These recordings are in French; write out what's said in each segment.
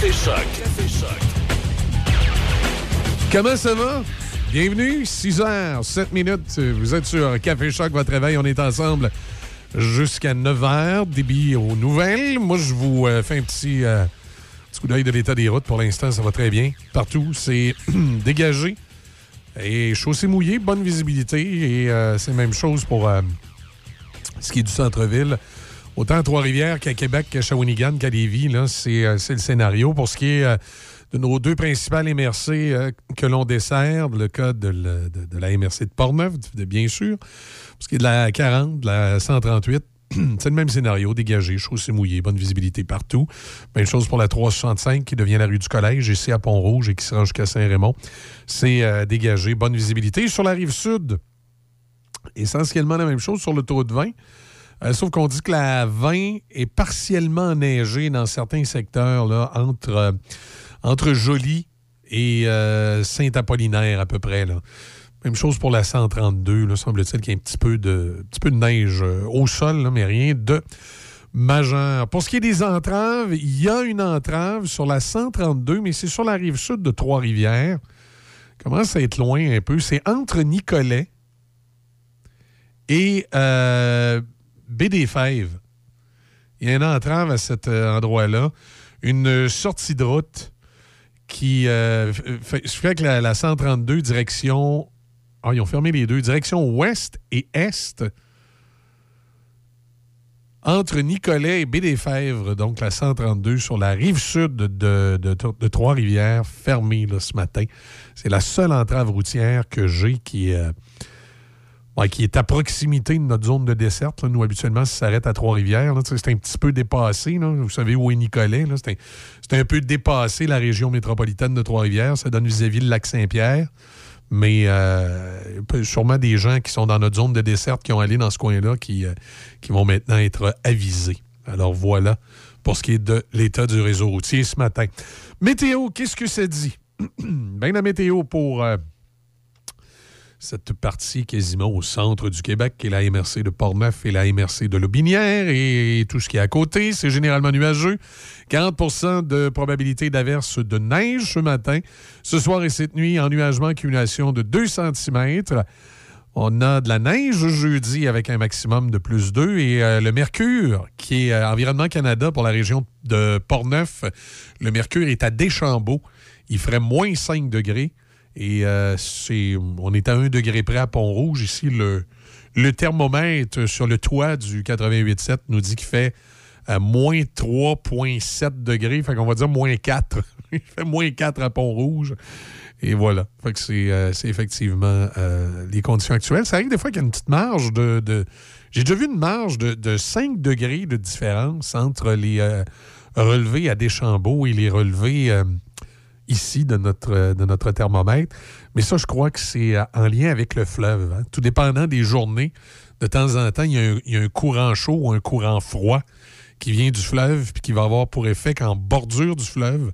Café Choc. Comment ça va? Bienvenue, 6 h 7 minutes. Vous êtes sur Café Choc, votre réveil. On est ensemble jusqu'à 9 h. Débit aux nouvelles. Moi, je vous euh, fais un petit, euh, petit coup d'œil de l'état des routes. Pour l'instant, ça va très bien. Partout, c'est dégagé et chaussée mouillée, bonne visibilité. Et euh, c'est la même chose pour ce qui est du centre-ville. Autant à Trois-Rivières qu'à Québec, qu'à Shawinigan, qu'à Lévis, c'est, euh, c'est le scénario. Pour ce qui est euh, de nos deux principales MRC euh, que l'on dessert, le cas de, le- de- de la MRC de Portneuf, de, bien sûr. Pour ce qui est de la 40, de la 138, c'est le même scénario, dégagé, chaussée mouillée, bonne visibilité partout. Même chose pour la 365 qui devient la rue du Collège, ici à Pont-Rouge et qui se rend jusqu'à Saint-Raymond. C'est dégagé, bonne visibilité. Sur la rive sud, essentiellement la même chose sur l'autoroute 20. Euh, sauf qu'on dit que la 20 est partiellement enneigée dans certains secteurs là, entre, euh, entre Joly et euh, Saint-Apollinaire à peu près. Même chose pour la 132. Là, semble-t-il qu'il y a un petit peu de, petit peu de neige au sol, mais rien de majeur. Pour ce qui est des entraves, il y a une entrave sur la 132, mais c'est sur la rive sud de Trois-Rivières. Commence à être loin un peu. C'est entre Nicolet et Baie. Il y a une entrave à cet euh, endroit-là. Une sortie de route qui euh, fait, fait que la, la 132 direction. Ah, ils ont fermé les deux. Direction ouest et est. Entre Nicolet et Baie-des-Fèvres, donc la 132 sur la rive sud de Trois-Rivières, fermée là, ce matin. C'est la seule entrave routière que j'ai qui, euh, qui est à proximité de notre zone de desserte. là. Nous, habituellement, ça s'arrête à Trois-Rivières. C'est un petit peu dépassé. Vous savez où est Nicolet. C'est un, peu dépassé la région métropolitaine de Trois-Rivières. Ça donne vis-à-vis le lac Saint-Pierre. Mais euh, sûrement des gens qui sont dans notre zone de desserte qui ont allé dans ce coin-là qui, euh, qui vont maintenant être avisés. Alors voilà pour ce qui est de l'état du réseau routier ce matin. Météo, qu'est-ce que ça dit? Bien la météo pour euh, cette partie quasiment au centre du Québec, qui est la MRC de Portneuf et la MRC de Lobinière et tout ce qui est à côté. C'est généralement nuageux. 40% de probabilité d'averse de neige ce matin. Ce soir et cette nuit, ennuagement, accumulation de 2 cm. On a de la neige jeudi avec un maximum de plus 2 et euh, le mercure, qui est euh, Environnement Canada pour la région de Portneuf, le mercure est à Deschambault. Il ferait moins 5 degrés. Et euh, c'est, on est à 1 degré près à Pont-Rouge. Ici, le, thermomètre sur le toit du 88.7 nous dit qu'il fait euh, moins 3,7 degrés. Fait qu'on va dire moins 4. Il fait moins 4 à Pont-Rouge. Et voilà. Fait que c'est, euh, c'est effectivement les conditions actuelles. Ça arrive des fois qu'il y a une petite marge de. J'ai déjà vu une marge de, de 5 degrés de différence entre les relevés à Deschambault et les relevés ici de notre, euh, de notre thermomètre. Mais ça, je crois que c'est euh, en lien avec le fleuve. hein. Tout dépendant des journées, de temps en temps, il y, a un, il courant chaud ou un courant froid qui vient du fleuve puis qui va avoir pour effet qu'en bordure du fleuve,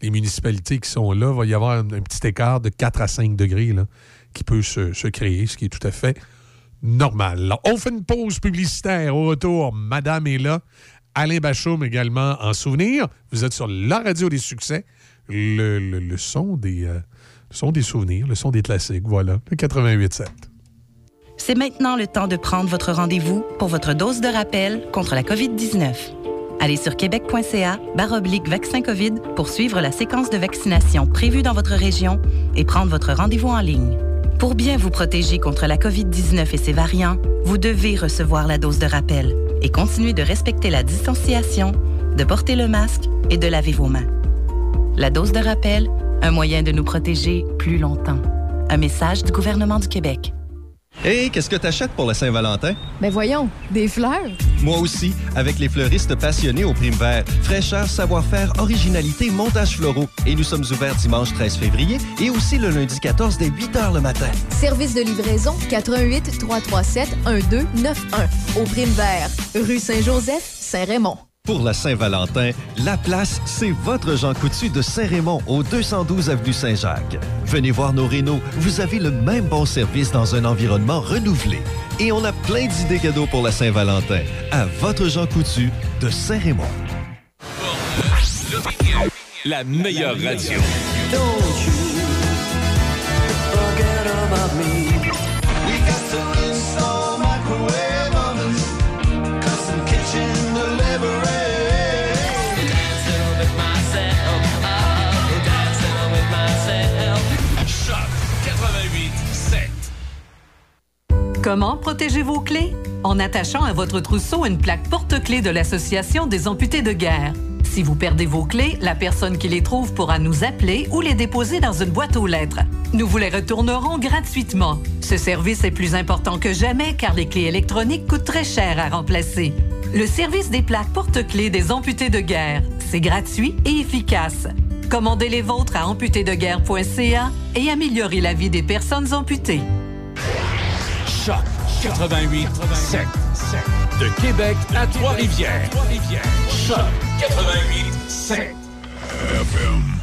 les municipalités qui sont là, va y avoir un, petit écart de 4 à 5 degrés là, qui peut se, se créer, ce qui est tout à fait normal. On fait une pause publicitaire. Au retour, Madame est là. Alain Bachoum également en souvenir. Vous êtes sur la radio des succès. Le, son, des, euh, le son des souvenirs, le son des classiques. Voilà, le 88.7. C'est maintenant le temps de prendre votre rendez-vous pour votre dose de rappel contre la COVID-19. Allez sur québec.ca baroblique vaccin COVID pour suivre la séquence de vaccination prévue dans votre région et prendre votre rendez-vous en ligne. Pour bien vous protéger contre la COVID-19 et ses variants, vous devez recevoir la dose de rappel et continuer de respecter la distanciation, de porter le masque et de laver vos mains. La dose de rappel, un moyen de nous protéger plus longtemps. Un message du gouvernement du Québec. Hé, qu'est-ce que t'achètes pour la Saint-Valentin? Ben voyons, des fleurs. Moi aussi, avec les fleuristes passionnés au prime vert. Fraîcheur, savoir-faire, originalité, montage floraux. Et nous sommes ouverts dimanche 13 février et aussi le lundi 14 dès 8 h le matin. Service de livraison 88 337 1291. Au prime vert, rue Saint-Joseph, Saint-Raymond. Pour la Saint-Valentin, la place, c'est votre Jean Coutu de Saint-Raymond au 212 avenue Saint-Jacques. Venez voir nos rénaux, vous avez le même bon service dans un environnement renouvelé. Et on a plein d'idées cadeaux pour la Saint-Valentin. À votre Jean Coutu de Saint-Raymond. la meilleure radio. Comment protéger vos clés? En attachant à votre trousseau une plaque porte-clés de l'Association des amputés de guerre. Si vous perdez vos clés, la personne qui les trouve pourra nous appeler ou les déposer dans une boîte aux lettres. Nous vous les retournerons gratuitement. Ce service est plus important que jamais car les clés électroniques coûtent très cher à remplacer. Le service des plaques porte-clés des amputés de guerre, c'est gratuit et efficace. Commandez les vôtres à amputédeguerre.ca et améliorez la vie des personnes amputées. Choc 88 7. De Québec à Trois-Rivières. Choc 88 7. FM.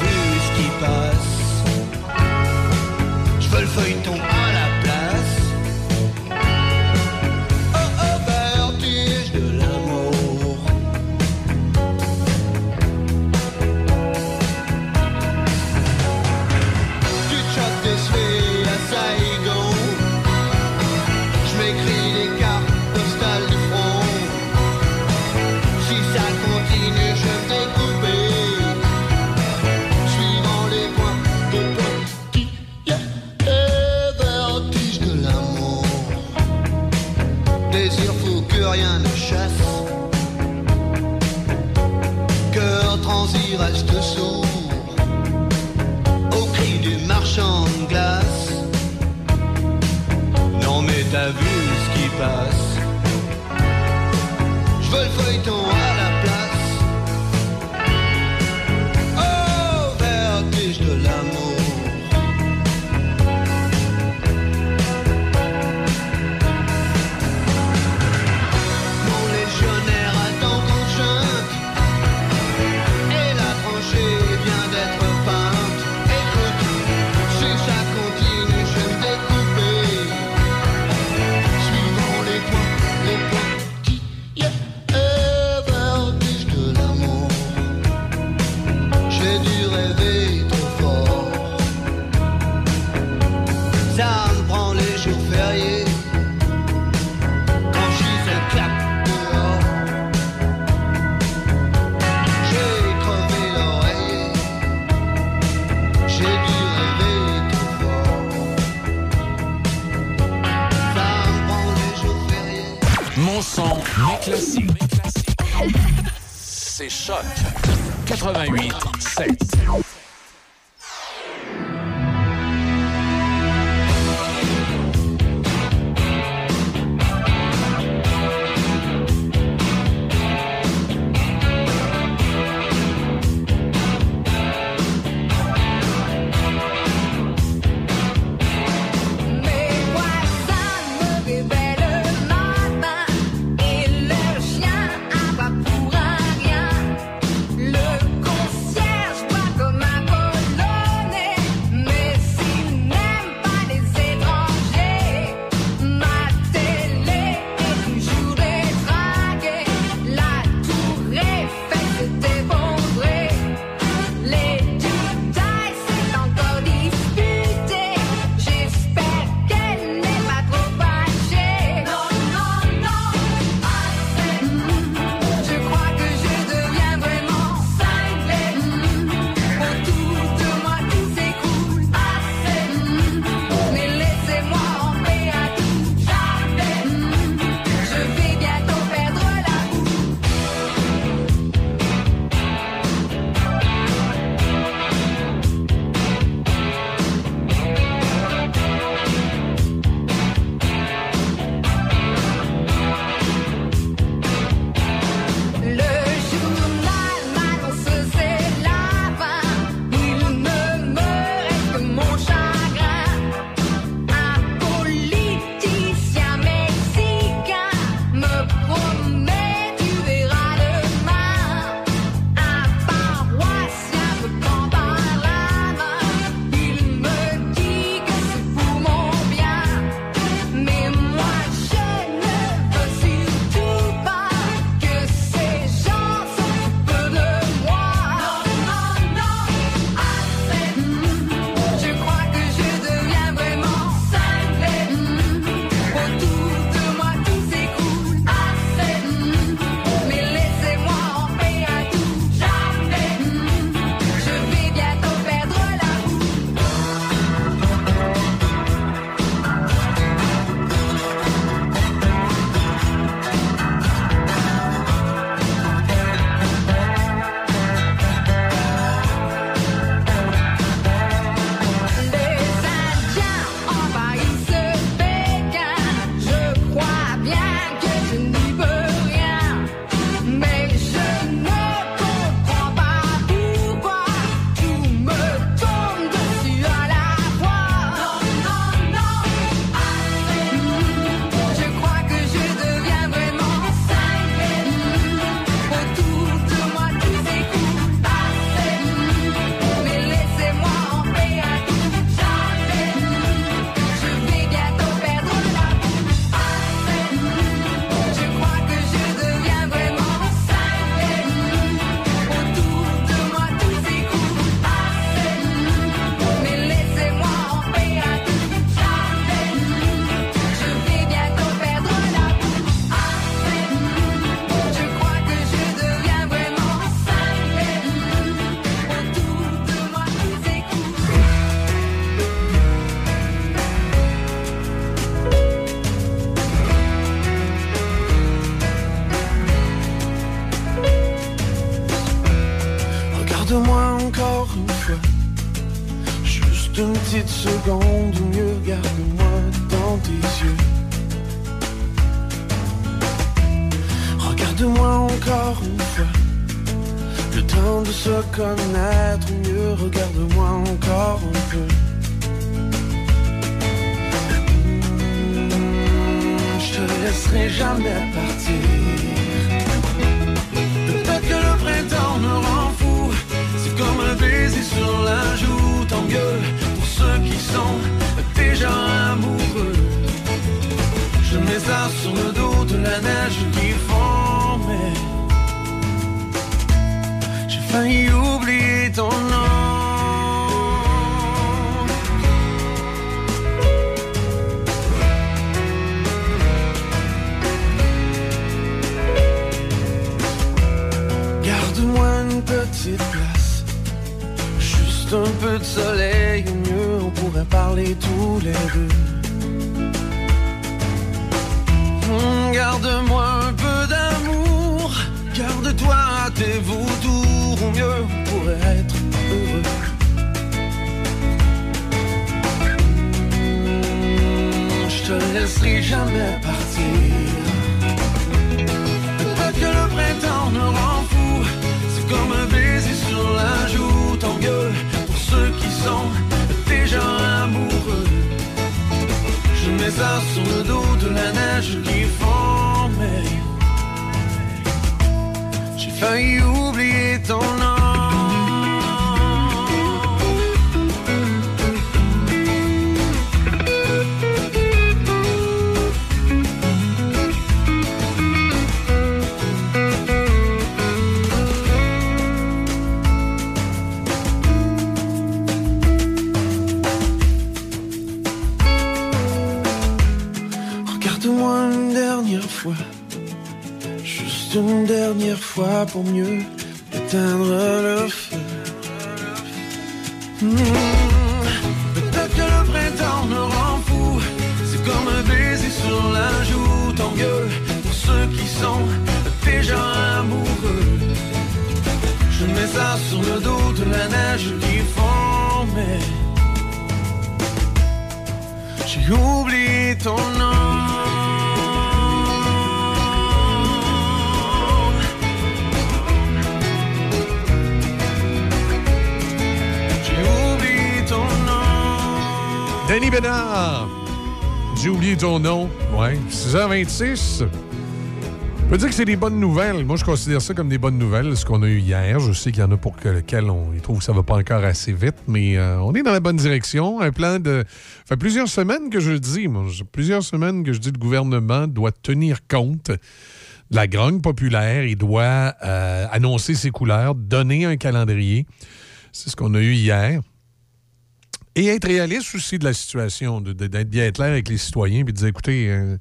vue, ce qui. 超短语 fois pour mieux 6h26. Je peux dire que c'est des bonnes nouvelles. Moi, je considère ça comme des bonnes nouvelles, ce qu'on a eu hier. Je sais qu'il y en a pour que, on ils trouvent que ça va pas encore assez vite, mais euh, on est dans la bonne direction. Un plan de. Ça fait plusieurs semaines que je dis, moi. Plusieurs semaines que je dis le gouvernement doit tenir compte de la grogne populaire. Il doit euh, annoncer ses couleurs, donner un calendrier. C'est ce qu'on a eu hier. Et être réaliste aussi de la situation, d'être bien clair avec les citoyens, puis de dire, écoutez, euh,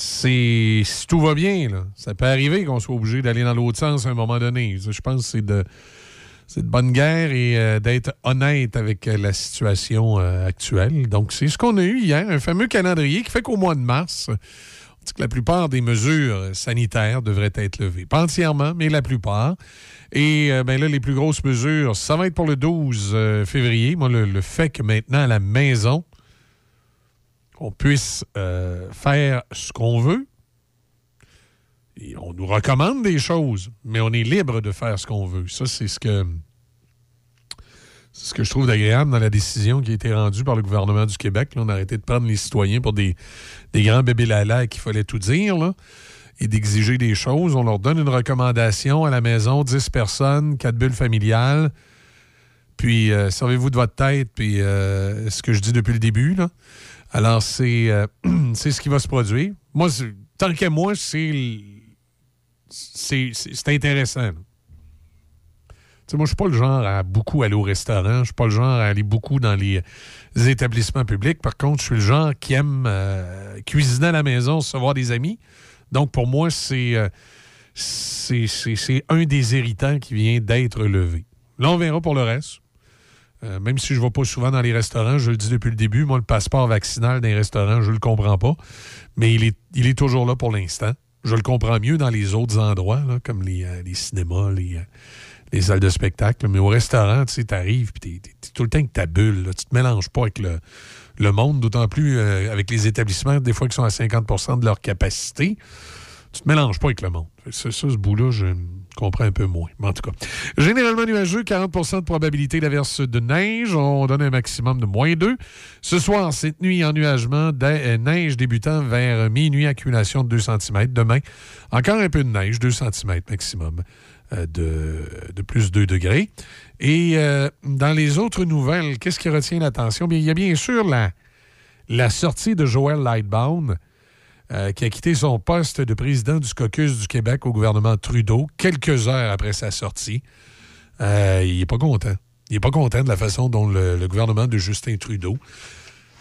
c'est si tout va bien, là, ça peut arriver qu'on soit obligé d'aller dans l'autre sens à un moment donné. Je pense que c'est de, c'est de bonne guerre et euh, d'être honnête avec euh, la situation euh, actuelle. Donc, c'est ce qu'on a eu hier, un fameux calendrier qui fait qu'au mois de mars, on dit que la plupart des mesures sanitaires devraient être levées. Pas entièrement, mais la plupart. Et ben là, les plus grosses mesures, ça va être pour le 12 euh, février. Moi, le, le fait que maintenant, à la maison, on puisse euh, faire ce qu'on veut. On nous recommande des choses, mais on est libre de faire ce qu'on veut. Ça, c'est ce que ce que je trouve agréable dans la décision qui a été rendue par le gouvernement du Québec. On a arrêté de prendre les citoyens pour des, grands bébés lala qu'il fallait tout dire et d'exiger des choses. On leur donne une recommandation à la maison, 10 personnes, 4 bulles familiales. Puis euh, servez-vous de votre tête, puis euh, ce que je dis depuis le début. Là. Alors, c'est euh, c'est ce qui va se produire. Moi, tant qu'à moi, c'est intéressant. là. Tu sais, moi, je suis pas le genre à beaucoup aller au restaurant. Je suis pas le genre à aller beaucoup dans les, établissements publics. Par contre, je suis le genre qui aime euh, cuisiner à la maison, recevoir des amis. Donc, pour moi, c'est euh, c'est c'est- un des héritants qui vient d'être levé. Là, on verra pour le reste. Euh, même si je ne vais pas souvent dans les restaurants, je le dis depuis le début, moi, le passeport vaccinal dans les restaurants, je ne le comprends pas. Mais il est, il est toujours là pour l'instant. Je le comprends mieux dans les autres endroits, là, comme les, euh, les cinémas, les, euh, les salles de spectacle. Mais au restaurant, tu sais, t'arrives, puis t'es, tout le temps avec ta bulle. Tu te mélanges pas avec le, monde, d'autant plus avec les établissements, des fois, qui sont à 50% de leur capacité. Tu te mélanges pas avec le monde. Ça, ce bout-là, comprends un peu moins. Mais en tout cas, généralement nuageux, 40% de probabilité d'averse de neige. On donne un maximum de moins 2. Ce soir, cette nuit, ennuagement, euh, neige débutant vers minuit, accumulation de 2 cm. Demain, encore un peu de neige, 2 cm maximum. Euh, de, plus 2 degrés. Et euh, dans les autres nouvelles, qu'est-ce qui retient l'attention? Bien, il y a bien sûr la, la sortie de Joël Lightbound, euh, qui a quitté son poste de président du caucus du Québec au gouvernement Trudeau quelques heures après sa sortie. il n'est pas content. Il n'est pas content de la façon dont le, gouvernement de Justin Trudeau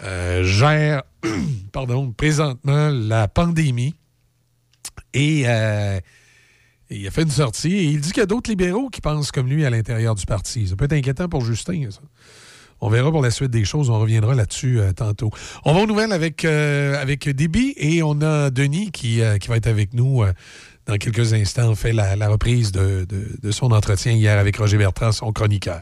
gère pardon, présentement la pandémie. Et il a fait une sortie et il dit qu'il y a d'autres libéraux qui pensent comme lui à l'intérieur du parti. Ça peut être inquiétant pour Justin, ça. On verra pour la suite des choses. On reviendra là-dessus euh, tantôt. On va aux nouvelles avec, euh, et on a Denis qui, euh, va être avec nous dans quelques instants. On fait la, reprise de, de son entretien hier avec Roger Bertrand, son chroniqueur.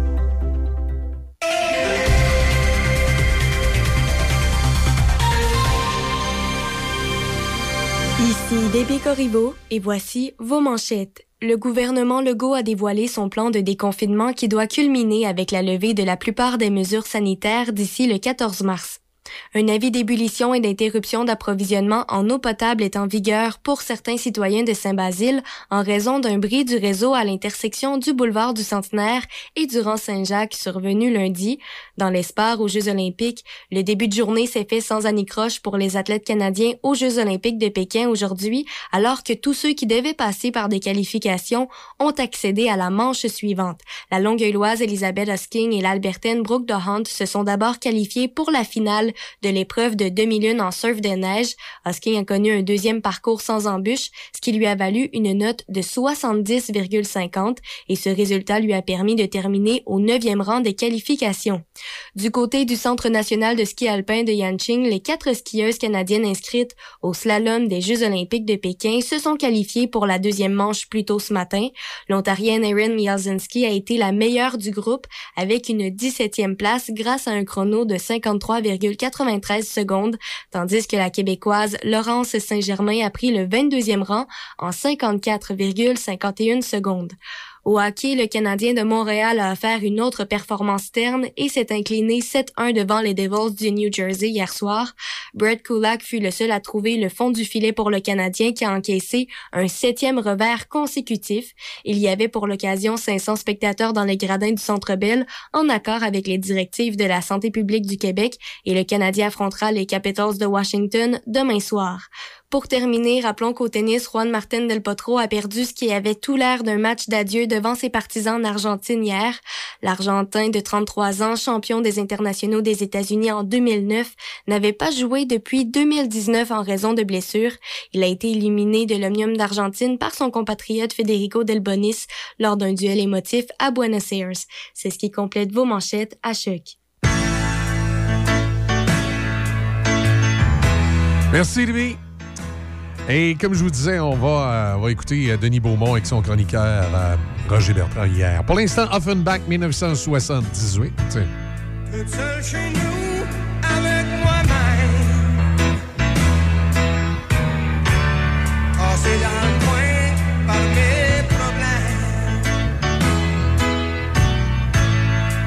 Ici Corriveau et voici vos manchettes. Le gouvernement Legault a dévoilé son plan de déconfinement qui doit culminer avec la levée de la plupart des mesures sanitaires d'ici le 14 mars. Un avis d'ébullition et d'interruption d'approvisionnement en eau potable est en vigueur pour certains citoyens de Saint-Basile en raison d'un bris du réseau à l'intersection du boulevard du Centenaire et du rang Saint-Jacques survenu lundi. Dans l'espoir aux Jeux olympiques, le début de journée s'est fait sans anicroche pour les athlètes canadiens aux Jeux olympiques de Pékin aujourd'hui, alors que tous ceux qui devaient passer par des qualifications ont accédé à la manche suivante. La Longueuilloise Elisabeth Hosking et l'Albertaine Brooke DeHunt se sont d'abord qualifiées pour la finale de l'épreuve de demi-lune en surf de neige. Hosking a connu un deuxième parcours sans embûche, ce qui lui a valu une note de 70,50 et ce résultat lui a permis de terminer au neuvième rang des qualifications. Du côté du Centre national de ski alpin de Yanqing, les quatre skieuses canadiennes inscrites au slalom des Jeux olympiques de Pékin se sont qualifiées pour la deuxième manche plus tôt ce matin. L'Ontarienne Erin Mialzinski a été la meilleure du groupe avec une 17e place grâce à un chrono de 53,93 secondes, tandis que la Québécoise Laurence Saint-Germain a pris le 22e rang en 54,51 secondes. Au hockey, le Canadien de Montréal a offert une autre performance terne et s'est incliné 7-1 devant les Devils du New Jersey hier soir. Brett Kulak fut le seul à trouver le fond du filet pour le Canadien qui a encaissé un septième revers consécutif. Il y avait pour l'occasion 500 spectateurs dans les gradins du Centre Bell en accord avec les directives de la santé publique du Québec et le Canadien affrontera les Capitals de Washington demain soir. Pour terminer, rappelons qu'au tennis, Juan Martin Del Potro a perdu ce qui avait tout l'air d'un match d'adieu devant ses partisans en Argentine hier. L'Argentin de 33 ans, champion des internationaux des États-Unis en 2009, n'avait pas joué depuis 2019 en raison de blessures. Il a été éliminé de l'Omnium d'Argentine par son compatriote Federico Del Bonis lors d'un duel émotif à Buenos Aires. C'est ce qui complète vos manchettes à choc. Merci, Louis. Et comme je vous disais, on va, euh, écouter euh, Denis Beaumont avec son chroniqueur euh, Roger Bertrand hier. Pour l'instant, Offenbach 1978.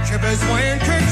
J'ai besoin dis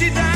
Le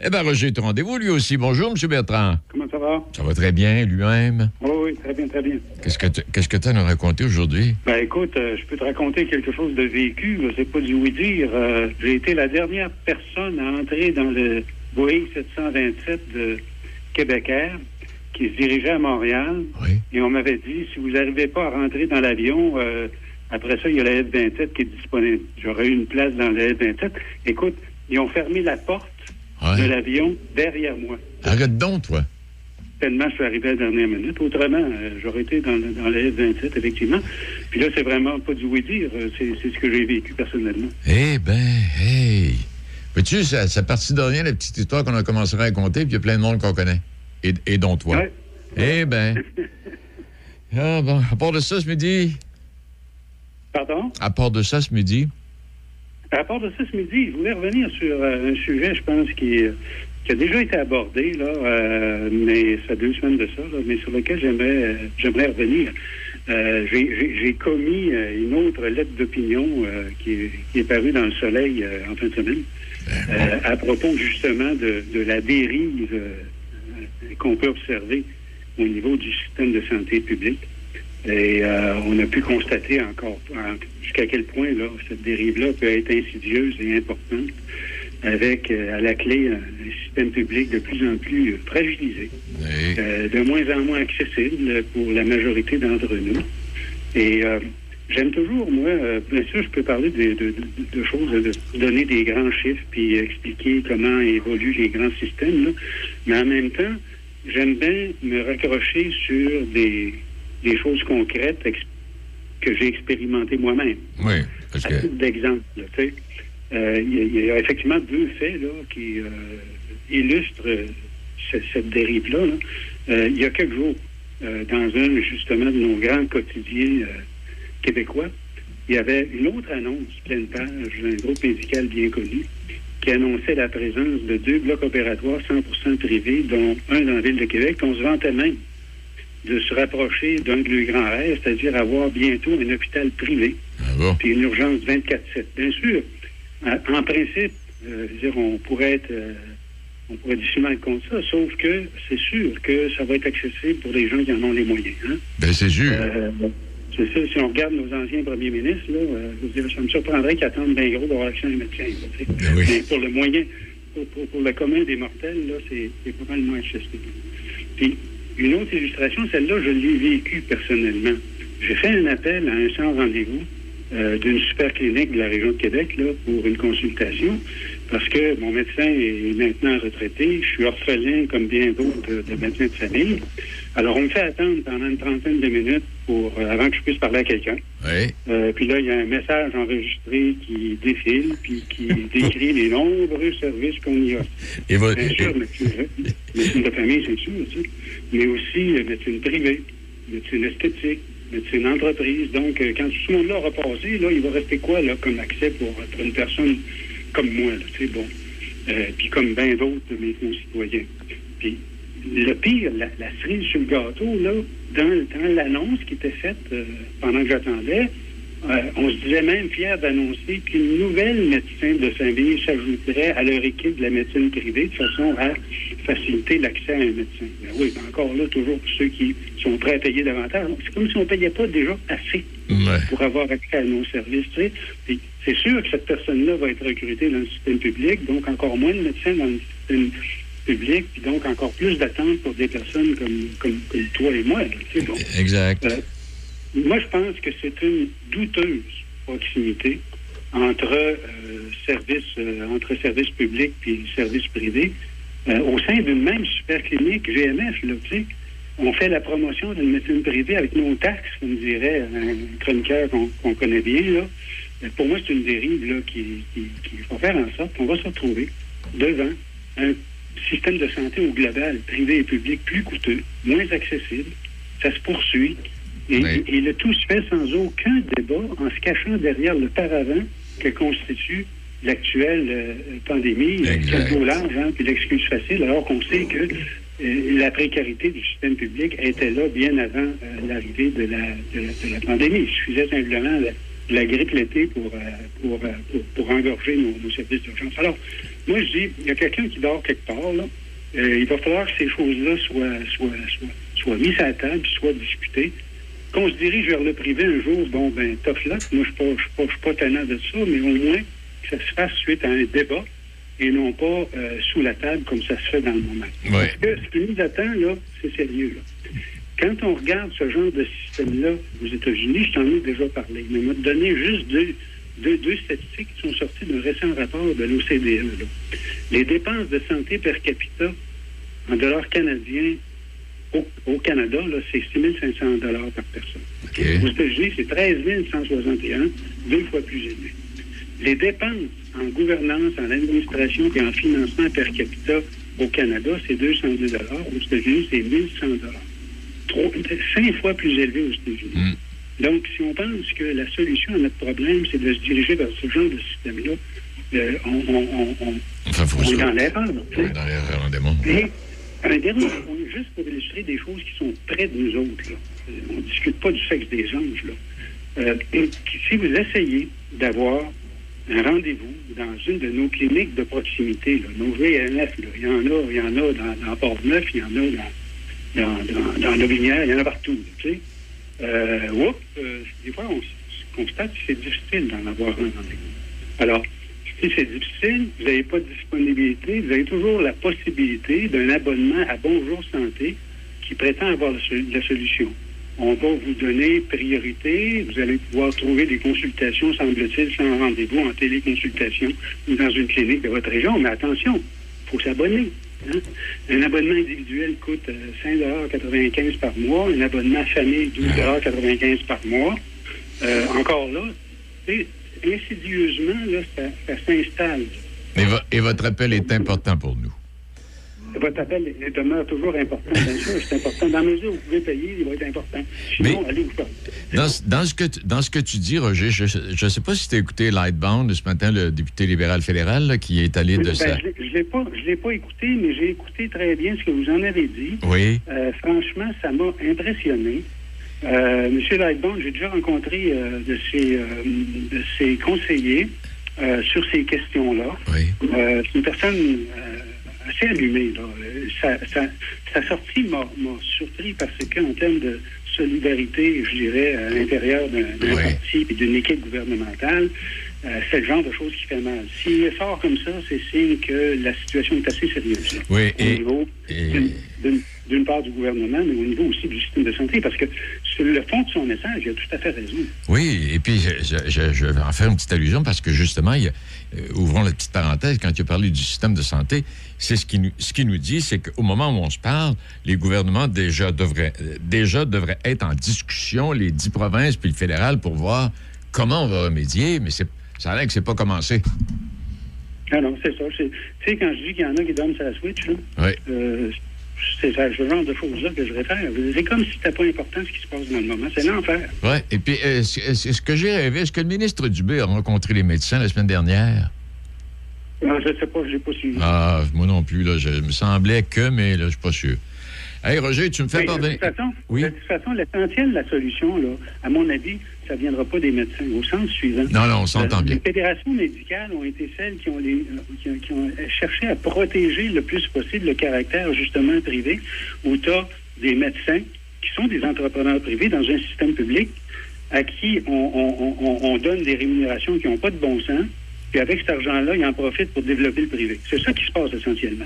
Eh bien, Roger est rendez-vous, lui aussi. Bonjour, M. Bertrand. Comment ça va? Ça va très bien, lui-même? Oui, oui, très bien, très bien. Qu'est-ce que tu qu'est-ce que as à nous raconter aujourd'hui? Ben écoute, euh, je peux te raconter quelque chose de vécu, je sais pas du oui dire. Euh, J'ai été la dernière personne à entrer dans le Boeing 727 de Québec Air qui se dirigeait à Montréal. Et on m'avait dit, si vous n'arrivez pas à rentrer dans l'avion, euh, après ça, il y a la F-27 qui est disponible. J'aurais eu une place dans la F-27. Écoute, ils ont fermé la porte de l'avion derrière moi. Arrête donc, toi. tellement je suis arrivé à la dernière minute. Autrement, euh, j'aurais été dans, dans la F-27, effectivement. Puis là, c'est vraiment pas du oui-dire. euh, C'est c'est ce que j'ai vécu personnellement. Eh ben, hey! Vois-tu, ça, ça partit de rien, la petite histoire qu'on a commencé à raconter, puis il y a plein de monde qu'on connaît. Et, et dont toi. Eh ben. Ah bon, à part de ça ce midi. Pardon? À part de ça ce midi. À part de ça, ce midi, je voulais revenir sur euh, un sujet, je pense, qui, euh, qui a déjà été abordé, là, euh, mais ça fait deux semaines de ça, là, mais sur lequel j'aimerais euh, j'aimerais revenir. J'ai j'ai- j'ai commis une autre lettre d'opinion euh, qui, est- qui est parue dans le Soleil euh, en fin de semaine, euh, à propos justement de, de la dérive euh, qu'on peut observer au niveau du système de santé publique. Et euh, on a pu constater encore en- jusqu'à quel point là, cette dérive-là peut être insidieuse et importante, avec euh, à la clé un, un système public de plus en plus euh, fragilisé, euh, de moins en moins accessible pour la majorité d'entre nous. Et euh, j'aime toujours, moi, euh, bien sûr, je peux parler de, de- de- de choses, de donner des grands chiffres, puis expliquer comment évoluent les grands systèmes, là. mais en même temps, j'aime bien me raccrocher sur des, des choses concrètes que j'ai expérimentées moi-même. Oui, À titre d'exemple, tu sais, euh, il y, a- il y a effectivement deux faits là, qui euh, illustrent euh, ce- cette dérive-là. là. Il y a quelques jours, dans un justement de nos grands quotidiens québécois, il y avait une autre annonce pleine page d'un groupe médical bien connu qui annonçait la présence de deux blocs opératoires 100% privés, dont un dans la ville de Québec. On se vantait même de se rapprocher d'un de leurs grands rêves, c'est-à-dire avoir bientôt un hôpital privé, puis une urgence 24-7. Bien sûr, en, en principe, euh, dire, on pourrait être... euh, on pourrait difficilement contre ça, sauf que c'est sûr que ça va être accessible pour les gens qui en ont les moyens. Hein? Ben, c'est sûr. Euh, c'est ça, si on regarde nos anciens premiers ministres, là, euh, je dire, ça me surprendrait qu'ils attendent bien gros d'avoir accès à un médecin. là, tu sais. Mais pour le moyen, pour, pour- pour le commun des mortels, là, c'est c'est pas mal moins accessible. Puis, une autre illustration, celle-là, je l'ai vécue personnellement. J'ai fait un appel à un sans rendez-vous euh, d'une super clinique de la région de Québec là, pour une consultation parce que mon médecin est maintenant retraité. Je suis orphelin comme bien d'autres de, de médecins de famille. Alors, on me fait attendre pendant une trentaine de minutes pour, euh, avant que je puisse parler à quelqu'un. Euh, puis là, il y a un message enregistré qui défile, puis qui décrit les nombreux services qu'on y a. Et votre- Bien sûr, médecine, médecine de famille, c'est sûr, tu sais. mais aussi euh, médecine privée, médecine esthétique, médecine entreprise. Donc, euh, quand tout ce monde-là aura passé, là, il va rester quoi là, comme accès pour, pour une personne comme moi, là, tu sais, bon. Euh, puis comme bien d'autres de mes concitoyens. Puis le pire, la, la cerise sur le gâteau, là, dans, dans l'annonce qui était faite euh, pendant que j'attendais, euh, on se disait même fier d'annoncer qu'une nouvelle médecin de famille s'ajouterait à leur équipe de la médecine privée de façon à faciliter l'accès à un médecin. Ben oui, ben encore là, toujours pour ceux qui sont prêts à payer davantage. Donc, C'est comme si on ne payait pas déjà assez pour avoir accès à nos services. tu sais. C'est sûr que cette personne-là va être recrutée dans le système public, donc encore moins de médecins dans le système public, puis donc encore plus d'attentes pour des personnes comme, comme, comme toi et moi. là, tu sais, bon. Exact. Euh, moi, je pense que c'est une douteuse proximité entre euh, services euh, entre services publics et services privés au sein d'une même super clinique GMF. Là, tu sais. on fait la promotion d'une médecine privée avec nos taxes, comme dirait un chroniqueur qu'on connaît bien. Là. Pour moi, c'est une dérive là, qui, qui, qui va faire en sorte qu'on va se retrouver devant un système de santé au global, privé et public, plus coûteux, moins accessible. Ça se poursuit. Et, et le tout se fait sans aucun débat, en se cachant derrière le paravent que constitue l'actuelle euh, pandémie, le large, hein, puis l'excuse facile, alors qu'on sait que euh, la précarité du système public était là bien avant euh, l'arrivée de la, de, la- de la pandémie. Il suffisait simplement la, la grippe l'été pour, euh, pour, pour, pour engorger nos, nos services d'urgence. Alors, moi, je dis, il y a quelqu'un qui dort quelque part, là. Euh, il va falloir que ces choses-là soient, soient, soient, soient mises à la table, soient discutées. Qu'on se dirige vers le privé un jour, bon, ben, tough luck. Moi, je ne suis pas, pas, pas tannant de ça, mais au moins que ça se fasse suite à un débat et non pas euh, sous la table comme ça se fait dans le moment. Parce que ce qui nous attend, là, c'est sérieux, là. Quand on regarde ce genre de système-là aux États-Unis, je t'en ai déjà parlé, mais on m'a donné juste deux, deux, deux statistiques qui sont sorties d'un récent rapport de l'OCDE. Les dépenses de santé per capita en dollars canadiens au, au Canada, c'est 6 500 dollars par personne. Aux États-Unis, c'est 13 161, deux fois plus élevé. Les dépenses en gouvernance, en administration et en financement per capita au Canada, c'est 202 dollars. Aux États-Unis, c'est 1100 dollars. Cinq fois plus élevé aux États-Unis. Donc, si on pense que la solution à notre problème, c'est de se diriger vers ce genre de système-là, euh, on, on, on, on- on est dans l'erreur. tu sais. Dans l'erreur, on démontre. Et un dernier point, juste pour illustrer des choses qui sont près de nous autres. là. Euh, On ne discute pas du sexe des anges. Là. Euh, et si vous essayez d'avoir un rendez-vous dans une de nos cliniques de proximité, là, nos VNF, il y en a, il y en a dans, dans Port-Neuf, il y en a dans, dans, dans, il y en a partout. tu sais. Euh, oups, euh, des fois, on constate que c'est difficile d'en avoir un rendez-vous. Alors, si c'est difficile, vous n'avez pas de disponibilité, vous avez toujours la possibilité d'un abonnement à Bonjour Santé qui prétend avoir la solution. On va vous donner priorité, vous allez pouvoir trouver des consultations, semble-t-il, sans rendez-vous en téléconsultation ou dans une clinique de votre région. Mais attention, il faut s'abonner. Un abonnement individuel coûte euh, 5,95 par mois, un abonnement famille 12,95 par mois. Euh, encore là, insidieusement, là, ça, s'installe. Et votre appel est important pour nous. Votre appel demeure toujours important. Bien sûr, c'est important. Dans la mesure où vous pouvez payer, il va être important. Sinon, allez vous faire. Dans, ce- dans ce que tu, dans ce que tu dis, Roger, je ne sais pas si tu as écouté Lightbound ce matin, le député libéral fédéral, là, qui est allé de Ben, sa... Je ne l'ai pas, écouté, mais j'ai écouté très bien ce que vous en avez dit. Oui. Euh, franchement, ça m'a impressionné. Euh, Monsieur Lightbone, j'ai déjà rencontré euh, de, ses, euh, de ses conseillers sur ces questions-là. Euh, c'est une personne assez allumée. Là. Euh, Sa, sa- sa sortie m'a surpris parce qu'en termes de solidarité, je dirais, à l'intérieur d'un parti et d'une équipe gouvernementale, euh, c'est le genre de choses qui fait mal. S'il sort comme ça, c'est signe que la situation est assez sérieuse. Oui, au niveau d'une- d'une- d'une part du gouvernement, mais au niveau aussi du système de santé, parce que sur le fond de son message, il a tout à fait raison. Oui, et puis je, je- je- je vais en faire une petite allusion parce que justement, il euh, ouvrons la petite parenthèse, quand tu as parlé du système de santé, c'est ce qui nous, ce qui nous dit, c'est qu'au moment où on se parle, les gouvernements déjà devraient, euh, déjà devraient être en discussion, les dix provinces puis le fédéral, pour voir comment on va remédier, mais c'est, ça a l'air que c'est pas commencé. Ah non, c'est ça. Tu sais, quand je dis qu'il y en a qui dorment sur la Switch, là, Oui. euh, c'est ça, ce genre de choses-là que je réfère. C'est comme si c'était pas important ce qui se passe dans le moment. C'est l'enfer. Oui, et puis, euh, est-ce est-ce- est-ce que j'ai rêvé, est-ce que le ministre Dubé a rencontré les médecins la semaine dernière? Non, je sais pas, je l'ai pas suivi. Ah, moi non plus, là, je me semblait que, mais là, je suis pas sûr. Hey, Roger, tu me fais Mais, de toute façon, Oui. l'essentiel de la solution, là, à mon avis, ça ne viendra pas des médecins. Au sens suivant. Non, non, on s'entend Euh, bien. Les fédérations médicales ont été celles qui ont, les, qui, ont- qui ont cherché à protéger le plus possible le caractère justement privé, où tu as des médecins qui sont des entrepreneurs privés dans un système public à qui on, on- on- on donne des rémunérations qui n'ont pas de bon sens. Puis avec cet argent-là, ils en profitent pour développer le privé. C'est ça qui se passe essentiellement.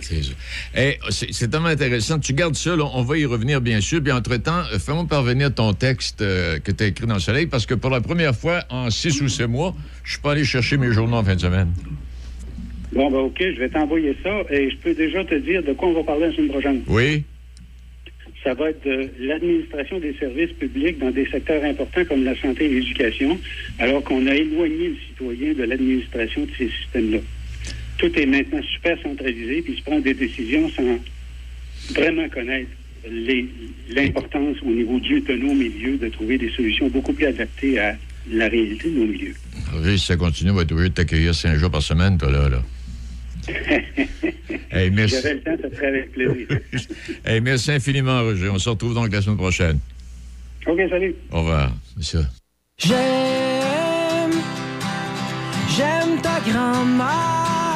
Hey, c'est c'est tellement intéressant. Tu gardes ça, là, on va y revenir, bien sûr. Puis entre-temps, euh, fais-moi parvenir ton texte euh, que tu as écrit dans le soleil, parce que pour la première fois en six ou sept mois, je suis pas allé chercher mes journaux en fin de semaine. Bon, ben OK, je vais t'envoyer ça et je peux déjà te dire de quoi on va parler la semaine prochaine. Oui? Ça va être de l'administration des services publics dans des secteurs importants comme la santé et l'éducation, alors qu'on a éloigné le citoyen de l'administration de ces systèmes-là. Tout est maintenant super centralisé, puis se prennent des décisions sans vraiment connaître l'importance au niveau du, de nos milieux de trouver des solutions beaucoup plus adaptées à la réalité de nos milieux. Si ça continue, on va être obligé de t'accueillir cinq jours par semaine, toi, là. là. Hey, merci. J'avais le temps, ça serait avec plaisir. Hey, merci infiniment, Roger. On se retrouve donc la semaine prochaine. OK, salut. Au revoir. Monsieur. J'aime, j'aime ta grand-mère.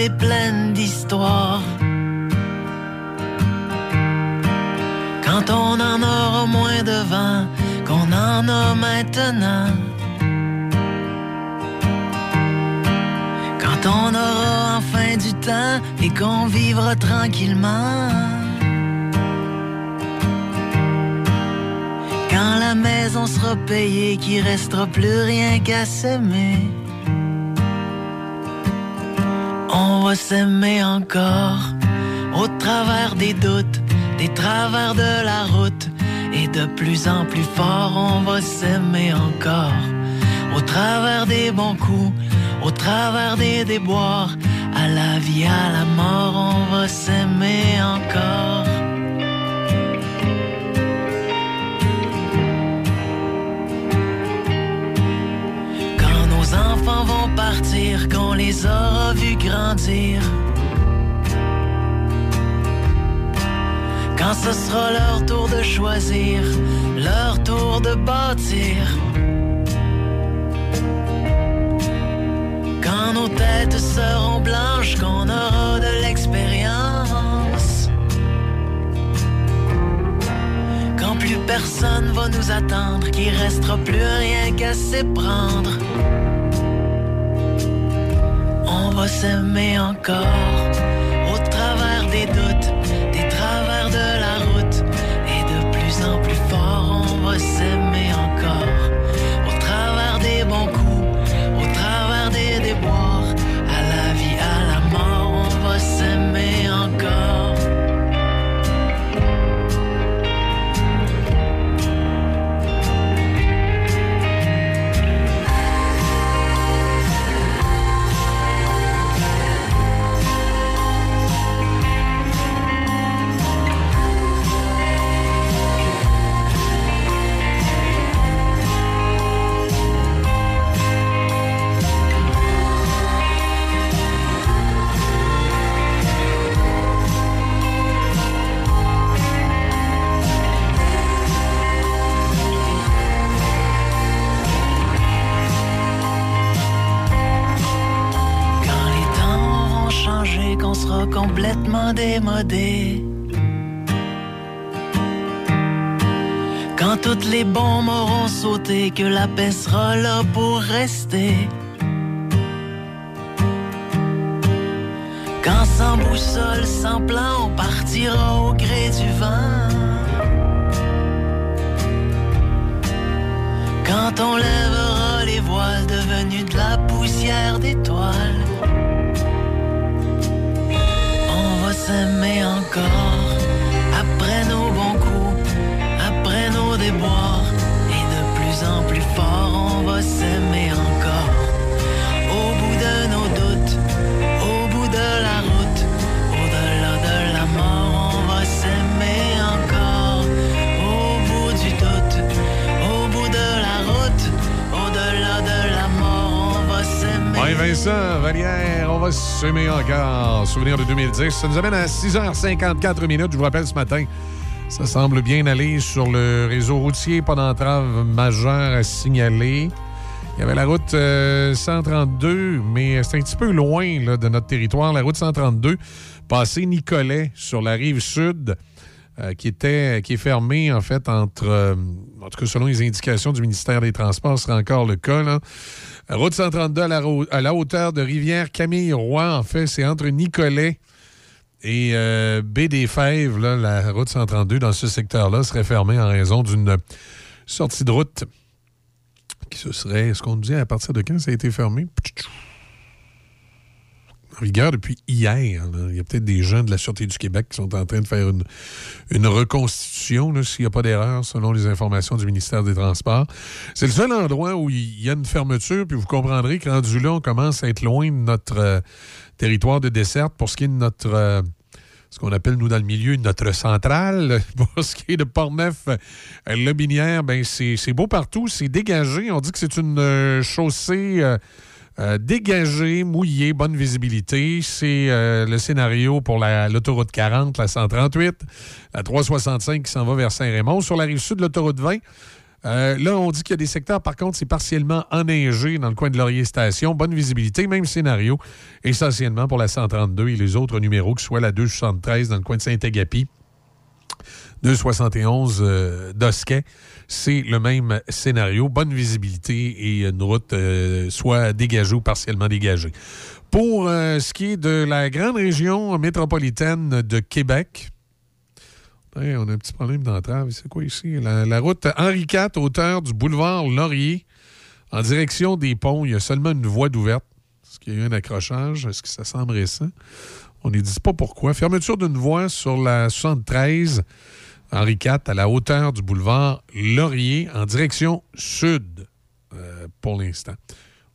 Idées pleines d'histoire. Quand on en aura moins de vent qu'on en a maintenant. Quand on aura enfin du temps et qu'on vivra tranquillement. Quand la maison sera payée, qu'il restera plus rien qu'à s'aimer. Complètement démodé. Encore. Souvenir de 2010. Ça nous amène à 6h54 minutes. Je vous rappelle ce matin, ça semble bien aller sur le réseau routier. Pas d'entrave majeure à signaler. Il y avait la route euh, 132, mais c'est un petit peu loin de notre territoire. La route 132, passée Nicolet sur la rive sud, euh, qui, était, qui est fermée, en fait, entre. euh, en tout cas, selon les indications du ministère des Transports, ce sera encore le cas. Route 132 à la, à la hauteur de Rivière-Camille-Roy, en fait, c'est entre Nicolet et euh, Baie des Fèves, la route 132 dans ce secteur-là serait fermée en raison d'une sortie de route qui se serait, est-ce qu'on nous dit à partir de quand ça a été fermé? En vigueur depuis hier. Il y a peut-être des gens de la Sûreté du Québec qui sont en train de faire une, reconstitution, s'il n'y a pas d'erreur, selon les informations du ministère des Transports. C'est le seul endroit où il y a une fermeture, puis vous comprendrez que rendu là, on commence à être loin de notre euh, territoire de desserte pour ce qui est de notre. euh, ce qu'on appelle, nous, dans le milieu, notre centrale. Pour ce qui est de Portneuf, euh, Lobinière, ben c'est beau partout, c'est dégagé. On dit que c'est une chaussée euh, dégagée, mouillée, bonne visibilité. C'est euh, le scénario pour la- l'autoroute 40, la 138, la 365 qui s'en va vers Saint-Raymond. Sur la rive sud de l'autoroute 20, Euh, là, on dit qu'il y a des secteurs, par contre, c'est partiellement enneigé dans le coin de Laurier Station. Bonne visibilité, même scénario, essentiellement pour la 132 et les autres numéros, que ce soit la 273 dans le coin de Saint-Agapi, 271 euh, d'Osquet. C'est le même scénario. Bonne visibilité et une route euh, soit dégagée ou partiellement dégagée. Pour euh, ce qui est de la grande région métropolitaine de Québec, Hey, on a un petit problème d'entrave. C'est quoi ici? La, la route Henri IV, hauteur du boulevard Laurier, en direction des ponts. Il y a seulement une voie d'ouverte. Est-ce qu'il y a eu un accrochage? Est-ce que ça semble récent? On ne dit pas pourquoi. Fermeture d'une voie sur la 73, Henri IV, à la hauteur du boulevard Laurier, en direction sud, euh, pour l'instant.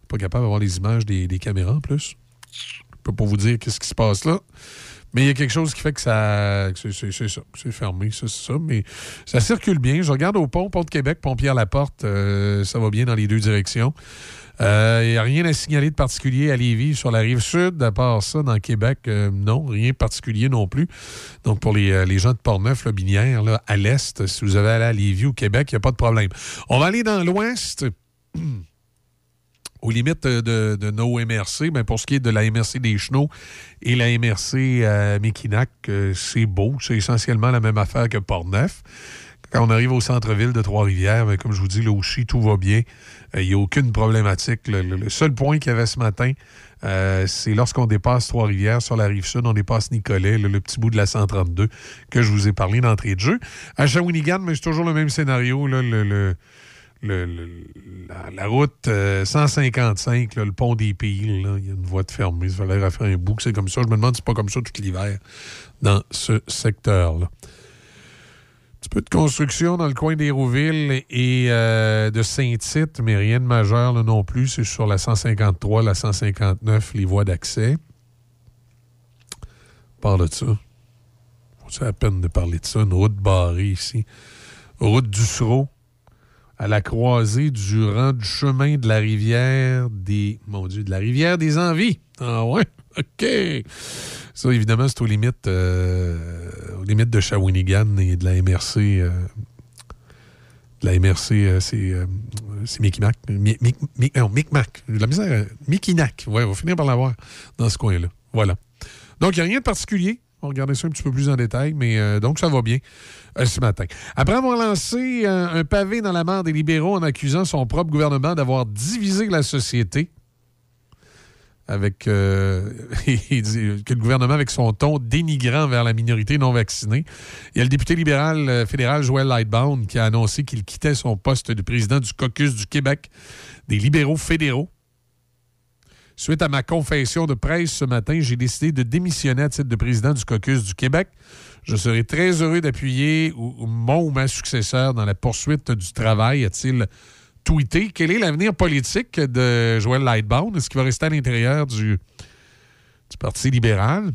Pas capable d'avoir les images des, caméras en plus. Je peux pas vous dire qu'est-ce qui se passe là. Mais il y a quelque chose qui fait que ça. C'est ça. C'est fermé, c'est ça. Mais ça circule bien. Je regarde au pont, pont de Québec, pont Pierre-Laporte. euh, ça va bien dans les deux directions. Euh, Il n'y a rien à signaler de particulier à Lévis sur la rive sud. À part ça, dans Québec, euh, non, rien de particulier non plus. Donc, pour les, euh, les gens de Portneuf, là, Binière, là, à l'est, si vous avez allé à Lévis ou Québec, il n'y a pas de problème. On va aller dans l'ouest. aux limites de, de nos MRC, mais pour ce qui est de la MRC des Chenaux et la MRC euh, Mekinac, euh, c'est beau. C'est essentiellement la même affaire que Port-Neuf. Quand on arrive au centre-ville de Trois-Rivières, ben, comme je vous dis, là aussi, tout va bien. Euh, Il n'y a aucune problématique. Le, seul point qu'il y avait ce matin, euh, c'est lorsqu'on dépasse Trois-Rivières sur la rive sud, on dépasse Nicolet, le, petit bout de la 132 que je vous ai parlé d'entrée de jeu. À Shawinigan, mais c'est toujours le même scénario. la, route euh, 155, là, le pont des là, il y a une voie de fermée. Il fallait refaire un bout c'est comme ça. Je me demande si c'est pas comme ça tout l'hiver dans ce secteur-là. Un petit peu de construction dans le coin d'Hérouville et euh, de Saint-Tite, mais rien de majeur là, non plus. C'est sur la 153, la 159, les voies d'accès. Parle de ça. C'est la peine de parler de ça? Une route barrée ici. Route du Sceau à la croisée du rang du chemin de la rivière des. Mon Dieu, de la rivière des Envies. Ah ouais? OK. Ça, évidemment, c'est aux limites, euh, limites de Shawinigan et de la MRC. euh, de la MRC, euh, c'est c'est Micmac. Mi- Mi- Mi- non, Micmac. La misère. Mikinac. Ouais, on va finir par l'avoir dans ce coin-là. Voilà. Donc, il n'y a rien de particulier. On va regarder ça un petit peu plus en détail, mais donc ça va bien ce matin. Après avoir lancé un, un pavé dans la mare des libéraux en accusant son propre gouvernement d'avoir divisé la société, avec euh, que le gouvernement avec son ton dénigrant vers la minorité non vaccinée. Il y a le député libéral euh, fédéral Joël Lightbound qui a annoncé qu'il quittait son poste de président du caucus du Québec des libéraux fédéraux. Suite à ma confession de presse ce matin, j'ai décidé de démissionner à titre de président du caucus du Québec. Je serai très heureux d'appuyer mon ou ma successeur dans la poursuite du travail, a-t-il tweeté. Quel est l'avenir politique de Joël Lightbound? Est-ce qu'il va rester à l'intérieur du, Parti libéral?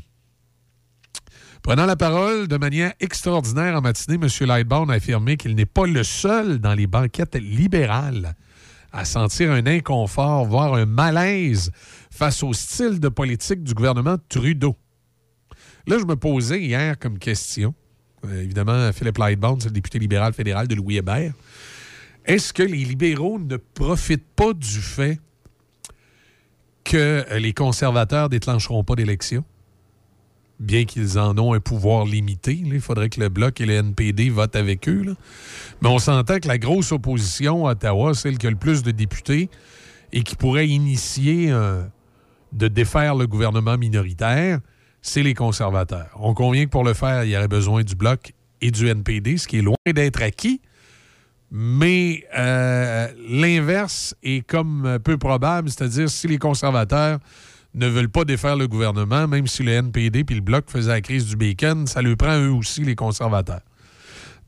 Prenant la parole de manière extraordinaire en matinée, M. Lightbound a affirmé qu'il n'est pas le seul dans les banquettes libérales à sentir un inconfort, voire un malaise face au style de politique du gouvernement Trudeau. Là, je me posais hier comme question, euh, évidemment, Philippe Lightbound, c'est le député libéral fédéral de Louis Hébert, est-ce que les libéraux ne profitent pas du fait que les conservateurs déclencheront pas d'élection? Bien qu'ils en ont un pouvoir limité, il faudrait que le Bloc et le NPD votent avec eux. Mais on s'entend que la grosse opposition à Ottawa, celle qui a le plus de députés et qui pourrait initier euh, de défaire le gouvernement minoritaire, c'est les conservateurs. On convient que pour le faire, il y aurait besoin du Bloc et du NPD, ce qui est loin d'être acquis. Mais euh, l'inverse est comme peu probable, c'est-à-dire si les conservateurs ne veulent pas défaire le gouvernement, même si le NPD puis le Bloc faisaient la crise du bacon, ça leur prend eux aussi les conservateurs.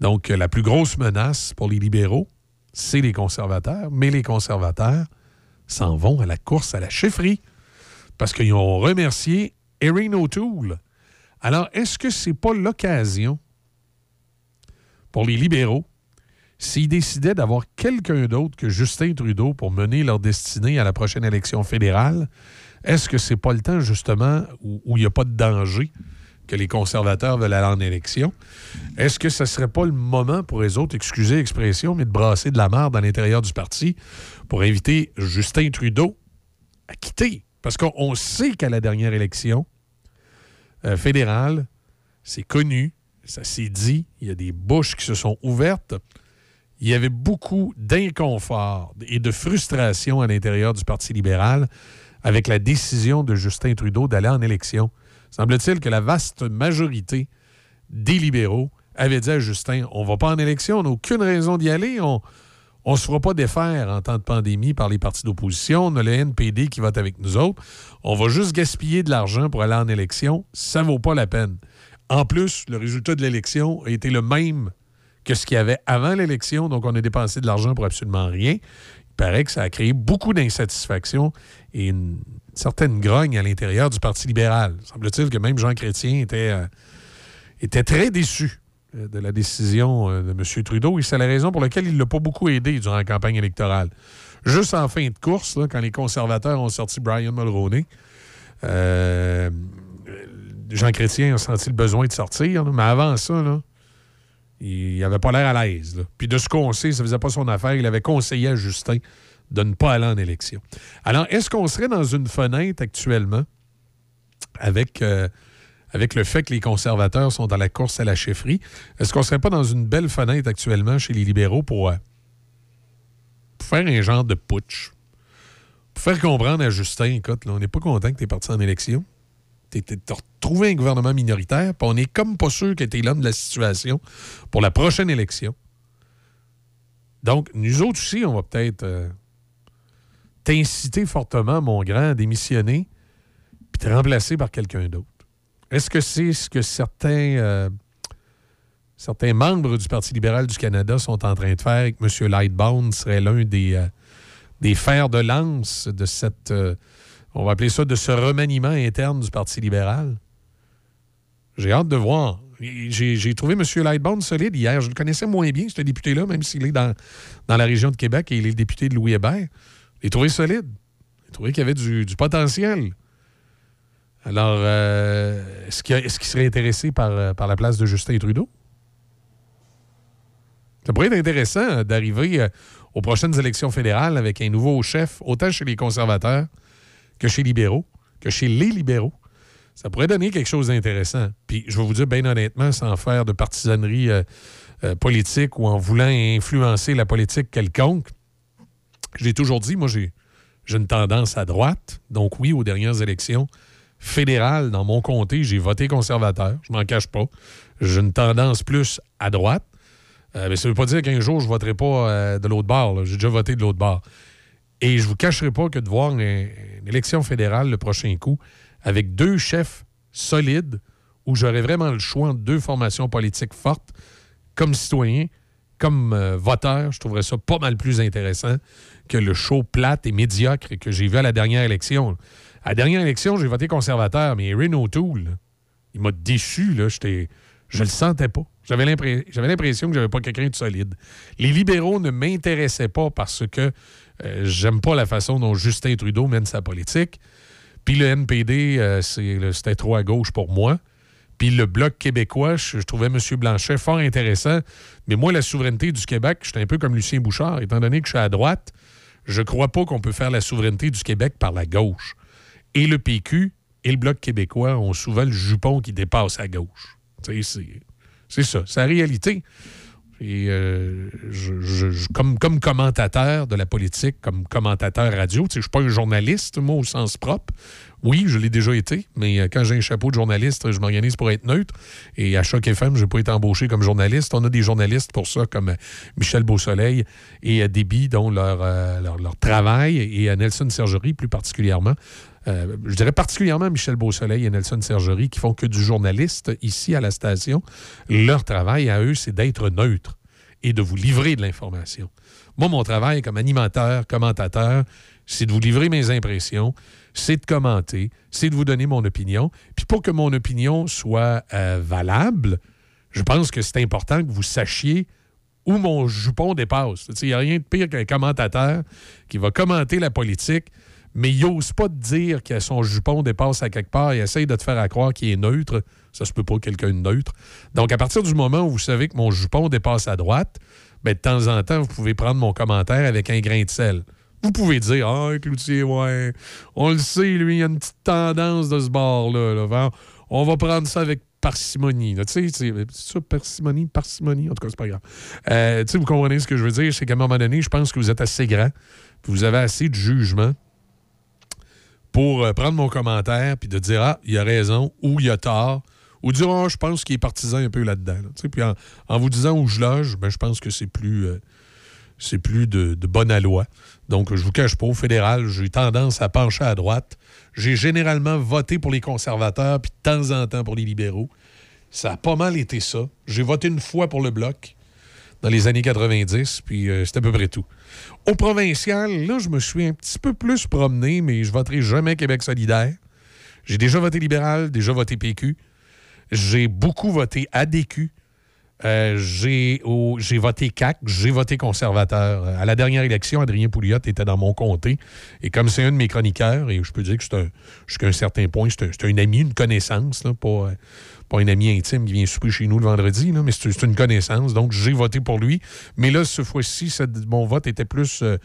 Donc, la plus grosse menace pour les libéraux, c'est les conservateurs, mais les conservateurs s'en vont à la course à la chefferie parce qu'ils ont remercié Erin O'Toole. Alors, est-ce que c'est pas l'occasion pour les libéraux s'ils décidaient d'avoir quelqu'un d'autre que Justin Trudeau pour mener leur destinée à la prochaine élection fédérale, est-ce que c'est pas le temps, justement, où il n'y a pas de danger que les conservateurs veulent aller en élection? Est-ce que ce ne serait pas le moment pour les autres, excusez l'expression, mais de brasser de la merde à l'intérieur du parti pour inviter Justin Trudeau à quitter? Parce qu'on sait qu'à la dernière élection euh, fédérale, c'est connu, ça s'est dit, il y a des bouches qui se sont ouvertes. Il y avait beaucoup d'inconfort et de frustration à l'intérieur du Parti libéral avec la décision de Justin Trudeau d'aller en élection. Semble-t-il que la vaste majorité des libéraux avait dit à Justin on va pas en élection, on n'a aucune raison d'y aller, on ne se fera pas défaire en temps de pandémie par les partis d'opposition, on a le NPD qui vote avec nous autres, on va juste gaspiller de l'argent pour aller en élection, ça vaut pas la peine. En plus, le résultat de l'élection a été le même que ce qu'il y avait avant l'élection, donc on a dépensé de l'argent pour absolument rien. Il paraît que ça a créé beaucoup d'insatisfaction et une certaine grogne à l'intérieur du Parti libéral. Semble-t-il que même Jean Chrétien était, euh, était très déçu euh, de la décision euh, de M. Trudeau et c'est la raison pour laquelle il ne l'a pas beaucoup aidé durant la campagne électorale. Juste en fin de course, quand les conservateurs ont sorti Brian Mulroney, Jean Chrétien a senti le besoin de sortir, mais avant ça, là, il n'avait pas l'air à l'aise. Puis de ce qu'on sait, ça ne faisait pas son affaire. Il avait conseillé à Justin de ne pas aller en élection. Alors, est-ce qu'on serait dans une fenêtre actuellement avec, euh, le fait que les conservateurs sont dans la course à la chefferie? Est-ce qu'on ne serait pas dans une belle fenêtre actuellement chez les libéraux pour, euh, pour faire un genre de putsch? Pour faire comprendre à Justin, écoute, là, on n'est pas content que tu es parti en élection tu as retrouvé un gouvernement minoritaire, puis on est comme pas sûr que tu es l'homme de la situation pour la prochaine élection. Donc, nous autres aussi, on va peut-être euh, t'inciter fortement, mon grand, à démissionner, puis te remplacer par quelqu'un d'autre. Est-ce que c'est ce que certains, euh, certains membres du Parti libéral du Canada sont en train de faire et que M. Lightbound serait l'un des, euh, des fers de lance de cette on va appeler ça de ce remaniement interne du Parti libéral. J'ai hâte de voir. J'ai trouvé M. Lightbound solide hier. Je le connaissais moins bien, ce député-là, même s'il est dans, la région de Québec et il est le député de Louis Hébert. J'ai trouvé solide. J'ai trouvé qu'il y avait du, potentiel. Alors, euh, est-ce qu'il serait intéressé par, euh, par la place de Justin Trudeau? Ça pourrait être intéressant euh, d'arriver aux prochaines élections fédérales avec un nouveau chef, autant chez les conservateurs que chez libéraux, que chez les libéraux. Ça pourrait donner quelque chose d'intéressant. Puis je vais vous dire bien honnêtement, sans faire de partisanerie euh, euh, politique ou en voulant influencer la politique quelconque, je l'ai toujours dit, moi j'ai une tendance à droite. Donc oui, aux dernières élections fédérales, dans mon comté, j'ai voté conservateur. Je m'en cache pas. J'ai une tendance plus à droite. Euh, mais ça ne veut pas dire qu'un jour, je ne voterai pas de l'autre bord. J'ai déjà voté de l'autre bord. Et je ne vous cacherai pas que de voir une, élection fédérale le prochain coup avec deux chefs solides où j'aurais vraiment le choix entre deux formations politiques fortes, comme citoyen, comme euh, voteur, je trouverais ça pas mal plus intéressant que le show plate et médiocre que j'ai vu à la dernière élection. À la dernière élection, j'ai voté conservateur, mais Erin O'Toole, il m'a déçu. Là, je le sentais pas. J'avais l'impression que j'avais pas quelqu'un de solide. Les libéraux ne m'intéressaient pas parce que euh, j'aime pas la façon dont Justin Trudeau mène sa politique. Puis le NPD, euh, c'était trop à gauche pour moi. Puis le Bloc québécois, je, trouvais M. Blanchet fort intéressant. Mais moi, la souveraineté du Québec, je suis un peu comme Lucien Bouchard. Étant donné que je suis à droite, je crois pas qu'on peut faire la souveraineté du Québec par la gauche. Et le PQ et le Bloc québécois ont souvent le jupon qui dépasse à gauche. C'est ça, c'est la réalité. Et euh, je, comme, comme commentateur de la politique, comme commentateur radio, je ne suis pas un journaliste, moi, au sens propre. Oui, je l'ai déjà été, mais euh, quand j'ai un chapeau de journaliste, je m'organise pour être neutre. Et à Choc FM, je n'ai pas été embauché comme journaliste. On a des journalistes pour ça, comme euh, Michel Beausoleil et Déby, dont leur, leur, travail, et à Nelson Sergerie plus particulièrement, je dirais particulièrement Michel Beausoleil et Nelson Sergerie, qui font que du journaliste ici à la station. Leur travail à eux, c'est d'être neutre et de vous livrer de l'information. Moi, mon travail comme animateur, commentateur, c'est de vous livrer mes impressions, c'est de commenter, c'est de vous donner mon opinion. Puis pour que mon opinion soit euh, valable, je pense que c'est important que vous sachiez où mon jupon dépasse. Il n'y a rien de pire qu'un commentateur qui va commenter la politique, mais il n'ose pas te dire que son jupon dépasse à quelque part et essaye de te faire croire qu'il est neutre. Ça se peut pas quelqu'un de neutre. Donc, à partir du moment où vous savez que mon jupon dépasse à droite, ben, de temps en temps, vous pouvez prendre mon commentaire avec un grain de sel. Vous pouvez dire, ah, Cloutier, ouais, on le sait, lui, il y a une petite tendance de ce bord-là. là. On va prendre ça avec parcimonie. Tu sais, c'est ça, parcimonie, parcimonie. En tout cas, c'est pas grave. Euh, tu sais, vous comprenez ce que je veux dire? C'est qu'à un moment donné, je pense que vous êtes assez grand, puis vous avez assez de jugement pour euh, prendre mon commentaire puis de dire ah, il a raison ou il a tort ou dire ah, je pense qu'il est partisan un peu là-dedans. Puis en, en vous disant où je loge, ben, je pense que c'est plus, euh, c'est plus de, de bonne loi. Donc, je vous cache pas, au fédéral, j'ai tendance à pencher à droite. J'ai généralement voté pour les conservateurs puis de temps en temps pour les libéraux. Ça a pas mal été ça. J'ai voté une fois pour le bloc dans les années 90, puis euh, c'est à peu près tout. Au provincial, là, je me suis un petit peu plus promené, mais je voterai jamais Québec solidaire. J'ai déjà voté libéral, déjà voté PQ. J'ai beaucoup voté ADQ. Euh, j'ai voté CAC, j'ai voté conservateur. À la dernière élection, Adrien Pouliot était dans mon comté. Et comme c'est un de mes chroniqueurs, et je peux dire que c'est jusqu'à un certain point, c'est un, ami, une connaissance, pas, un ami intime qui vient souper chez nous le vendredi, mais c'est une connaissance. Donc, j'ai voté pour lui. Mais là, ce fois-ci, mon vote était plus euh,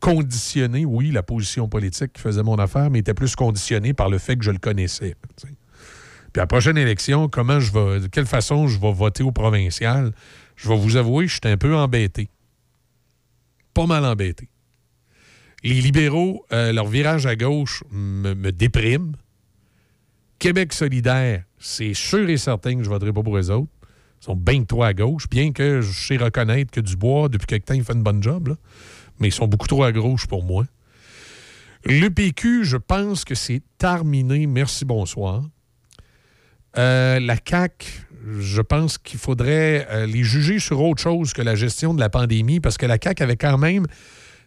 conditionné. Oui, la position politique qui faisait mon affaire, mais était plus conditionné par le fait que je le connaissais. Puis à la prochaine élection, comment je vais, de quelle façon je vais voter au provincial, je vais vous avouer, je suis un peu embêté. Pas mal embêté. Les libéraux, euh, leur virage à gauche me, me déprime. Québec solidaire, c'est sûr et certain que je ne voterai pas pour eux autres. Ils sont bien que trop à gauche, bien que je sais reconnaître que Dubois, depuis quelque temps, il fait une bonne job. Mais ils sont beaucoup trop à gauche pour moi. Le PQ, je pense que c'est terminé. Merci, bonsoir. Euh, la CAQ, je pense qu'il faudrait euh, les juger sur autre chose que la gestion de la pandémie, parce que la CAQ avait quand même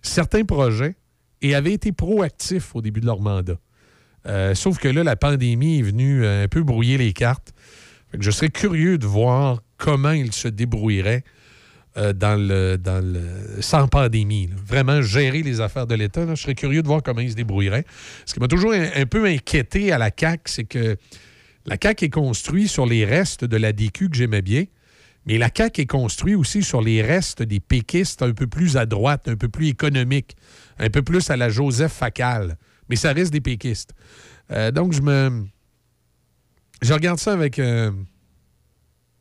certains projets et avait été proactif au début de leur mandat. Euh, sauf que là, la pandémie est venue un peu brouiller les cartes. Je serais curieux de voir comment ils se débrouilleraient dans le, sans pandémie. Vraiment gérer les affaires de l'État. Je serais curieux de voir comment ils se débrouilleraient. Ce qui m'a toujours un, un peu inquiété à la CAQ, c'est que la CAQ est construite sur les restes de la DQ que j'aimais bien, mais la CAQ est construite aussi sur les restes des péquistes un peu plus à droite, un peu plus économiques, un peu plus à la Joseph Facal. Mais ça reste des péquistes. Euh, donc, je me. Je regarde ça avec, euh,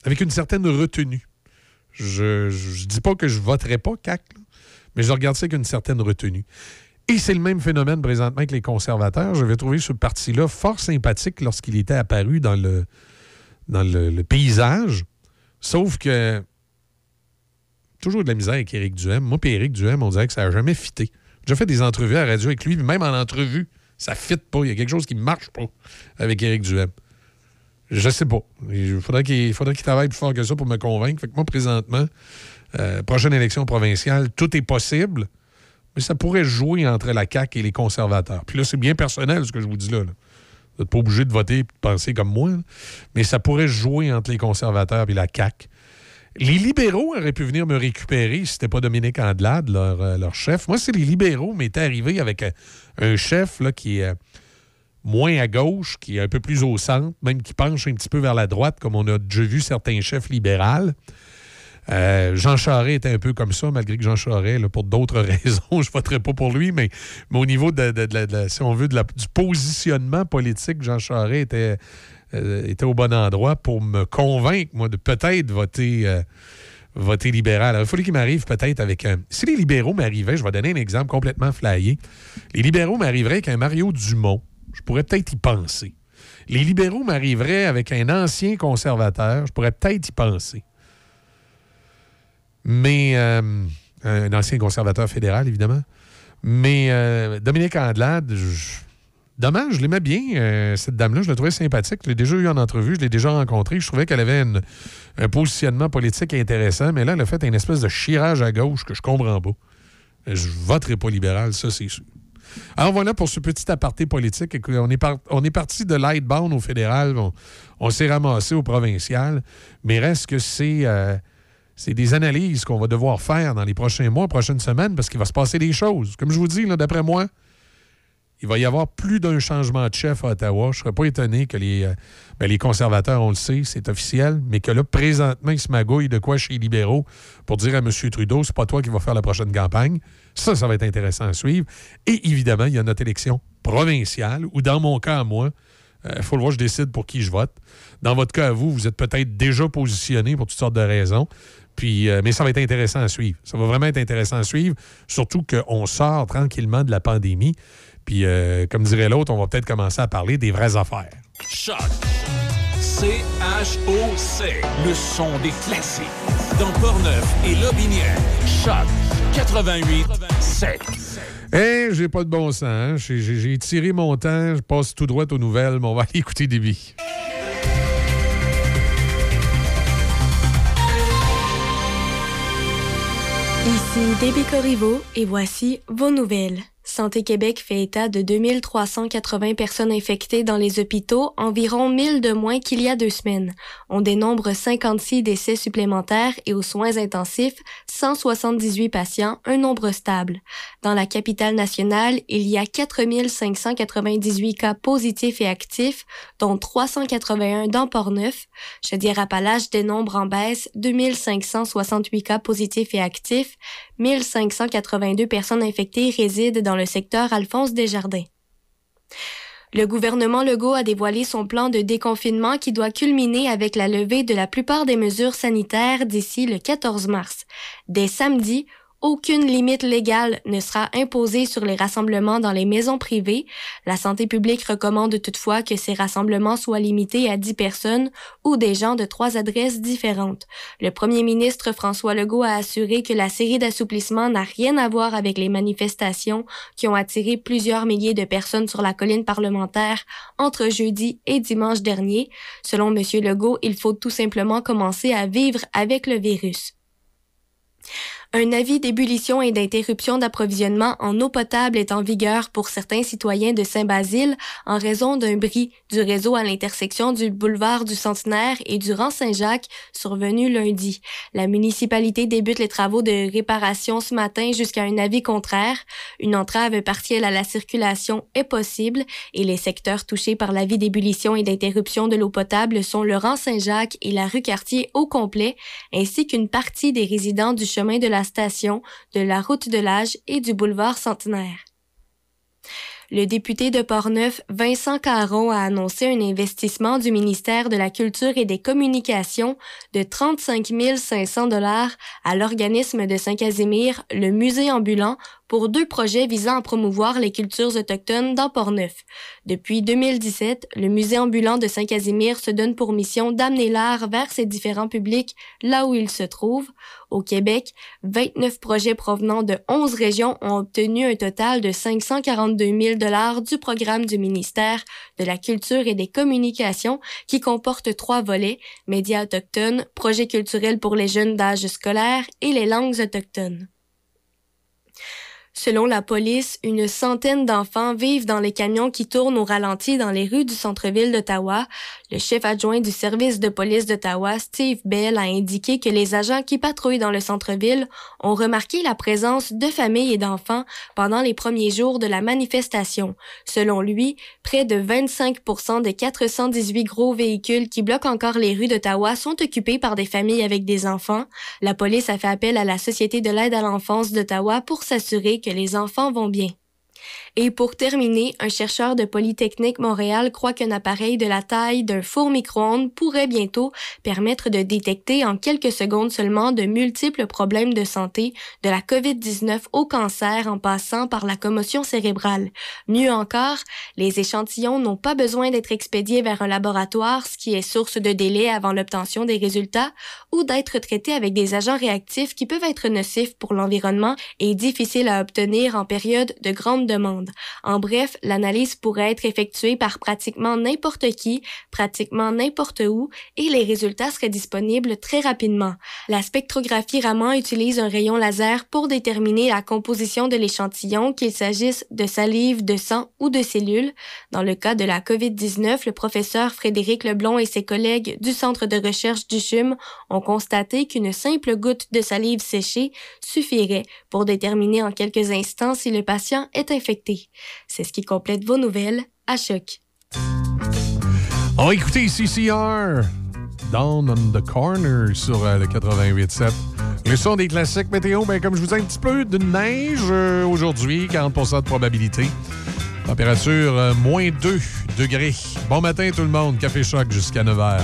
une certaine retenue. Je ne dis pas que je voterai pas CAC, mais je regarde ça avec une certaine retenue. Et c'est le même phénomène présentement avec les conservateurs. Je vais trouver ce parti-là fort sympathique lorsqu'il était apparu dans le, dans le, paysage. Sauf que toujours de la misère avec Éric Duhem. Moi et Éric Duhem, on dirait que ça n'a jamais fité. J'ai fait des entrevues à radio avec lui, même en entrevue, ça ne fit pas. Il y a quelque chose qui ne marche pas avec Éric Duhem. Je sais pas. Il faudrait qu'il faudrait qu'il travaille plus fort que ça pour me convaincre. Fait que moi, présentement, euh, prochaine élection provinciale, tout est possible, mais ça pourrait jouer entre la CAQ et les conservateurs. Puis là, c'est bien personnel ce que je vous dis là. Vous n'êtes pas obligé de voter et de penser comme moi, mais ça pourrait jouer entre les conservateurs et la CAQ. Les libéraux auraient pu venir me récupérer si c'était pas Dominique Andelade, leur, euh, leur chef. Moi, c'est les libéraux, t'es arrivé avec un, un chef là, qui est euh, moins à gauche, qui est un peu plus au centre, même qui penche un petit peu vers la droite, comme on a déjà vu certains chefs libéraux. Euh, Jean Charest était un peu comme ça, malgré que Jean Charest, pour d'autres raisons, je ne voterai pas pour lui, mais, mais au niveau, de, si on veut, du positionnement politique, Jean Charest était, euh, était au bon endroit pour me convaincre, moi, de peut-être voter, euh, voter libéral. Alors, il fallait qu'il m'arrive peut-être avec un... Si les libéraux m'arrivaient, je vais donner un exemple complètement flyé, les libéraux m'arriveraient avec un Mario Dumont. Je pourrais peut-être y penser. Les libéraux m'arriveraient avec un ancien conservateur. Je pourrais peut-être y penser. Mais euh, un ancien conservateur fédéral, évidemment. Mais euh, Dominique Andelade, dommage, je l'aimais bien, euh, cette dame-là. Je la trouvais sympathique. Je l'ai déjà eu en entrevue, je l'ai déjà rencontrée. Je trouvais qu'elle avait un positionnement politique intéressant, mais là, elle a fait une espèce de chirage à gauche que je comprends pas. Je voterai pas libéral, ça, c'est sûr. Alors voilà pour ce petit aparté politique. On est, on est parti de lightbound au fédéral, on, s'est ramassé au provincial, mais reste que c'est c'est des analyses qu'on va devoir faire dans les prochains mois, prochaines semaines, parce qu'il va se passer des choses. Comme je vous dis, d'après moi, il va y avoir plus d'un changement de chef à Ottawa. Je ne serais pas étonné que les, euh, ben, les conservateurs, on le sait, c'est officiel, mais que là, présentement, ils se magouillent de quoi chez les libéraux pour dire à M. Trudeau, c'est pas toi qui vas faire la prochaine campagne. Ça, ça va être intéressant à suivre. Et évidemment, il y a notre élection provinciale, ou dans mon cas moi, il euh, faut le voir, je décide pour qui je vote. Dans votre cas à vous, vous êtes peut-être déjà positionné pour toutes sortes de raisons. Puis, euh, mais ça va être intéressant à suivre. Ça va vraiment être intéressant à suivre, surtout qu'on sort tranquillement de la pandémie. Puis, euh, comme dirait l'autre, on va peut-être commencer à parler des vraies affaires. Choc. C-H-O-C. Le son des classiques. Dans Portneuf et Lobinière. Choc 88 7. Eh, j'ai pas de bon sens. hein. J'ai- tiré mon temps. Je passe tout droit aux nouvelles, mais on va aller écouter des billes. Ici Déby Corriveau et voici vos nouvelles. Santé Québec fait état de 2380 personnes infectées dans les hôpitaux, environ 1000 de moins qu'il y a deux semaines. On dénombre 56 décès supplémentaires et aux soins intensifs, 178 patients, un nombre stable. Dans la capitale nationale, il y a 4598 cas positifs et actifs, dont 381 dans Port-Neuf. Chaudière-Appalaches dénombre en baisse 2568 cas positifs et actifs, 1582 personnes infectées résident dans le secteur Alphonse Desjardins. Le gouvernement Legault a dévoilé son plan de déconfinement qui doit culminer avec la levée de la plupart des mesures sanitaires d'ici le 14 mars. Dès samedi, aucune limite légale ne sera imposée sur les rassemblements dans les maisons privées. La santé publique recommande toutefois que ces rassemblements soient limités à 10 personnes ou des gens de trois adresses différentes. Le premier ministre François Legault a assuré que la série d'assouplissements n'a rien à voir avec les manifestations qui ont attiré plusieurs milliers de personnes sur la colline parlementaire entre jeudi et dimanche dernier. Selon M. Legault, il faut tout simplement commencer à vivre avec le virus. Un avis d'ébullition et d'interruption d'approvisionnement en eau potable est en vigueur pour certains citoyens de Saint-Basile en raison d'un bris du réseau à l'intersection du boulevard du Centenaire et du rang Saint-Jacques survenu lundi. La municipalité débute les travaux de réparation ce matin jusqu'à un avis contraire. Une entrave partielle à la circulation est possible et les secteurs touchés par l'avis d'ébullition et d'interruption de l'eau potable sont le rang Saint-Jacques et la rue Cartier au complet, ainsi qu'une partie des résidents du chemin de la station, de la route de l'âge et du boulevard Centenaire. Le député de Portneuf, Vincent Caron, a annoncé un investissement du ministère de la Culture et des Communications de 35 500 dollars à l'organisme de Saint-Casimir, le musée ambulant, pour deux projets visant à promouvoir les cultures autochtones dans Portneuf. Depuis 2017, le musée ambulant de Saint-Casimir se donne pour mission d'amener l'art vers ses différents publics là où il se trouve. Au Québec, 29 projets provenant de 11 régions ont obtenu un total de 542 000 dollars du programme du ministère de la Culture et des Communications qui comporte trois volets, médias autochtones, projets culturels pour les jeunes d'âge scolaire et les langues autochtones. Selon la police, une centaine d'enfants vivent dans les camions qui tournent au ralenti dans les rues du centre-ville d'Ottawa. Le chef adjoint du service de police d'Ottawa, Steve Bell, a indiqué que les agents qui patrouillent dans le centre-ville ont remarqué la présence de familles et d'enfants pendant les premiers jours de la manifestation. Selon lui, près de 25% des 418 gros véhicules qui bloquent encore les rues d'Ottawa sont occupés par des familles avec des enfants. La police a fait appel à la Société de l'aide à l'enfance d'Ottawa pour s'assurer que les enfants vont bien. Et pour terminer, un chercheur de Polytechnique Montréal croit qu'un appareil de la taille d'un four micro-ondes pourrait bientôt permettre de détecter en quelques secondes seulement de multiples problèmes de santé, de la COVID-19 au cancer en passant par la commotion cérébrale. Mieux encore, les échantillons n'ont pas besoin d'être expédiés vers un laboratoire, ce qui est source de délai avant l'obtention des résultats, ou d'être traités avec des agents réactifs qui peuvent être nocifs pour l'environnement et difficiles à obtenir en période de grande demande. En bref, l'analyse pourrait être effectuée par pratiquement n'importe qui, pratiquement n'importe où, et les résultats seraient disponibles très rapidement. La spectrographie Raman utilise un rayon laser pour déterminer la composition de l'échantillon, qu'il s'agisse de salive, de sang ou de cellules. Dans le cas de la COVID-19, le professeur Frédéric Leblon et ses collègues du Centre de recherche du CHUM ont constaté qu'une simple goutte de salive séchée suffirait pour déterminer en quelques instants si le patient est infecté. C'est ce qui complète vos nouvelles à choc. On va écouter CCR Down on the Corner sur euh, le 88.7. Le son des classiques météo, ben, comme je vous dis, un petit peu de neige euh, aujourd'hui, 40% de probabilité. Température euh, moins 2 degrés. Bon matin tout le monde, Café Choc jusqu'à 9 h.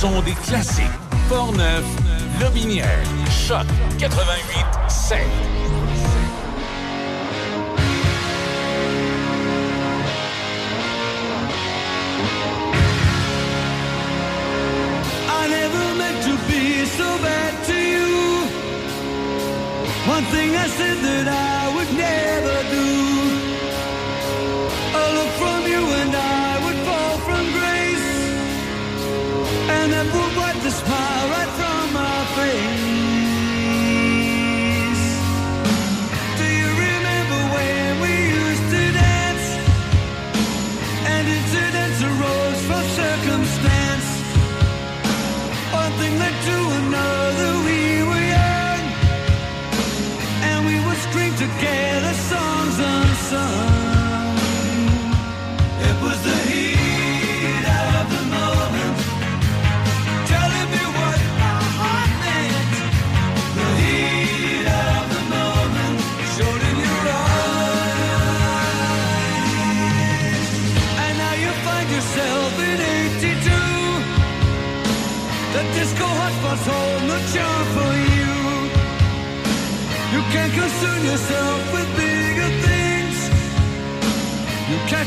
sont des classiques. Portneuf, Lobinière, Choc 88 7. One thing I said that I would never do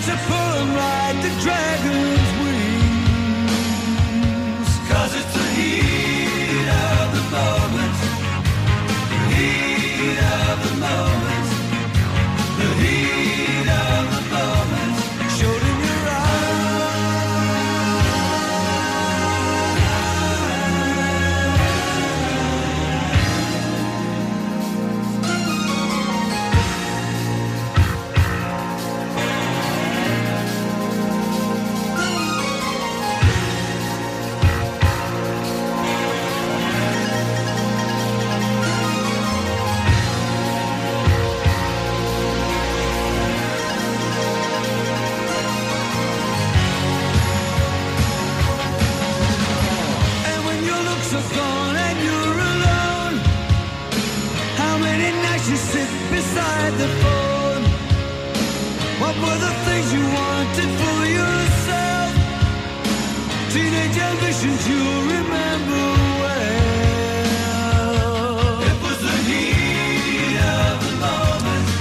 to pull and ride the dragons.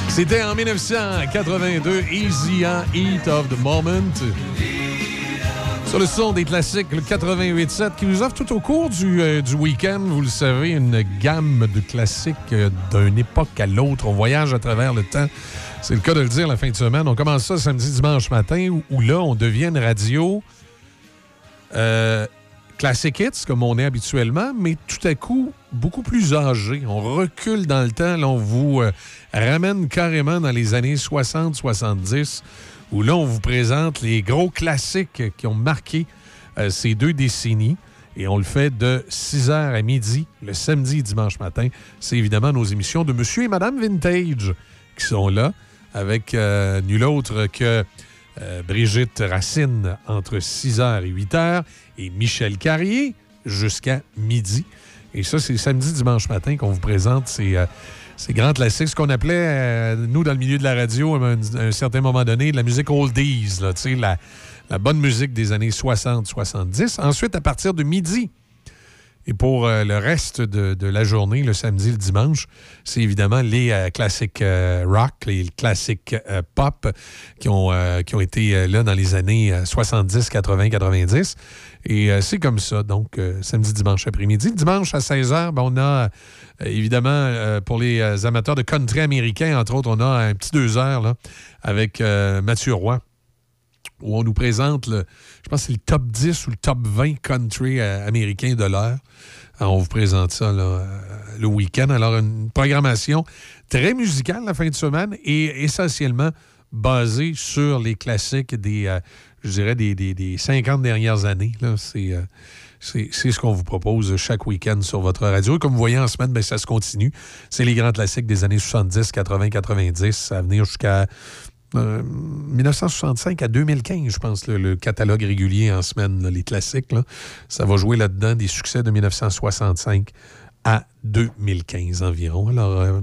C'était en 1982, Easy on Heat of the Moment. Sur le son des classiques, le 88.7, qui nous offre tout au cours du, euh, du week-end, vous le savez, une gamme de classiques euh, d'une époque à l'autre. On voyage à travers le temps. C'est le cas de le dire la fin de semaine. On commence ça samedi, dimanche matin, où, là, on devient une radio euh, classic hits, comme on est habituellement, mais tout à coup, beaucoup plus âgé. On recule dans le temps. Là, on vous euh, ramène carrément dans les années 60-70, où là, on vous présente les gros classiques qui ont marqué euh, ces deux décennies. Et on le fait de 6h à midi, le samedi dimanche matin. C'est évidemment nos émissions de Monsieur et Madame Vintage qui sont là, avec euh, nul autre que euh, Brigitte Racine entre 6h et 8h et Michel Carrier jusqu'à midi. Et ça, c'est samedi, dimanche matin qu'on vous présente ces, euh, ces grands classiques, ce qu'on appelait, euh, nous, dans le milieu de la radio, à un, certain moment donné, de la musique oldies, là, la bonne musique des années 60-70. Ensuite, à partir de midi, et pour euh, le reste de, la journée, le samedi, le dimanche, c'est évidemment les euh, classiques euh, rock, les classiques pop qui ont, qui ont été là dans les années euh, 70, 80, 90. Et c'est comme ça, donc samedi, dimanche après-midi. Dimanche à 16h, ben, on a évidemment pour les amateurs de country américain, entre autres, on a un petit deux heures là, avec Mathieu Roy où on nous présente, le, pense que c'est le top 10 ou le top 20 country euh, américain de l'heure. On vous présente ça euh, le week-end. Alors, une programmation très musicale la fin de semaine et essentiellement basée sur les classiques des, euh, je dirais, des, des, des 50 dernières années. C'est... ce qu'on vous propose chaque week-end sur votre radio. Comme vous voyez en semaine, ben, ça se continue. C'est les grands classiques des années 70, 80, 90, à venir jusqu'à euh, 1965 à 2015, je pense, le, catalogue régulier en semaine, les classiques. ça va jouer là-dedans des succès de 1965 à 2015 environ. Alors, euh,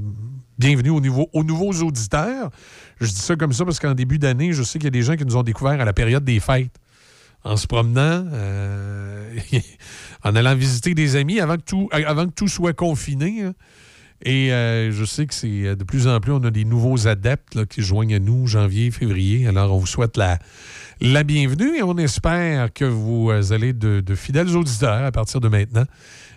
bienvenue au aux nouveaux auditeurs. Je dis ça comme ça parce qu'en début d'année, je sais qu'il y a des gens qui nous ont découvert à la période des fêtes. En se promenant, euh, en allant visiter des amis avant que tout, avant que tout soit confiné. hein. Et euh, je sais que c'est euh, de plus en plus, on a des nouveaux adeptes qui se joignent à nous janvier, février. Alors, on vous souhaite la, la bienvenue et on espère que vous euh, allez de, de fidèles auditeurs à partir de maintenant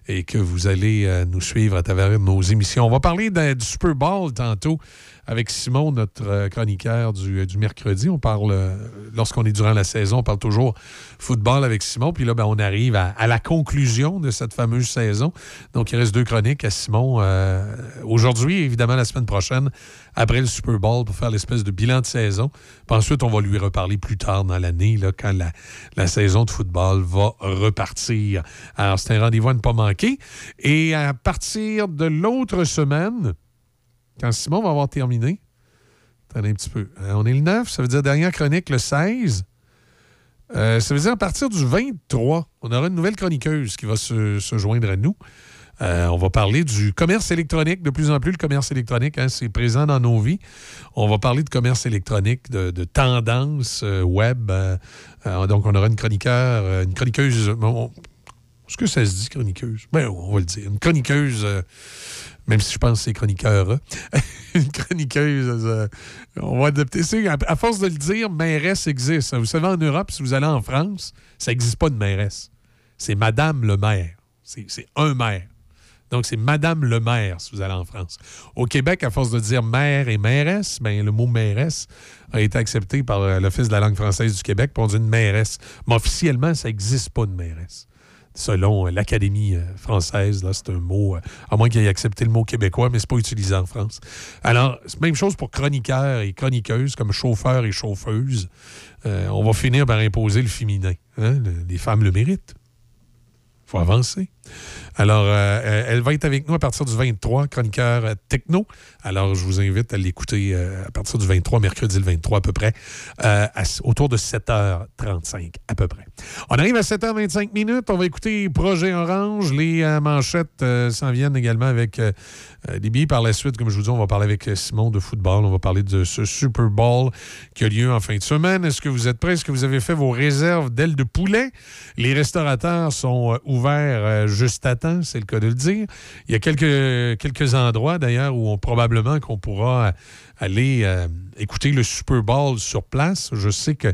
et que vous allez nous suivre à travers nos émissions. On va parler du Super Bowl tantôt avec Simon, notre euh, chroniqueur du, du mercredi. On parle, euh, lorsqu'on est durant la saison, on parle toujours football avec Simon. Puis là, ben, on arrive à, la conclusion de cette fameuse saison. Donc, il reste deux chroniques à Simon euh, aujourd'hui et évidemment la semaine prochaine, après le Super Bowl, pour faire l'espèce de bilan de saison. Puis ensuite, on va lui reparler plus tard dans l'année, quand la, la saison de football va repartir. Alors, c'est un rendez-vous à ne pas manquer. Et à partir de l'autre semaine, quand Simon va avoir terminé, attendez un petit peu, Euh, on est le 9, ça veut dire dernière chronique le 16. Euh, ça veut dire à partir du 23, on aura une nouvelle chroniqueuse qui va se, joindre à nous. Euh, on va parler du commerce électronique. De plus en plus, le commerce électronique, hein, c'est présent dans nos vies. On va parler de commerce électronique, de, de tendance euh, web. Euh, donc, on aura une chroniqueur, une chroniqueuse. Est-ce que ça se dit chroniqueuse? Ben, on va le dire. Une chroniqueuse, même si je pense que c'est chroniqueur. hein. une chroniqueuse, euh, on va adapter ça. À, à force de le dire, mairesse existe. Vous savez, en Europe, si vous allez en France, ça n'existe pas de mairesse. C'est Madame le maire. C'est c'est un maire. Donc, c'est Madame le maire, si vous allez en France. Au Québec, à force de dire maire et mairesse, ben, le mot mairesse a été accepté par euh, l'Office de la langue française du Québec pour dire une mairesse. Mais officiellement, ça n'existe pas de mairesse. Selon euh, l'Académie euh, française, là, c'est un mot, euh, à moins qu'il ait accepté le mot québécois, mais c'est pas utilisé en France. Alors, même chose pour chroniqueurs et chroniqueuses, comme chauffeurs et chauffeuses. On va finir par imposer le féminin. hein? Le- Les femmes le méritent. faut avancer. Alors, euh, elle va être avec nous à partir du 23, chroniqueur euh, techno. Alors, je vous invite à l'écouter euh, à partir du 23, mercredi le 23 à peu près, euh, autour de 7h35 à peu près. On arrive à 7h25 minutes. On va écouter Projet Orange. Les euh, manchettes euh, s'en viennent également avec euh, euh, des par la suite. Comme je vous dis, on va parler avec euh, Simon de football. On va parler de ce Super Bowl qui a lieu en fin de semaine. Est-ce que vous êtes prêts? Est-ce que vous avez fait vos réserves d'ailes de poulet? Les restaurateurs sont euh, ouverts euh, juste à temps, c'est le cas de le dire. Il y a quelques, quelques endroits d'ailleurs où on, probablement qu'on pourra euh, aller euh, écouter le Super Bowl sur place. Je sais que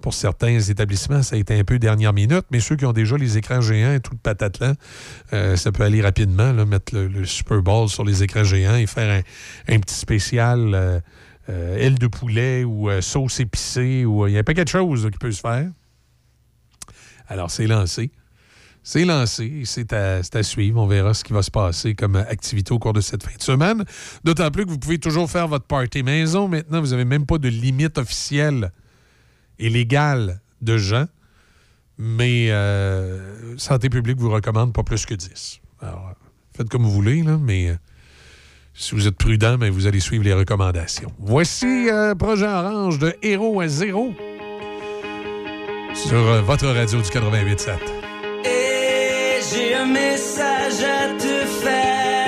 pour certains établissements, ça a été un peu dernière minute, mais ceux qui ont déjà les écrans géants et tout le patatlan, euh, ça peut aller rapidement, mettre le, Super Bowl sur les écrans géants et faire un, petit spécial aile de poulet ou sauce épicée. ou Il y a un paquet de choses qui peut se faire. Alors, c'est lancé. C'est lancé, c'est à, suivre. On verra ce qui va se passer comme activité au cours de cette fin de semaine. D'autant plus que vous pouvez toujours faire votre party maison. Maintenant, vous n'avez même pas de limite officielle et légale de gens. Mais euh, Santé publique vous recommande pas plus que 10. Alors, faites comme vous voulez, mais euh, si vous êtes prudent, ben, vous allez suivre les recommandations. Voici euh, Projet Orange de Héros à zéro sur votre radio du 88.7. J'ai un message à te faire.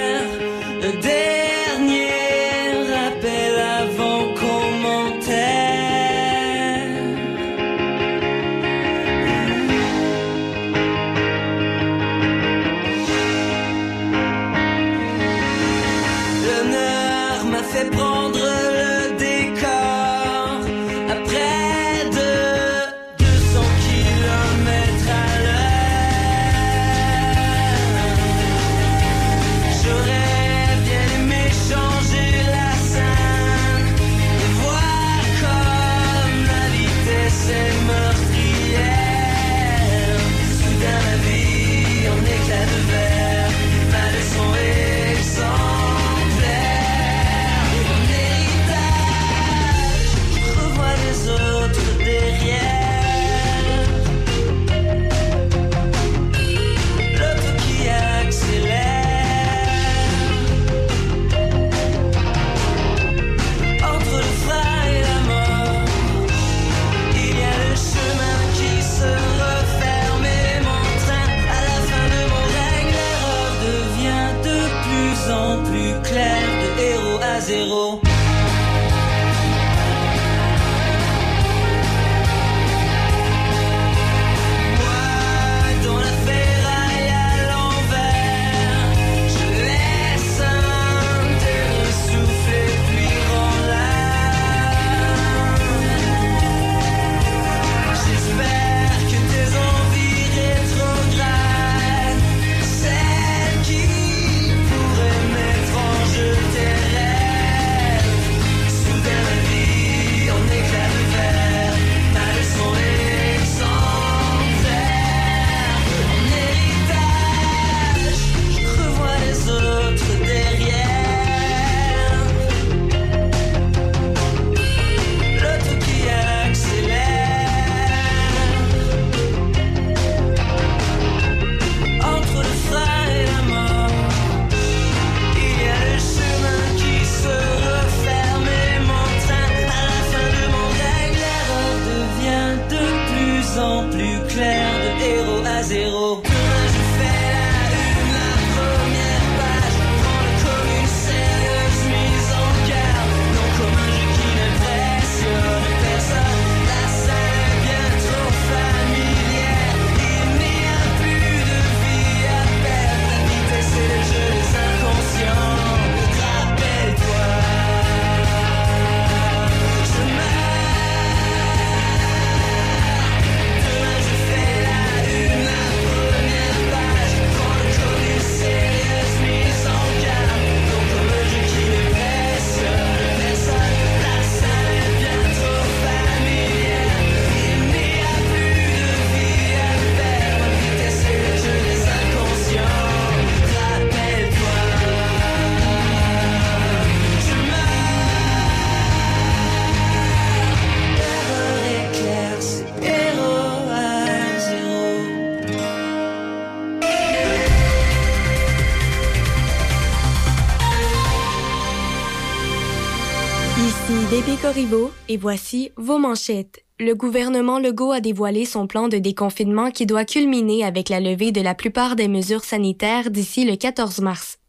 Et voici vos manchettes. Le gouvernement Legault a dévoilé son plan de déconfinement qui doit culminer avec la levée de la plupart des mesures sanitaires d'ici le 14 mars.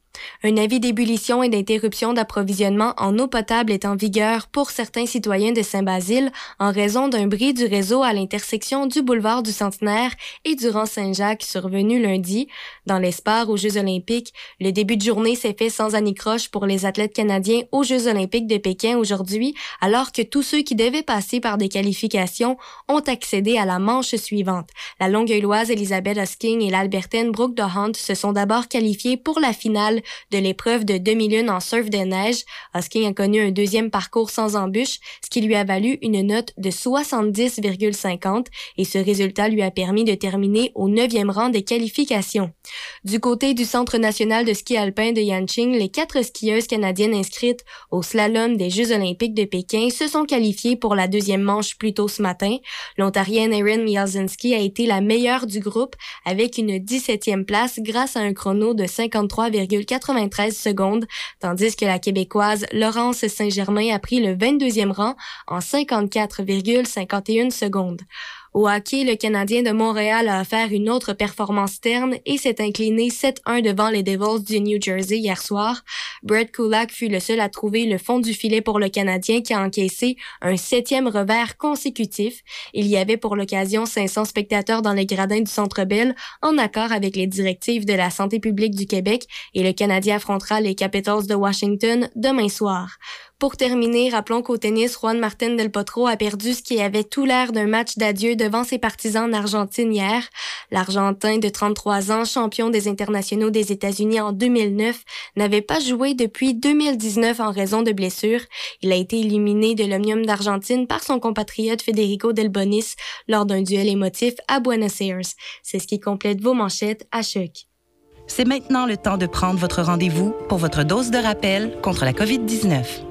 Un avis d'ébullition et d'interruption d'approvisionnement en eau potable est en vigueur pour certains citoyens de Saint-Basile en raison d'un bris du réseau à l'intersection du boulevard du Centenaire et du rang Saint-Jacques survenu lundi. Dans l'espoir aux Jeux olympiques, le début de journée s'est fait sans anicroche pour les athlètes canadiens aux Jeux olympiques de Pékin aujourd'hui, alors que tous ceux qui devaient passer par des qualifications ont accédé à la manche suivante. La Longueuilloise Elisabeth Hosking et l'Albertaine Brooke DeHunt se sont d'abord qualifiées pour la finale de l'épreuve de demi-lune en surf de neige. Hosking a connu un deuxième parcours sans embûche, ce qui lui a valu une note de 70,50 et ce résultat lui a permis de terminer au neuvième rang des qualifications. Du côté du Centre national de ski alpin de Yanqing, les quatre skieuses canadiennes inscrites au slalom des Jeux olympiques de Pékin se sont qualifiées pour la deuxième manche plus tôt ce matin. L'Ontarienne Erin Mialzinski a été la meilleure du groupe avec une 17e place grâce à un chrono de 53,93 secondes, tandis que la Québécoise Laurence Saint-Germain a pris le 22e rang en 54,51 secondes. Au hockey, le Canadien de Montréal a offert une autre performance terne et s'est incliné 7-1 devant les Devils du New Jersey hier soir. Brett Kulak fut le seul à trouver le fond du filet pour le Canadien qui a encaissé un septième revers consécutif. Il y avait pour l'occasion 500 spectateurs dans les gradins du Centre Bell en accord avec les directives de la santé publique du Québec et le Canadien affrontera les Capitals de Washington demain soir. Pour terminer, rappelons qu'au tennis, Juan Martin Del Potro a perdu ce qui avait tout l'air d'un match d'adieu devant ses partisans en Argentine hier. L'Argentin de 33 ans, champion des internationaux des États-Unis en 2009, n'avait pas joué depuis 2019 en raison de blessures. Il a été éliminé de l'Omnium d'Argentine par son compatriote Federico Del Bonis lors d'un duel émotif à Buenos Aires. C'est ce qui complète vos manchettes à choc. C'est maintenant le temps de prendre votre rendez-vous pour votre dose de rappel contre la COVID-19.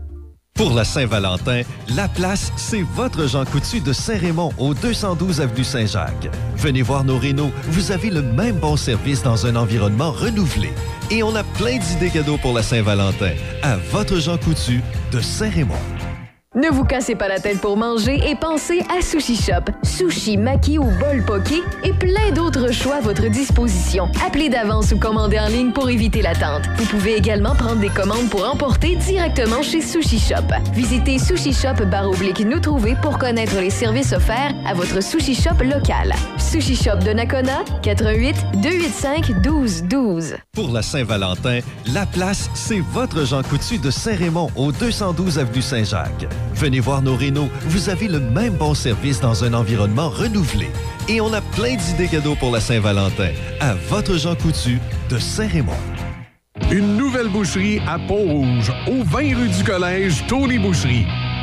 Pour la Saint-Valentin, la place, c'est votre Jean Coutu de Saint-Raymond au 212 avenue Saint-Jacques. Venez voir nos rénaux, vous avez le même bon service dans un environnement renouvelé. Et on a plein d'idées cadeaux pour la Saint-Valentin. À votre Jean Coutu de Saint-Raymond. Ne vous cassez pas la tête pour manger et pensez à Sushi Shop. Sushi, maki ou bol poké et plein d'autres choix à votre disposition. Appelez d'avance ou commandez en ligne pour éviter l'attente. Vous pouvez également prendre des commandes pour emporter directement chez Sushi Shop. Visitez Sushi Shop baroblique nous trouver pour connaître les services offerts à votre Sushi Shop local. Sushi Shop de Nakona, 88 285 12 12. Pour la Saint-Valentin, la place, c'est votre Jean Coutu de Saint-Raymond au 212 avenue Saint-Jacques. Venez voir nos rénaux, vous avez le même bon service dans un environnement renouvelé. Et on a plein d'idées cadeaux pour la Saint-Valentin. À votre Jean Coutu de Saint-Raymond. Une nouvelle boucherie à Pont-Rouge, au 20 rue du Collège, Tony Boucherie.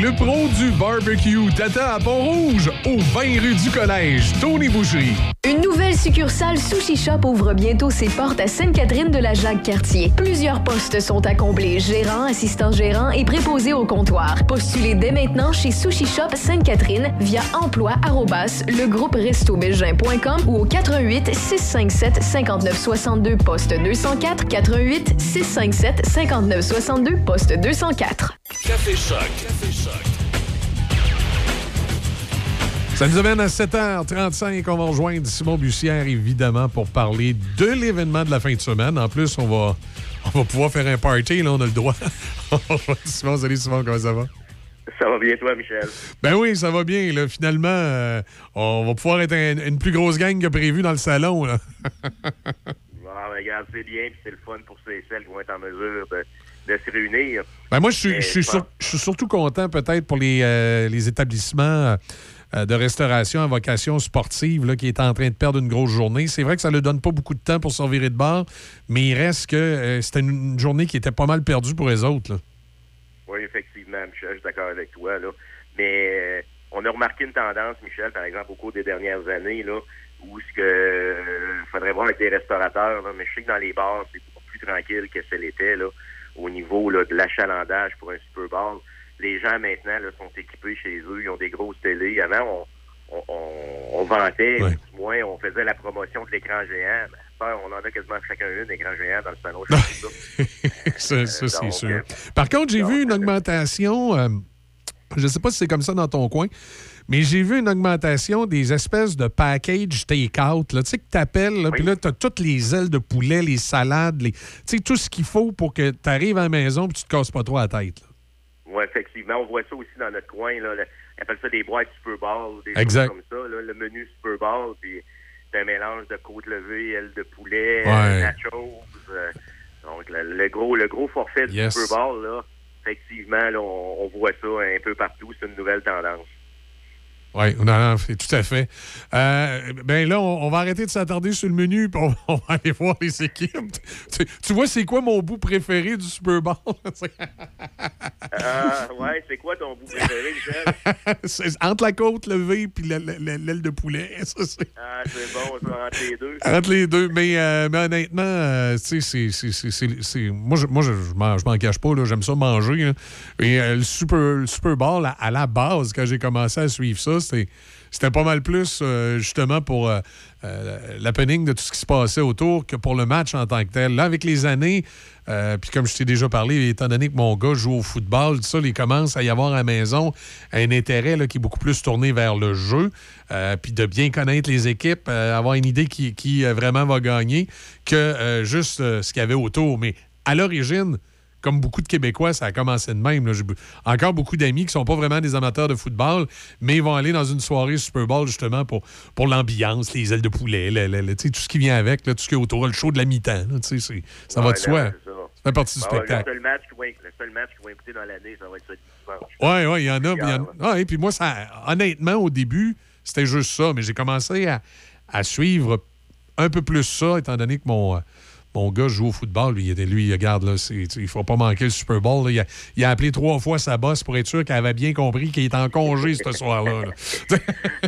Le pro du barbecue Tata à Pont-Rouge, au 20 rue du Collège, Tony Boucherie. Une nouvelle succursale Sushi Shop ouvre bientôt ses portes à Sainte-Catherine de la Jacques-Cartier. Plusieurs postes sont à combler, gérant, assistant gérant et préposé au comptoir. Postulez dès maintenant chez Sushi Shop Sainte-Catherine via emploi legrouperestobelgin.com ou au 88 657 59 62 poste 204 88 657 59 62 poste 204. Café Choc. Café Choc. Ça nous amène à 7h35. On va rejoindre Simon Bussière, évidemment, pour parler de l'événement de la fin de semaine. En plus, on va, on va pouvoir faire un party. Là, on a le droit. Simon, salut Simon, comment ça va? Ça va bien, toi, Michel? Ben oui, ça va bien. Là. Finalement, euh, on va pouvoir être un- une plus grosse gang que prévu dans le salon. Là. Bon, regarde, c'est bien, puis c'est le fun pour ceux et celles qui vont être en mesure de, de se réunir. Ben moi, je suis, je suis je sur- pense- je suis surtout content peut-être pour les, euh, les établissements euh, de restauration à vocation sportive là, qui est en train de perdre une grosse journée. C'est vrai que ça ne donne pas beaucoup de temps pour se revirer de bord, mais il reste que euh, c'était une journée qui était pas mal perdue pour les autres. là. Oui, effectivement, Michel, je suis d'accord avec toi. Là. Mais on a remarqué une tendance, Michel, par exemple, au cours des dernières années, là, où ce que faudrait voir avec les restaurateurs, là, mais je sais que dans les bars, c'est beaucoup plus tranquille que ce l'était au niveau là, de l'achalandage pour un Super Bowl. Les gens maintenant là, sont équipés chez eux, ils ont des grosses télés. Avant, on, on, on- on vantait, du moins, on faisait la promotion de l'écran géant. On en a quasiment chacun une, écran géant dans le salon. là. ça, c'est sûr. euh, Par contre, j'ai vu une augmentation, euh, je ne sais pas si c'est comme ça dans ton coin, mais j'ai vu une augmentation des espèces de package take-out. là. Tu sais, que tu appelles, puis là, tu as toutes les ailes de poulet, les salades, les... tu sais, tout ce qu'il faut pour que tu arrives à la maison et tu te casses pas trop la tête. Oui, effectivement. On voit ça aussi dans notre coin. Là, on appelle ça des boîtes Super Bowl, des Exact. choses comme ça. là. le menu Super Bowl, puis c'est un mélange de côte levée, ailes de poulet, Ouais. euh, nachos. euh, donc, le, le gros, le gros forfait du Yes. Super Bowl, là, effectivement, là, on, on voit ça un peu partout. C'est une nouvelle tendance. Oui, non, non, c'est tout à fait. Euh, ben là, on, on va arrêter de s'attarder sur le menu, puis on, on va aller voir les équipes. Tu, tu vois, c'est quoi mon bout préféré du Super Bowl? Ah, ouais, c'est quoi ton bout préféré, Michel? Entre la côte levée puis la- la- la- l'aile de poulet. Ça, c'est- Ah, c'est bon, ça, entre les deux. Entre les deux. Mais, euh, mais honnêtement, euh, tu sais, c'est- moi, je, moi, je, je m'en cache pas. là. J'aime ça manger. là. Et euh, le, Super, le Super Bowl, à, à la base, quand j'ai commencé à suivre ça, c'était pas mal plus euh, justement pour euh, euh, l'happening de tout ce qui se passait autour que pour le match en tant que tel. Là, avec les années, puis comme je t'ai déjà parlé, étant donné que mon gars joue au football, tout ça, il commence à y avoir à la maison un intérêt là, qui est beaucoup plus tourné vers le jeu, puis de bien connaître les équipes, avoir une idée qui, qui, vraiment va gagner, que juste ce qu'il y avait autour. Mais à l'origine, comme beaucoup de Québécois, ça a commencé de même. là. Encore beaucoup d'amis qui sont pas vraiment des amateurs de football, mais ils vont aller dans une soirée Super Bowl justement pour, pour l'ambiance, les ailes de poulet, le- le- le- tout ce qui vient avec, là, tout ce qui est autour, le show de la mi-temps. Ça va de soi. ça. Ça fait partie du Bon, spectacle. Le seul match qu'ils vont, le seul match qu'ils vont écouter dans l'année, ça va être ça dimanche. Oui, oui, il y en a. puis il y en- Ah, et puis moi, ça, honnêtement, au début, c'était juste ça, mais j'ai commencé à, à suivre un peu plus ça, étant donné que mon, mon gars joue au football. Lui, il, lui, regarde, là, il ne faut pas manquer le Super Bowl. Il, a, il a appelé trois fois sa boss pour être sûr qu'elle avait bien compris qu'il était en congé ce soir-là. là.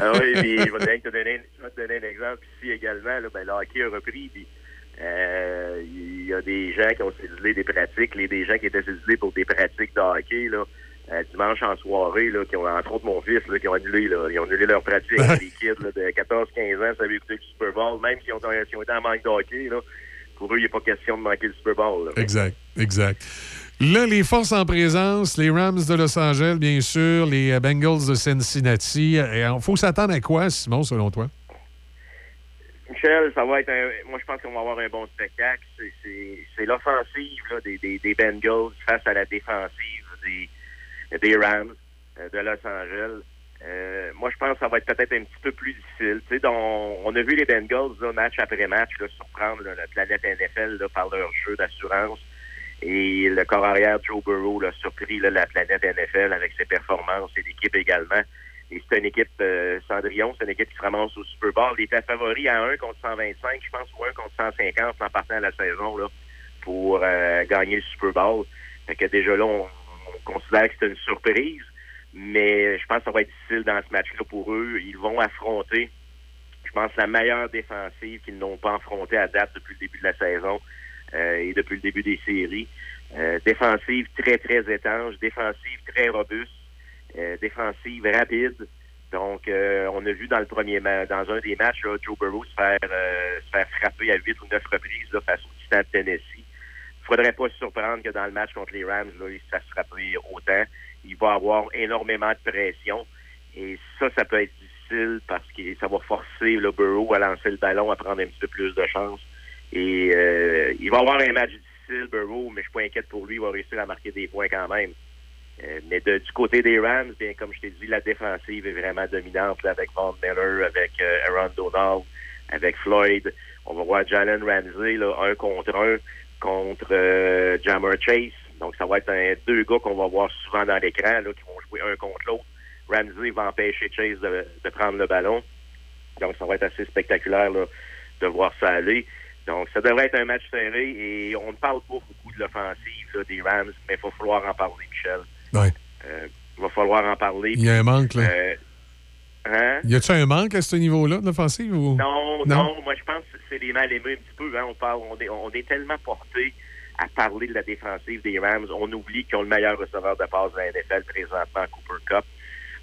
ah oui, puis je vais te donner, te donner- je vais te donner un exemple ici également. Là, ben, le hockey a repris, puis euh, il y a des gens qui ont cédulé des pratiques, les, des gens qui étaient cédulés pour des pratiques de hockey, là, euh, dimanche en soirée, là, qui ont, entre autres mon fils, là, qui ont annulé, là, ils ont annulé leur pratique. les kids là, de 14-15 ans savaient écouter le Super Bowl, même s'ils ont, ont été en manque de hockey, là, pour eux, il n'y a pas question de manquer le Super Bowl. là. Exact, exact. Là, les forces en présence, les Rams de Los Angeles, bien sûr, les euh, Bengals de Cincinnati. Il faut s'attendre à quoi, Simon, selon toi? Michel, ça va être un. Moi, je pense qu'on va avoir un bon spectacle. C'est- l'offensive des, des, des Bengals face à la défensive des, des Rams euh, de Los Angeles. Euh, moi, je pense que ça va être peut-être un petit peu plus difficile. Tu sais, on a vu les Bengals, là, match après match, là, surprendre là, la planète NFL par leur jeu d'assurance. Et le corps arrière Joe Burrow l'a surpris la planète NFL avec ses performances et l'équipe également. Et c'est une équipe euh, Cendrillon, c'est une équipe qui se ramasse au Super Bowl. Il était favori à 1 contre 125, je pense, ou 1 contre 150 en partant de la saison là, pour euh, gagner le Super Bowl. Fait que déjà là, on, on considère que c'est une surprise, mais je pense que ça va être difficile dans ce match-là pour eux. Ils vont affronter, je pense, la meilleure défensive qu'ils n'ont pas affrontée à date depuis le début de la saison euh, et depuis le début des séries. Euh, défensive très, très étanche, défensive très robuste, euh, défensive rapide. Donc, euh, on a vu dans le premier dans un des matchs, là, Joe Burrow se faire, euh, se faire frapper à huit ou neuf reprises là, face au Titan de Tennessee. Il faudrait pas se surprendre que dans le match contre les Rams, là, il se fasse frapper autant. Il va avoir énormément de pression. Et ça, ça peut être difficile parce que ça va forcer le Burrow à lancer le ballon, à prendre un petit peu plus de chance. Et euh, il va avoir un match difficile, Burrow, mais je suis pas inquiète pour lui. Il va réussir à marquer des points quand même. Euh, mais du côté des Rams, bien, comme je t'ai dit, la défensive est vraiment dominante avec Von Miller, avec euh, Aaron Donald, avec Floyd. On va voir Jalen Ramsey là, un contre un contre euh, Jammer Chase. Donc, ça va être un, deux gars qu'on va voir souvent dans l'écran, là, qui vont jouer un contre l'autre. Ramsey va empêcher Chase de, de prendre le ballon. Donc, ça va être assez spectaculaire là, de voir ça aller. Donc, ça devrait être un match serré et on ne parle pas beaucoup de l'offensive des Rams, mais il va falloir en parler, Michel. Ouais. Euh, il va falloir en parler. Il y a un manque, là. Euh, hein? Y a-tu un manque à ce niveau-là de l'offensive? Ou... Non, non, moi je pense que c'est les mal aimés un petit peu. Hein. On, parle, on, est, on est tellement porté à parler de la défensive des Rams. On oublie qu'ils ont le meilleur receveur de passe de la NFL présentement, Cooper Cup.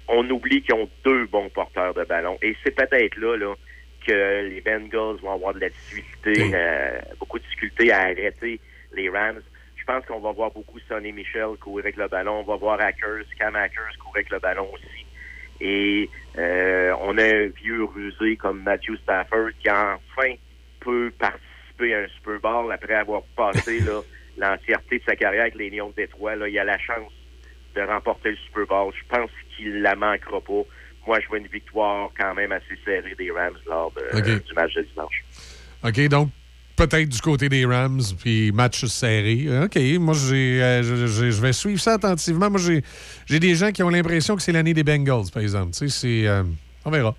On oublie qu'ils ont deux bons porteurs de ballon. Et c'est peut-être là, là que les Bengals vont avoir de la difficulté, euh, beaucoup de difficulté à arrêter les Rams. Je pense qu'on va voir beaucoup Sonny Michel courir avec le ballon. On va voir Hackers, Cam Hackers courir avec le ballon aussi. Et euh, on a un vieux rusé comme Matthew Stafford qui enfin peut participer à un Super Bowl après avoir passé l'entièreté de sa carrière avec les Lions de Détroit. Là, il a la chance de remporter le Super Bowl. Je pense qu'il la manquera pas. Moi, je vois une victoire quand même assez serrée des Rams lors de- OK. du match de dimanche. OK, donc peut-être du côté des Rams, puis match serré. OK, moi, j'ai, euh, je, vais suivre ça attentivement. Moi, j'ai, j'ai des gens qui ont l'impression que c'est l'année des Bengals, par exemple. Tu sais, c'est... euh, on verra.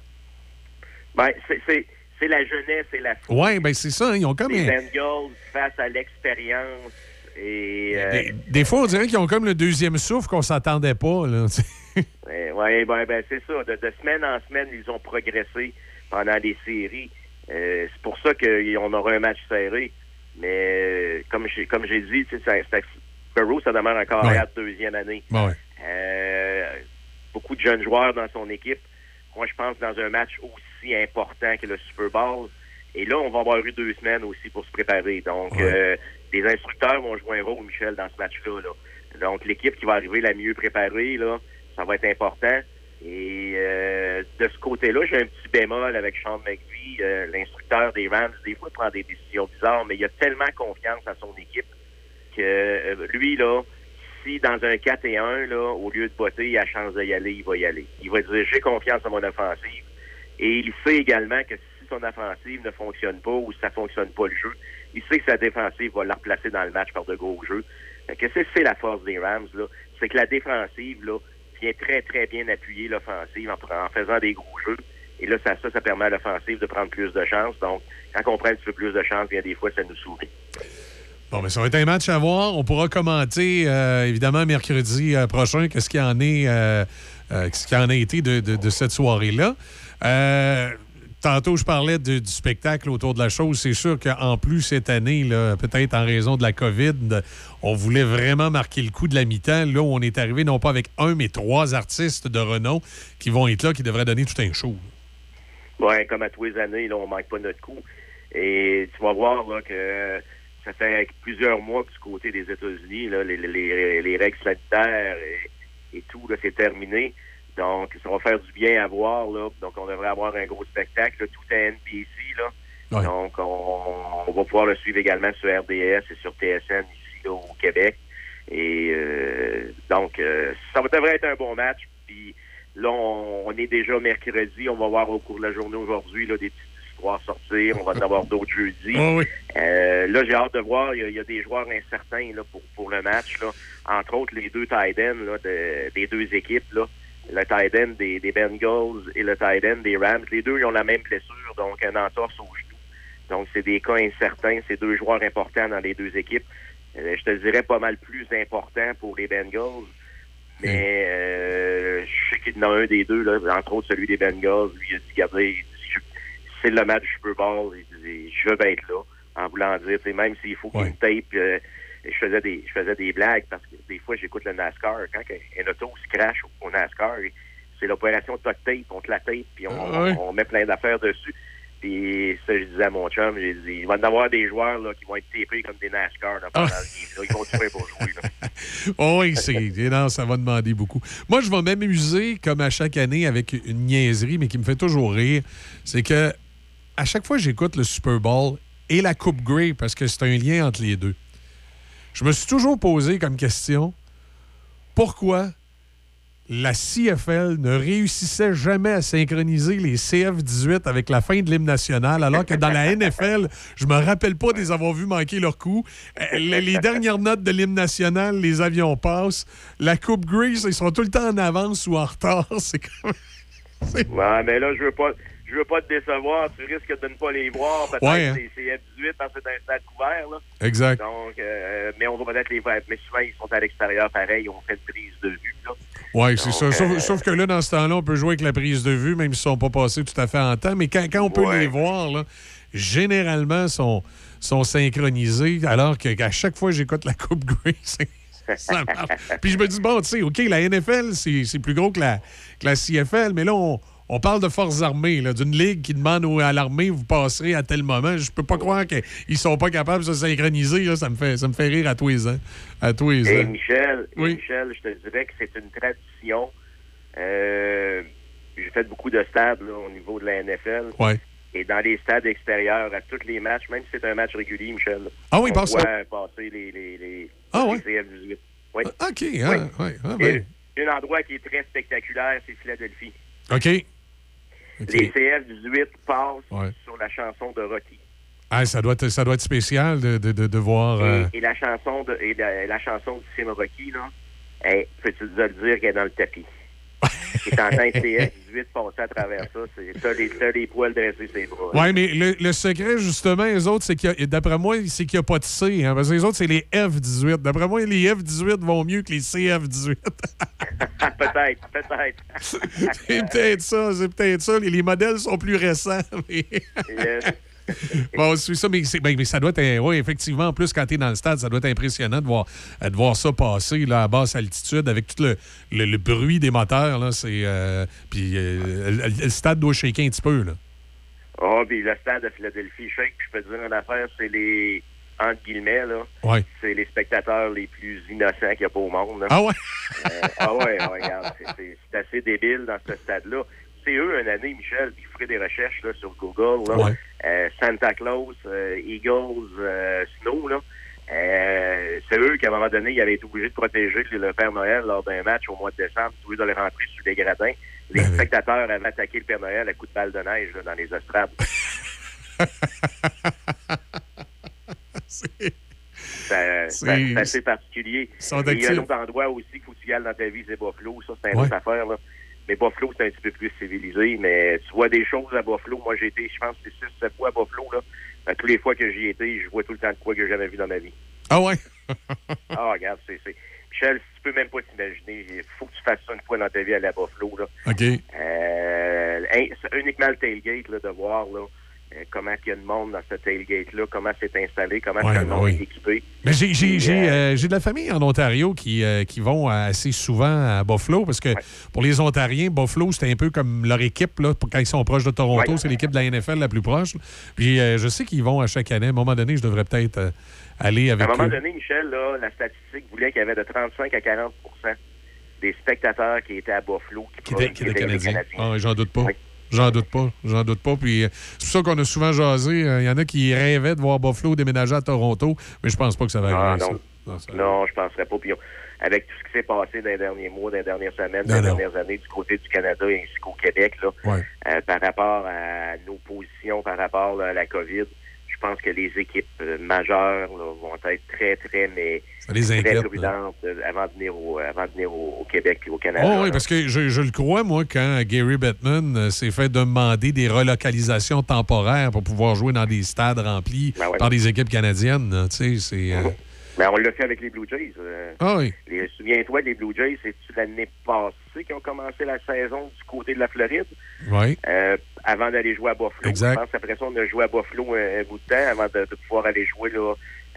Ben, c'est, c'est, la jeunesse et la foule. Ouais, ben c'est ça. hein, Ils ont comme... Les Bengals face à l'expérience et... euh, des, des fois, on dirait qu'ils ont comme le deuxième souffle qu'on s'attendait pas. Ouais, ben, ben, c'est ça. De, de semaine en semaine, ils ont progressé pendant les séries. Euh, c'est pour ça qu'on aura un match serré. Mais euh, comme j'ai comme j'ai dit, ça, ça, Burrow, ça demeure encore Ouais. la deuxième année. Ouais. Euh, beaucoup de jeunes joueurs dans son équipe. Moi, je pense dans un match aussi important que le Super Bowl. Et là, on va avoir eu deux semaines aussi pour se préparer. Donc, euh, les instructeurs vont jouer un rôle, Michel, dans ce match-là. là. Donc, l'équipe qui va arriver la mieux préparée, là, ça va être important. Et euh, de ce côté-là, j'ai un petit bémol avec Sean McVie, euh, l'instructeur des Rams. Des fois, il prend des décisions bizarres, mais il a tellement confiance à son équipe que lui, là, si dans un 4 et 1, là, au lieu de botter, il a chance d'y aller, il va y aller. Il va dire j'ai confiance en mon offensive. Et il sait également que si son offensive ne fonctionne pas ou si ça fonctionne pas le jeu, il sait que sa défensive va la replacer dans le match par de gros jeux. Fait que c'est la force des Rams. C'est que la défensive, là, vient très, très bien appuyer l'offensive en, faisant des gros jeux. Et là, ça, ça, permet à l'offensive de prendre plus de chance. Donc, quand on prend un petit peu plus de chance, bien des fois, ça nous sourit. Bon, mais ça va être un match à voir. On pourra commenter, euh, évidemment, mercredi euh, prochain, qu'est-ce qu'il y en est, euh, qu'est-ce en a été de cette soirée-là. Euh, tantôt, je parlais du spectacle autour de la chose. C'est sûr qu'en plus, cette année, peut-être en raison de la COVID, on voulait vraiment marquer le coup de la mi-temps. Là on est arrivé, non pas avec un, mais trois artistes de renom qui vont être là, qui devraient donner tout un show. Ouais, comme à tous les années, là, on manque pas notre coup. Et tu vas voir que ça fait plusieurs mois que du côté des États-Unis, les, les, les règles sanitaires et, tout, c'est terminé. Donc, ça va faire du bien à voir. Là. Donc, on devrait avoir un gros spectacle. là. Tout est NBC. Là. Donc, on, on va pouvoir le suivre également sur RDS et sur TSN ici là, au Québec. Et euh, donc, euh, ça devrait être un bon match. Puis là, on, on est déjà mercredi. On va voir au cours de la journée aujourd'hui là, des petites histoires sortir. On va en avoir d'autres jeudi. Euh, là, j'ai hâte de voir. Il y, y a des joueurs incertains là, pour, pour le match. Là. Entre autres, les deux tight ends là, de- des deux équipes. Là. Le tight end des, des Bengals et le tight end des Rams. Les deux, ils ont la même blessure, donc un entorse au genou. Donc, c'est des cas incertains. C'est deux joueurs importants dans les deux équipes. Euh, je te dirais pas mal plus important pour les Bengals. Mais euh, je sais qu'il y en a un des deux, là, entre autres celui des Bengals. Lui, il a dit, regardez, je- c'est le match Super Bowl. Il dit, je veux être là. En voulant dire, même s'il faut qu'il me tape, euh, je faisais des je faisais des blagues parce que des fois j'écoute le NASCAR. Quand un, un auto se crash au, au NASCAR, c'est l'opération tuck tape, on te la tape, puis on, Ah on, on met plein d'affaires dessus. Puis ça, je disais à mon chum, j'ai dit, il va y avoir des joueurs là, qui vont être tapés comme des NASCAR là, pendant Ah. le game. là. Ils vont tuer pour jouer. Oh oui, c'est. Non, ça va demander beaucoup. Moi, je vais m'amuser, comme à chaque année, avec une niaiserie, mais qui me fait toujours rire. C'est que à chaque fois j'écoute le Super Bowl et la Coupe Grey, parce que c'est un lien entre les deux, je me suis toujours posé comme question pourquoi la CFL ne réussissait jamais à synchroniser les CF-18 avec la fin de l'hymne national, alors que dans la NFL, je me rappelle pas de les avoir vus manquer leur coup. Euh, Les, les dernières notes de l'hymne national, les avions passent. La Coupe Grease, ils sont tout le temps en avance ou en retard. C'est comme... Ouais, mais là, je veux pas. Je veux pas te décevoir, tu risques de ne pas les voir, peut-être Ouais, hein. les CF18 parce que c'est un stade couvert. Là. Exact. Donc, euh, mais on va peut-être les voir. Mais souvent, ils sont à l'extérieur pareil, on fait une prise de vue. Oui, c'est ça. Sauf, euh, sauf que là, dans ce temps-là, on peut jouer avec la prise de vue, même s'ils ne sont pas passés tout à fait en temps. Mais quand, quand on peut Ouais. les voir, là, généralement, sont, sont synchronisés, alors qu'à chaque fois que j'écoute la Coupe Grey, c'est- ça marche. Puis je me dis, bon, tu sais, OK, la NFL, c'est c'est plus gros que la, que la CFL, mais là, on, on parle de forces armées, d'une ligue qui demande au- à l'armée, vous passerez à tel moment. Je peux pas croire qu'ils sont pas capables de se synchroniser. là. Ça, me fait, ça me fait rire à tous les ans. À tous les Et. Michel, et Oui. Michel, je te dirais que c'est une tradition. Euh, J'ai fait beaucoup de stades là, au niveau de la NFL. Ouais. Et dans les stades extérieurs, à tous les matchs, même si c'est un match régulier, Michel. Ah oui, on passe voit ça. passer les, les, les, Ah les ouais? CF18. Oui. OK, hein, ouais, ah, ben. Et un endroit qui est très spectaculaire, c'est Philadelphie. OK. Les CF18 passent Ouais. sur la chanson de Rocky. Ah, ça, doit être, ça doit être spécial de, de, de, de voir. euh, Et, et la chanson de et la, la chanson du film Rocky, là, hey, peux-tu le dire qu'elle est dans le tapis? Et t'entends un CF18 passer à travers ça, c'est t'as les, les poils dressés ses bras. Oui, mais le, le secret, justement, les autres, c'est qu'il d'après moi, c'est qu'il n'y a pas de C. Hein, parce que les autres, c'est les F-18. D'après moi, les F-18 vont mieux que les CF-18. peut-être, peut-être. c'est peut-être ça, c'est peut-être ça. Les, les modèles sont plus récents. mais- Yes. bon, c'est ça, mais, ben, mais ça doit être. Oui, effectivement, en plus, quand tu es dans le stade, ça doit être impressionnant de voir, euh, de voir ça passer là, à basse altitude avec tout le, le- le bruit des moteurs. Là, c'est, euh, puis euh, le, le stade doit shaker un petit peu. Là. Oh, puis le stade de Philadelphie, je sais que je peux te dire une affaire, c'est les, entre guillemets, là, Ouais. c'est les spectateurs les plus innocents qu'il n'y a pas au monde. là. Ah ouais? Euh, ah ouais, regarde, c'est- c'est assez débile dans ce stade-là. C'est eux, une année, Michel, puis vous ferez des recherches là, sur Google. Là, Ouais. Euh, Santa Claus, euh, Eagles, euh, Snow, là. C'est eux qu'à un moment donné, ils avaient été obligés de protéger le Père Noël lors d'un match au mois de décembre, au lieu de le rentrer sur les gradins. Les Ben spectateurs avaient attaqué le Père Noël à coups de balle de neige là, dans les estrades. C'est- Ça- ça- assez particulier. Il y a un actifs. autre endroit aussi faut que tu y ailles dans ta vie, c'est Buffalo. Ça, c'est une Ouais. autre affaire. Là. Mais Buffalo, c'est un petit peu plus civilisé. Mais tu vois des choses à Buffalo. Moi, j'ai été, je pense, c'est 6-7 fois à Buffalo. Là. Ben, tous les fois que j'y étais, je vois tout le temps de quoi que j'ai jamais vu dans ma vie. Ah ouais? Ah, regarde, c'est. c'est- Michel, tu peux même pas t'imaginer. Il faut que tu fasses ça une fois dans ta vie à la Buffalo. Là. OK. Euh, uniquement le tailgate, là, de voir là, comment il y a de monde dans ce tailgate-là, comment c'est installé, comment Ouais, le monde oui. est équipé. Mais j'ai, j'ai, Puis, j'ai, euh, euh, j'ai de la famille en Ontario qui, euh, qui vont assez souvent à Buffalo parce que pour les Ontariens, Buffalo, c'est un peu comme leur équipe. Là, quand ils sont proches de Toronto, Ouais. c'est l'équipe de la NFL la plus proche. Puis euh, je sais qu'ils vont à chaque année. À un moment donné, je devrais peut-être euh, aller À avec un moment eux. donné, Michel, là, la statistique voulait qu'il y avait de 35 à 40% des spectateurs qui étaient à Buffalo qui, qui étaient, qui étaient Canadiens. Ah, j'en doute pas. Oui. J'en doute pas. J'en doute pas. Puis euh, c'est pour ça qu'on a souvent jasé. Euh, Il y en a qui rêvaient de voir Buffalo déménager à Toronto, mais je pense pas que ça va Ah, arriver. non. ça. Non, ça- Non, je penserais pas. Puis avec tout ce qui s'est passé dans les derniers mois, dans les dernières semaines, Non, dans les non. dernières années du côté du Canada ainsi qu'au Québec, là, Ouais. euh, par rapport à nos positions, par rapport là, à la COVID, je pense que les équipes majeures là, vont être très, très, mais Ça les très inquiète, prudentes avant de venir au, avant de venir au, au Québec et au Canada. Oh oui, là. parce que je, je le crois, moi, quand Gary Bettman euh, s'est fait demander des relocalisations temporaires pour pouvoir jouer dans des stades remplis Ben ouais. par des équipes canadiennes. Tu sais, c'est. euh, Mais on l'a fait avec les Blue Jays. euh, Ah oui. Souviens-toi, les Blue Jays, c'est-tu l'année passée qu'ils ont commencé la saison du côté de la Floride? Oui. euh, avant d'aller jouer à Buffalo. Exact. Je pense qu'après ça, on a joué à Buffalo un, un bout de temps avant de, de pouvoir aller jouer là,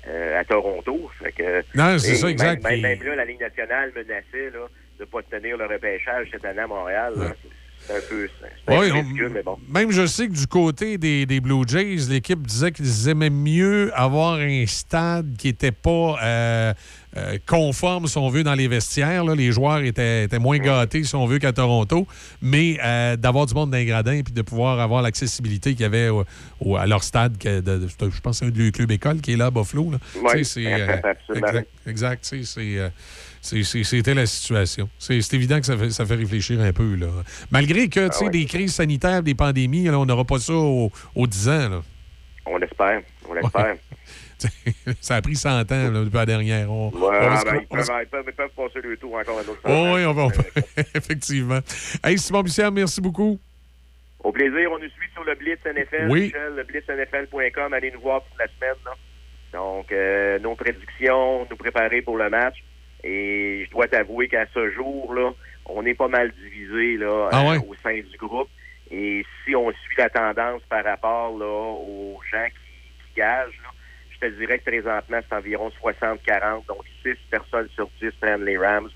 euh, à Toronto. Fait que, Non, c'est ça, exact. Même, là, la Ligue nationale menaçait là, de ne pas tenir le repêchage cette année à Montréal. là. C'est un peu, un peu on- mais bon. Même je sais que du côté des, des Blue Jays, l'équipe disait qu'ils aimaient mieux avoir un stade qui n'était pas euh, euh, conforme, si on veut, dans les vestiaires. là. Les joueurs étaient, étaient moins gâtés, si on veut, qu'à Toronto. Mais euh, d'avoir du monde les gradins puis de pouvoir avoir l'accessibilité qu'il y avait au- au- à leur stade, que de- de- je pense que c'est un du club école qui est là à Buffalo. là. Oui, euh, exact, c'est, C'était la situation. C'est évident que ça fait, ça fait réfléchir un peu. Là. Malgré que, tu sais, ouais. des crises sanitaires, des pandémies, là, on n'aura pas ça aux, aux 10 ans. là. On l'espère. On l'espère. ça a pris 100 ans là, depuis la dernière. On, on va ah, ben, on ils, peuvent, se- ils, peuvent, ils peuvent passer le tour encore un autre Oh, oui, on va. Effectivement. Hey, Simon Bussière, merci beaucoup. Au plaisir, on nous suit sur le Blitz NFL, Oui. Michel, le blitznfl.com. Allez nous voir toute la semaine. là. Donc, euh, nos prédictions, nous préparer pour le match. Et je dois t'avouer qu'à ce jour, là, on est pas mal divisé là, Ah euh, ouais? au sein du groupe. Et si on suit la tendance par rapport là, aux gens qui, qui gagent, je te dirais que présentement, c'est environ 60-40. Donc, 6 personnes sur 10 prennent les Rams.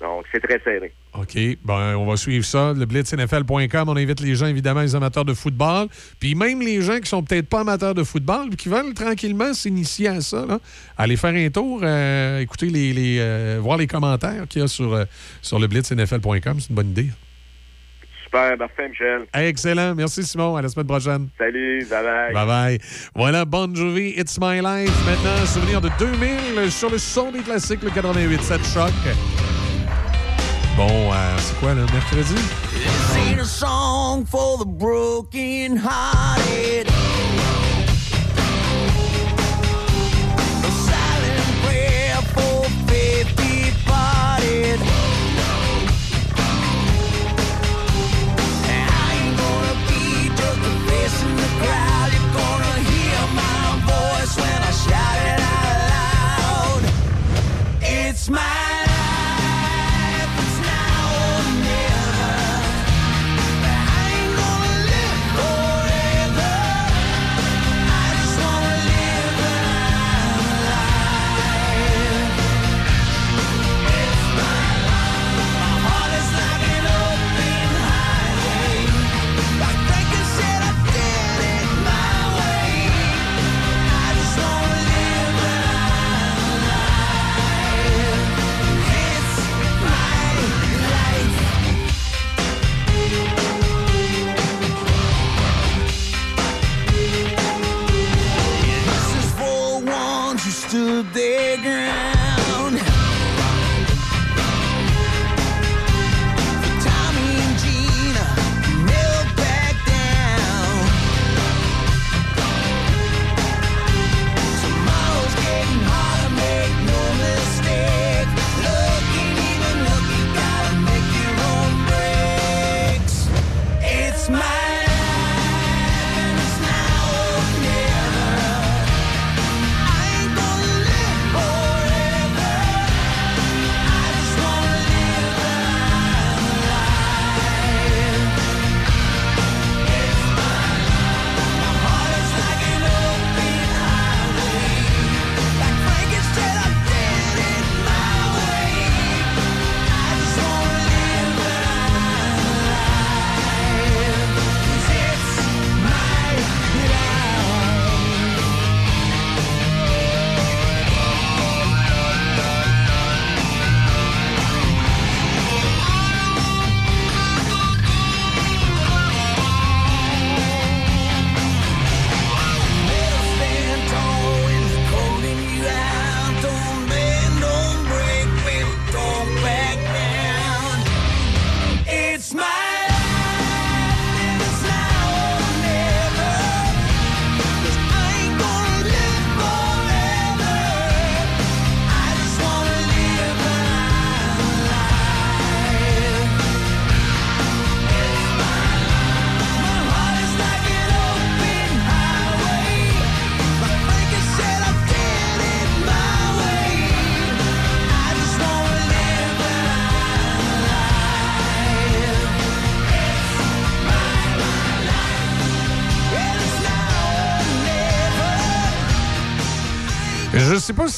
Donc, c'est très serré. OK. Ben, on va suivre ça. Le blitznfl.com. On invite les gens, évidemment, les amateurs de football. Puis même les gens qui sont peut-être pas amateurs de football, qui veulent tranquillement s'initier à ça, aller faire un tour, euh, écouter les, les, euh, voir les commentaires qu'il y a sur, euh, sur le blitznfl.com. C'est une bonne idée. Super, parfait, Michel. Hey, excellent. Merci, Simon. À la semaine prochaine. Salut, bye-bye. Bye bye. Voilà, Bon Jovi, It's My Life. Maintenant, souvenir de 2000 sur le son des classiques, le 88.7 Choc. Bon, euh, c'est quoi, là, mercredi? This ain't a song for the broken hearted. It's Today. day.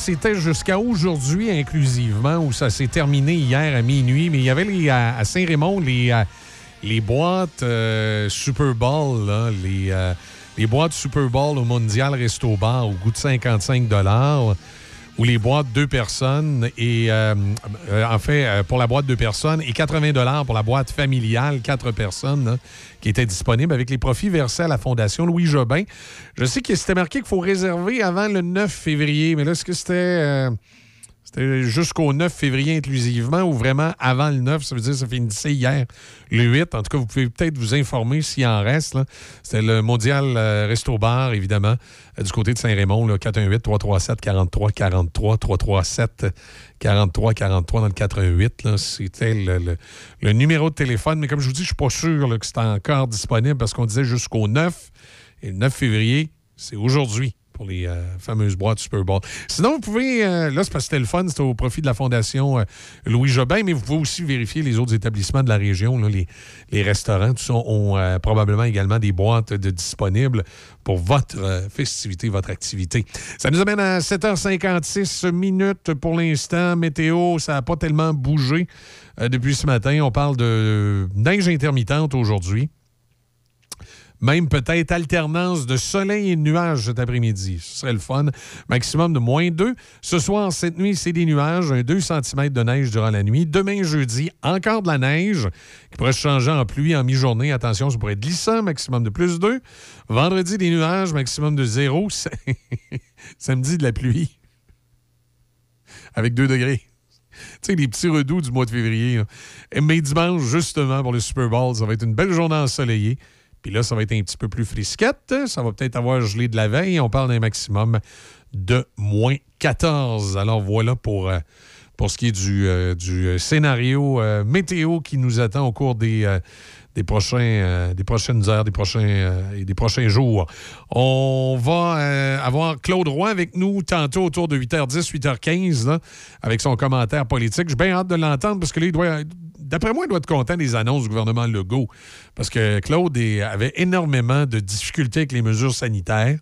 C'était jusqu'à aujourd'hui inclusivement ou ça s'est terminé hier à minuit, mais il y avait les, à, Saint-Raymond les, euh, boîtes euh, Super Bowl, euh, les boîtes Super Bowl au Mondial Resto Bar au goût de 55 ou les boîtes deux personnes et euh, euh, en fait euh, pour la boîte deux personnes et 80 dollars pour la boîte familiale quatre personnes hein, qui était disponible avec les profits versés à la Fondation Louis Jobin. Je sais que c'était marqué qu'il faut réserver avant le 9 février, mais là est-ce que c'était euh, jusqu'au 9 février inclusivement ou vraiment avant le 9, ça veut dire que ça finissait hier, le 8. En tout cas, vous pouvez peut-être vous informer s'il en reste. C'était le mondial euh, Resto Bar, évidemment, euh, du côté de Saint-Raymond, là, 418-337-43-43, 337-43-43 dans le 88. là. C'était le, le- numéro de téléphone. Mais comme je vous dis, je suis pas sûr que c'était encore disponible parce qu'on disait jusqu'au 9. Et le 9 février, c'est aujourd'hui pour les euh, fameuses boîtes Super Bowl. Sinon, vous pouvez, euh, là, c'est parce que c'était le fun, c'était au profit de la Fondation euh, Louis Jobin, mais vous pouvez aussi vérifier les autres établissements de la région, les, les restaurants, tout ça, ont probablement également des boîtes de disponibles pour votre festivité, votre activité. Ça nous amène à 7h56 minutes pour l'instant. Météo, ça n'a pas tellement bougé depuis ce matin. On parle de neige intermittente aujourd'hui. Même peut-être alternance de soleil et de nuages cet après-midi. Ce serait le fun. Maximum de moins 2. Ce soir, cette nuit, c'est des nuages. Un 2 cm de neige durant la nuit. Demain, jeudi, encore de la neige qui pourrait se changer en pluie en mi-journée. Attention, ça pourrait être glissant. Maximum de plus 2. Vendredi, des nuages. Maximum de 0. Samedi, de la pluie. Avec 2 degrés. Tu sais, les petits redoux du mois de février. Mais dimanche, justement, pour le Super Bowl, ça va être une belle journée ensoleillée. Puis là, ça va être un petit peu plus frisquette. Ça va peut-être avoir gelé de la veille. On parle d'un maximum de moins 14. Alors voilà pour, euh, pour ce qui est du, euh, du euh, scénario météo qui nous attend au cours des, des, prochains, des prochaines heures, des prochains, et des prochains jours. On va avoir Claude Roy avec nous tantôt autour de 8h10, 8h15, là, avec son commentaire politique. J'ai bien hâte de l'entendre parce que là, il doit, d'après moi, il doit être content des annonces du gouvernement Legault. Parce que Claude avait énormément de difficultés avec les mesures sanitaires.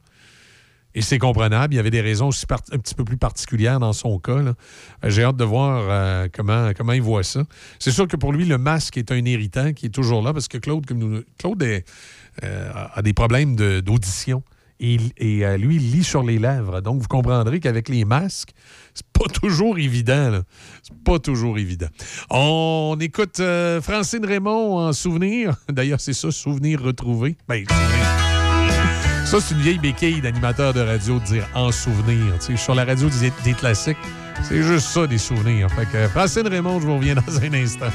Et c'est comprenable. Il y avait des raisons aussi un petit peu plus particulières dans son cas. Euh, J'ai hâte de voir euh, comment, il voit ça. C'est sûr que pour lui, le masque est un irritant qui est toujours là parce que Claude, comme nous, Claude euh, a des problèmes d'audition. Et, lui, il lit sur les lèvres. Donc, vous comprendrez qu'avec les masques, c'est pas toujours évident. C'est pas toujours évident. On écoute euh, Francine Raymond en souvenir. D'ailleurs, c'est ça, souvenir retrouvé. Ben. Ça, c'est une vieille béquille d'animateur de radio de dire en souvenir. Tu sais, sur la radio des, des classiques, c'est juste ça, des souvenirs. Fait que Francine Raymond, je vous reviens dans un instant.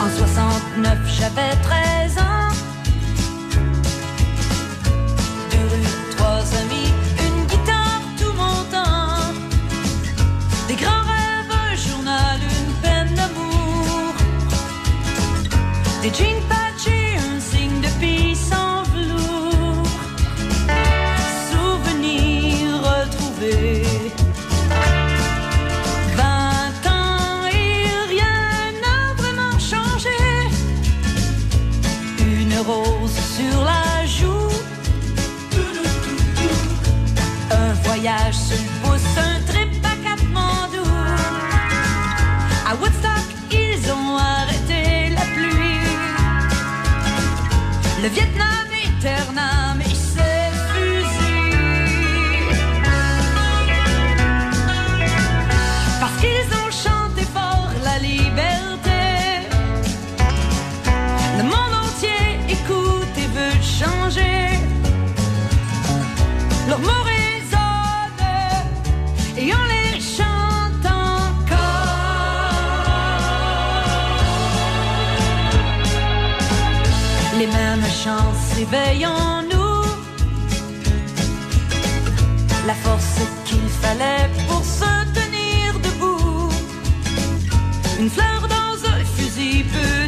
En 69, j'avais 13 ans. Des jeans Le Vietnam s'éveillent en nous. La force qu'il fallait pour se tenir debout. Une fleur dans un fusil peut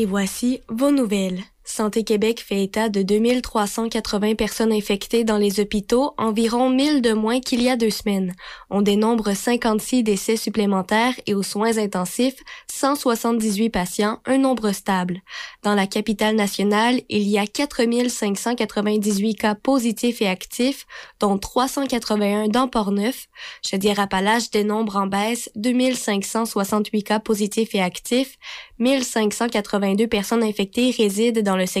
et voici vos nouvelles. Québec fait état de 2380 personnes infectées dans les hôpitaux, environ 1000 de moins qu'il y a deux semaines. On dénombre 56 décès supplémentaires et aux soins intensifs, 178 patients, un nombre stable. Dans la capitale nationale, il y a 4598 cas positifs et actifs, dont 381 dans Port-Neuf. Chaudière-Appalaches dénombre en baisse 2568 cas positifs et actifs, 1582 personnes infectées résident dans le secteur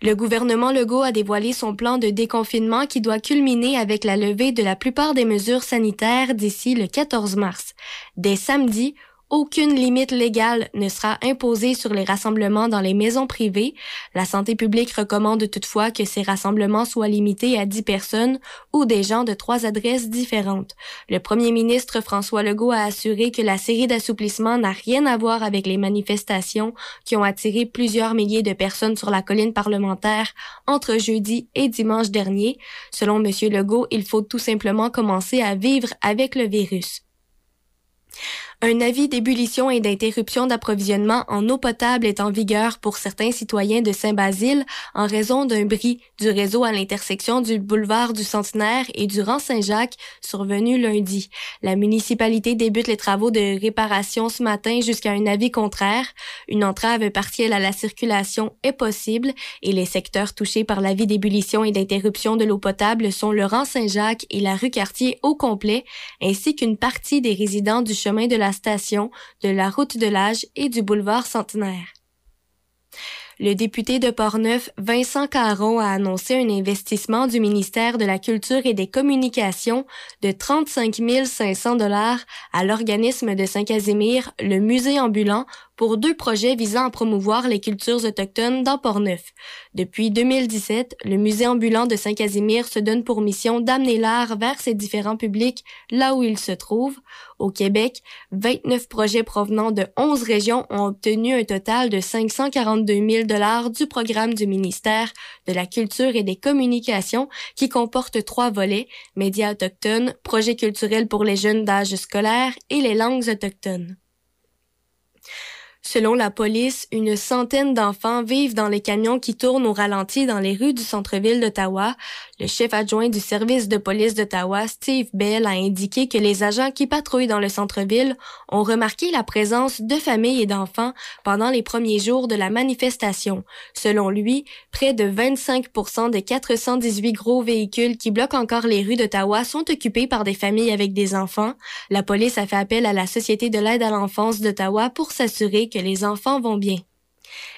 Le gouvernement Legault a dévoilé son plan de déconfinement qui doit culminer avec la levée de la plupart des mesures sanitaires d'ici le 14 mars. Dès samedi, aucune limite légale ne sera imposée sur les rassemblements dans les maisons privées. La santé publique recommande toutefois que ces rassemblements soient limités à 10 personnes ou des gens de trois adresses différentes. Le premier ministre François Legault a assuré que la série d'assouplissements n'a rien à voir avec les manifestations qui ont attiré plusieurs milliers de personnes sur la colline parlementaire entre jeudi et dimanche dernier. Selon M. Legault, il faut tout simplement commencer à vivre avec le virus. Un avis d'ébullition et d'interruption d'approvisionnement en eau potable est en vigueur pour certains citoyens de Saint-Basile en raison d'un bris du réseau à l'intersection du boulevard du Centenaire et du rang Saint-Jacques survenu lundi. La municipalité débute les travaux de réparation ce matin jusqu'à un avis contraire. Une entrave partielle à la circulation est possible et les secteurs touchés par l'avis d'ébullition et d'interruption de l'eau potable sont le rang Saint-Jacques et la rue Cartier au complet, ainsi qu'une partie des résidents du chemin de la station, de la route de l'âge et du boulevard Centenaire. Le député de Portneuf, Vincent Caron, a annoncé un investissement du ministère de la Culture et des Communications de 35 500 dollars à l'organisme de Saint-Casimir, le musée ambulant, pour deux projets visant à promouvoir les cultures autochtones dans Portneuf. Depuis 2017, le musée ambulant de Saint-Casimir se donne pour mission d'amener l'art vers ses différents publics là où il se trouve. Au Québec, 29 projets provenant de 11 régions ont obtenu un total de 542 000 dollars du programme du ministère de la Culture et des Communications qui comporte trois volets, médias autochtones, projets culturels pour les jeunes d'âge scolaire et les langues autochtones. Selon la police, une centaine d'enfants vivent dans les camions qui tournent au ralenti dans les rues du centre-ville d'Ottawa. Le chef adjoint du service de police d'Ottawa, Steve Bell, a indiqué que les agents qui patrouillent dans le centre-ville ont remarqué la présence de familles et d'enfants pendant les premiers jours de la manifestation. Selon lui, près de 25 des 418 gros véhicules qui bloquent encore les rues d'Ottawa sont occupés par des familles avec des enfants. La police a fait appel à la Société de l'aide à l'enfance d'Ottawa pour s'assurer que les enfants vont bien.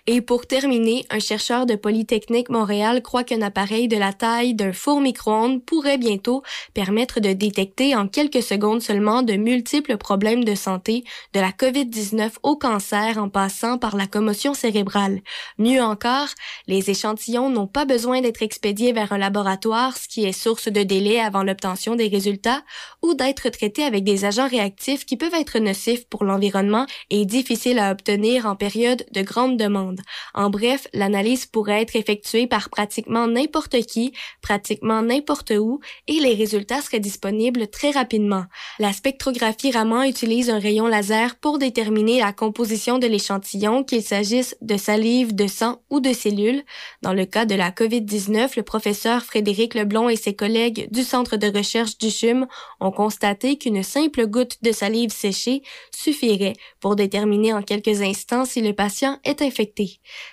Et pour terminer, un chercheur de Polytechnique Montréal croit qu'un appareil de la taille d'un four micro-ondes pourrait bientôt permettre de détecter en quelques secondes seulement de multiples problèmes de santé, de la COVID-19 au cancer en passant par la commotion cérébrale. Mieux encore, les échantillons n'ont pas besoin d'être expédiés vers un laboratoire, ce qui est source de délai avant l'obtention des résultats, ou d'être traités avec des agents réactifs qui peuvent être nocifs pour l'environnement et difficiles à obtenir en période de grande demande. En bref, l'analyse pourrait être effectuée par pratiquement n'importe qui, pratiquement n'importe où, et les résultats seraient disponibles très rapidement. La spectrographie Raman utilise un rayon laser pour déterminer la composition de l'échantillon, qu'il s'agisse de salive, de sang ou de cellules. Dans le cas de la COVID-19, le professeur Frédéric Leblon et ses collègues du Centre de recherche du CHUM ont constaté qu'une simple goutte de salive séchée suffirait pour déterminer en quelques instants si le patient est infecté.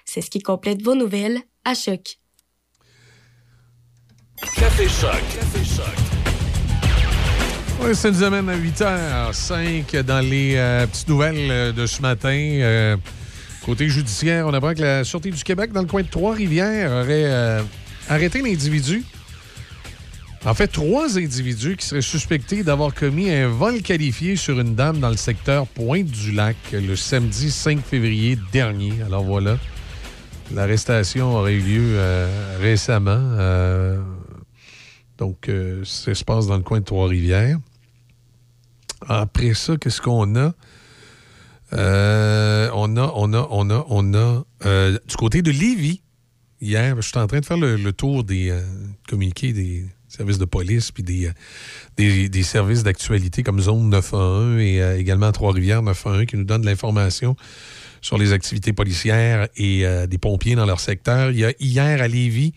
C'est ce qui complète vos nouvelles à choc. Café Choc. Café Choc. Oui, ça nous amène à 8h05 dans les euh, petites nouvelles euh, de ce matin. Euh, côté judiciaire, on apprend que la Sûreté du Québec, dans le coin de Trois-Rivières, aurait euh, arrêté l'individu. En fait, trois individus qui seraient suspectés d'avoir commis un vol qualifié sur une dame dans le secteur Pointe-du-Lac le samedi 5 février dernier. Alors voilà, l'arrestation aurait eu lieu euh, récemment. euh, donc, euh, ça se passe dans le coin de Trois-Rivières. Après ça, qu'est-ce qu'on a? Euh, on a, on a, on a, on a, euh, du côté de Lévis, hier, je suis en train de faire le, le tour des communiqués des services de police puis des, euh, des, des services d'actualité comme Zone 911 et euh, également Trois-Rivières 911 qui nous donnent de l'information sur les activités policières et euh, des pompiers dans leur secteur. Il y a hier à Lévis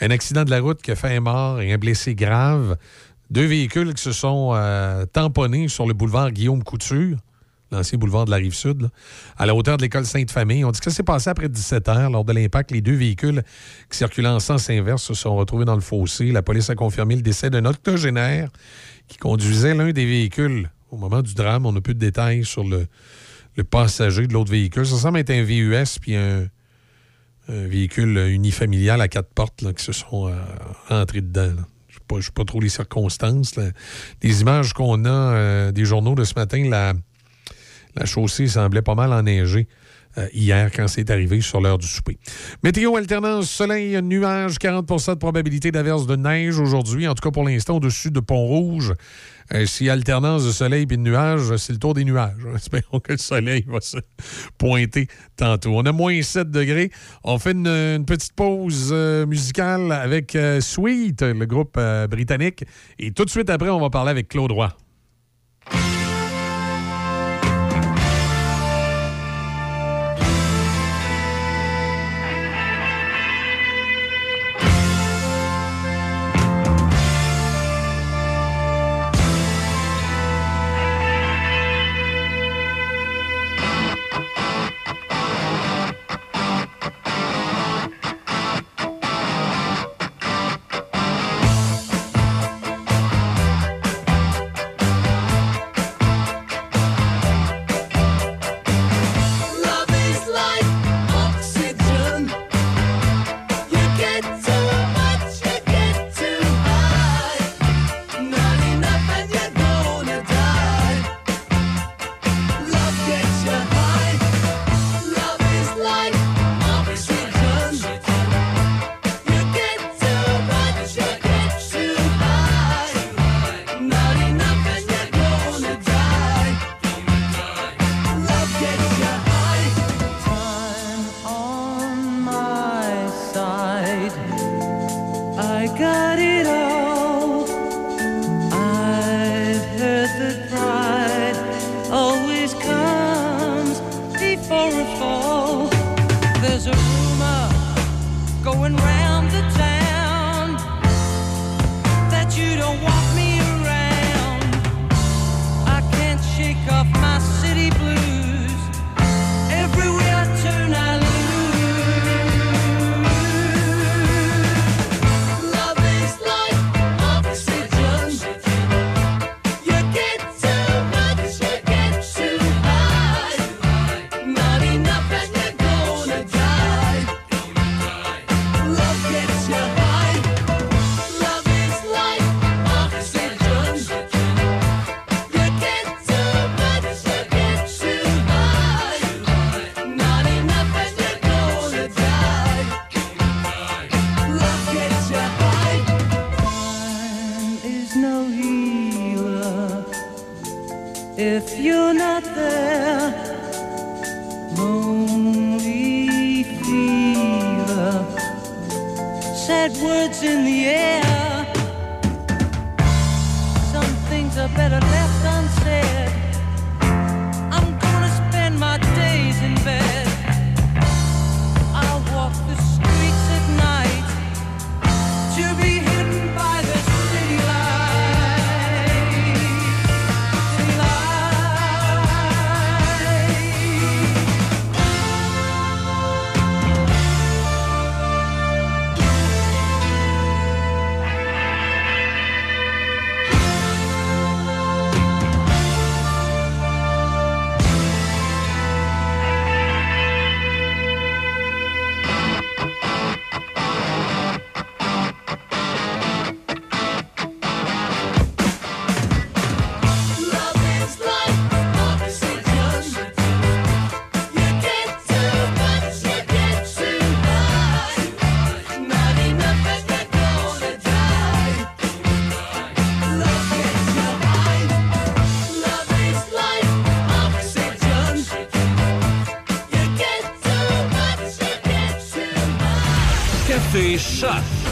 un accident de la route qui a fait un mort et un blessé grave. Deux véhicules qui se sont tamponnés sur le boulevard Guillaume Couture, l'ancien boulevard de la Rive-Sud, à la hauteur de l'école Sainte-Famille. On dit que ça s'est passé après 17 heures. Lors de l'impact, les deux véhicules qui circulaient en sens inverse se sont retrouvés dans le fossé. La police a confirmé le décès d'un octogénaire qui conduisait l'un des véhicules. Au moment du drame, on n'a plus de détails sur le, le passager de l'autre véhicule. Ça semble être un VUS puis un, véhicule unifamilial à quatre portes qui se sont euh, rentrés dedans. Je ne sais pas trop les circonstances. là. Les images qu'on a euh, des journaux de ce matin, la, la chaussée semblait pas mal enneigée euh, hier quand c'est arrivé sur l'heure du souper. Météo alternance, soleil, nuages, 40% de probabilité d'averse de neige aujourd'hui, en tout cas pour l'instant au-dessus de Pont-Rouge. Euh, si alternance de soleil et de nuages, c'est le tour des nuages. Espérons que le soleil va se pointer tantôt. On a moins 7 degrés. On fait une, petite pause euh, musicale avec Sweet, le groupe britannique. Et tout de suite après, on va parler avec Claude Roy.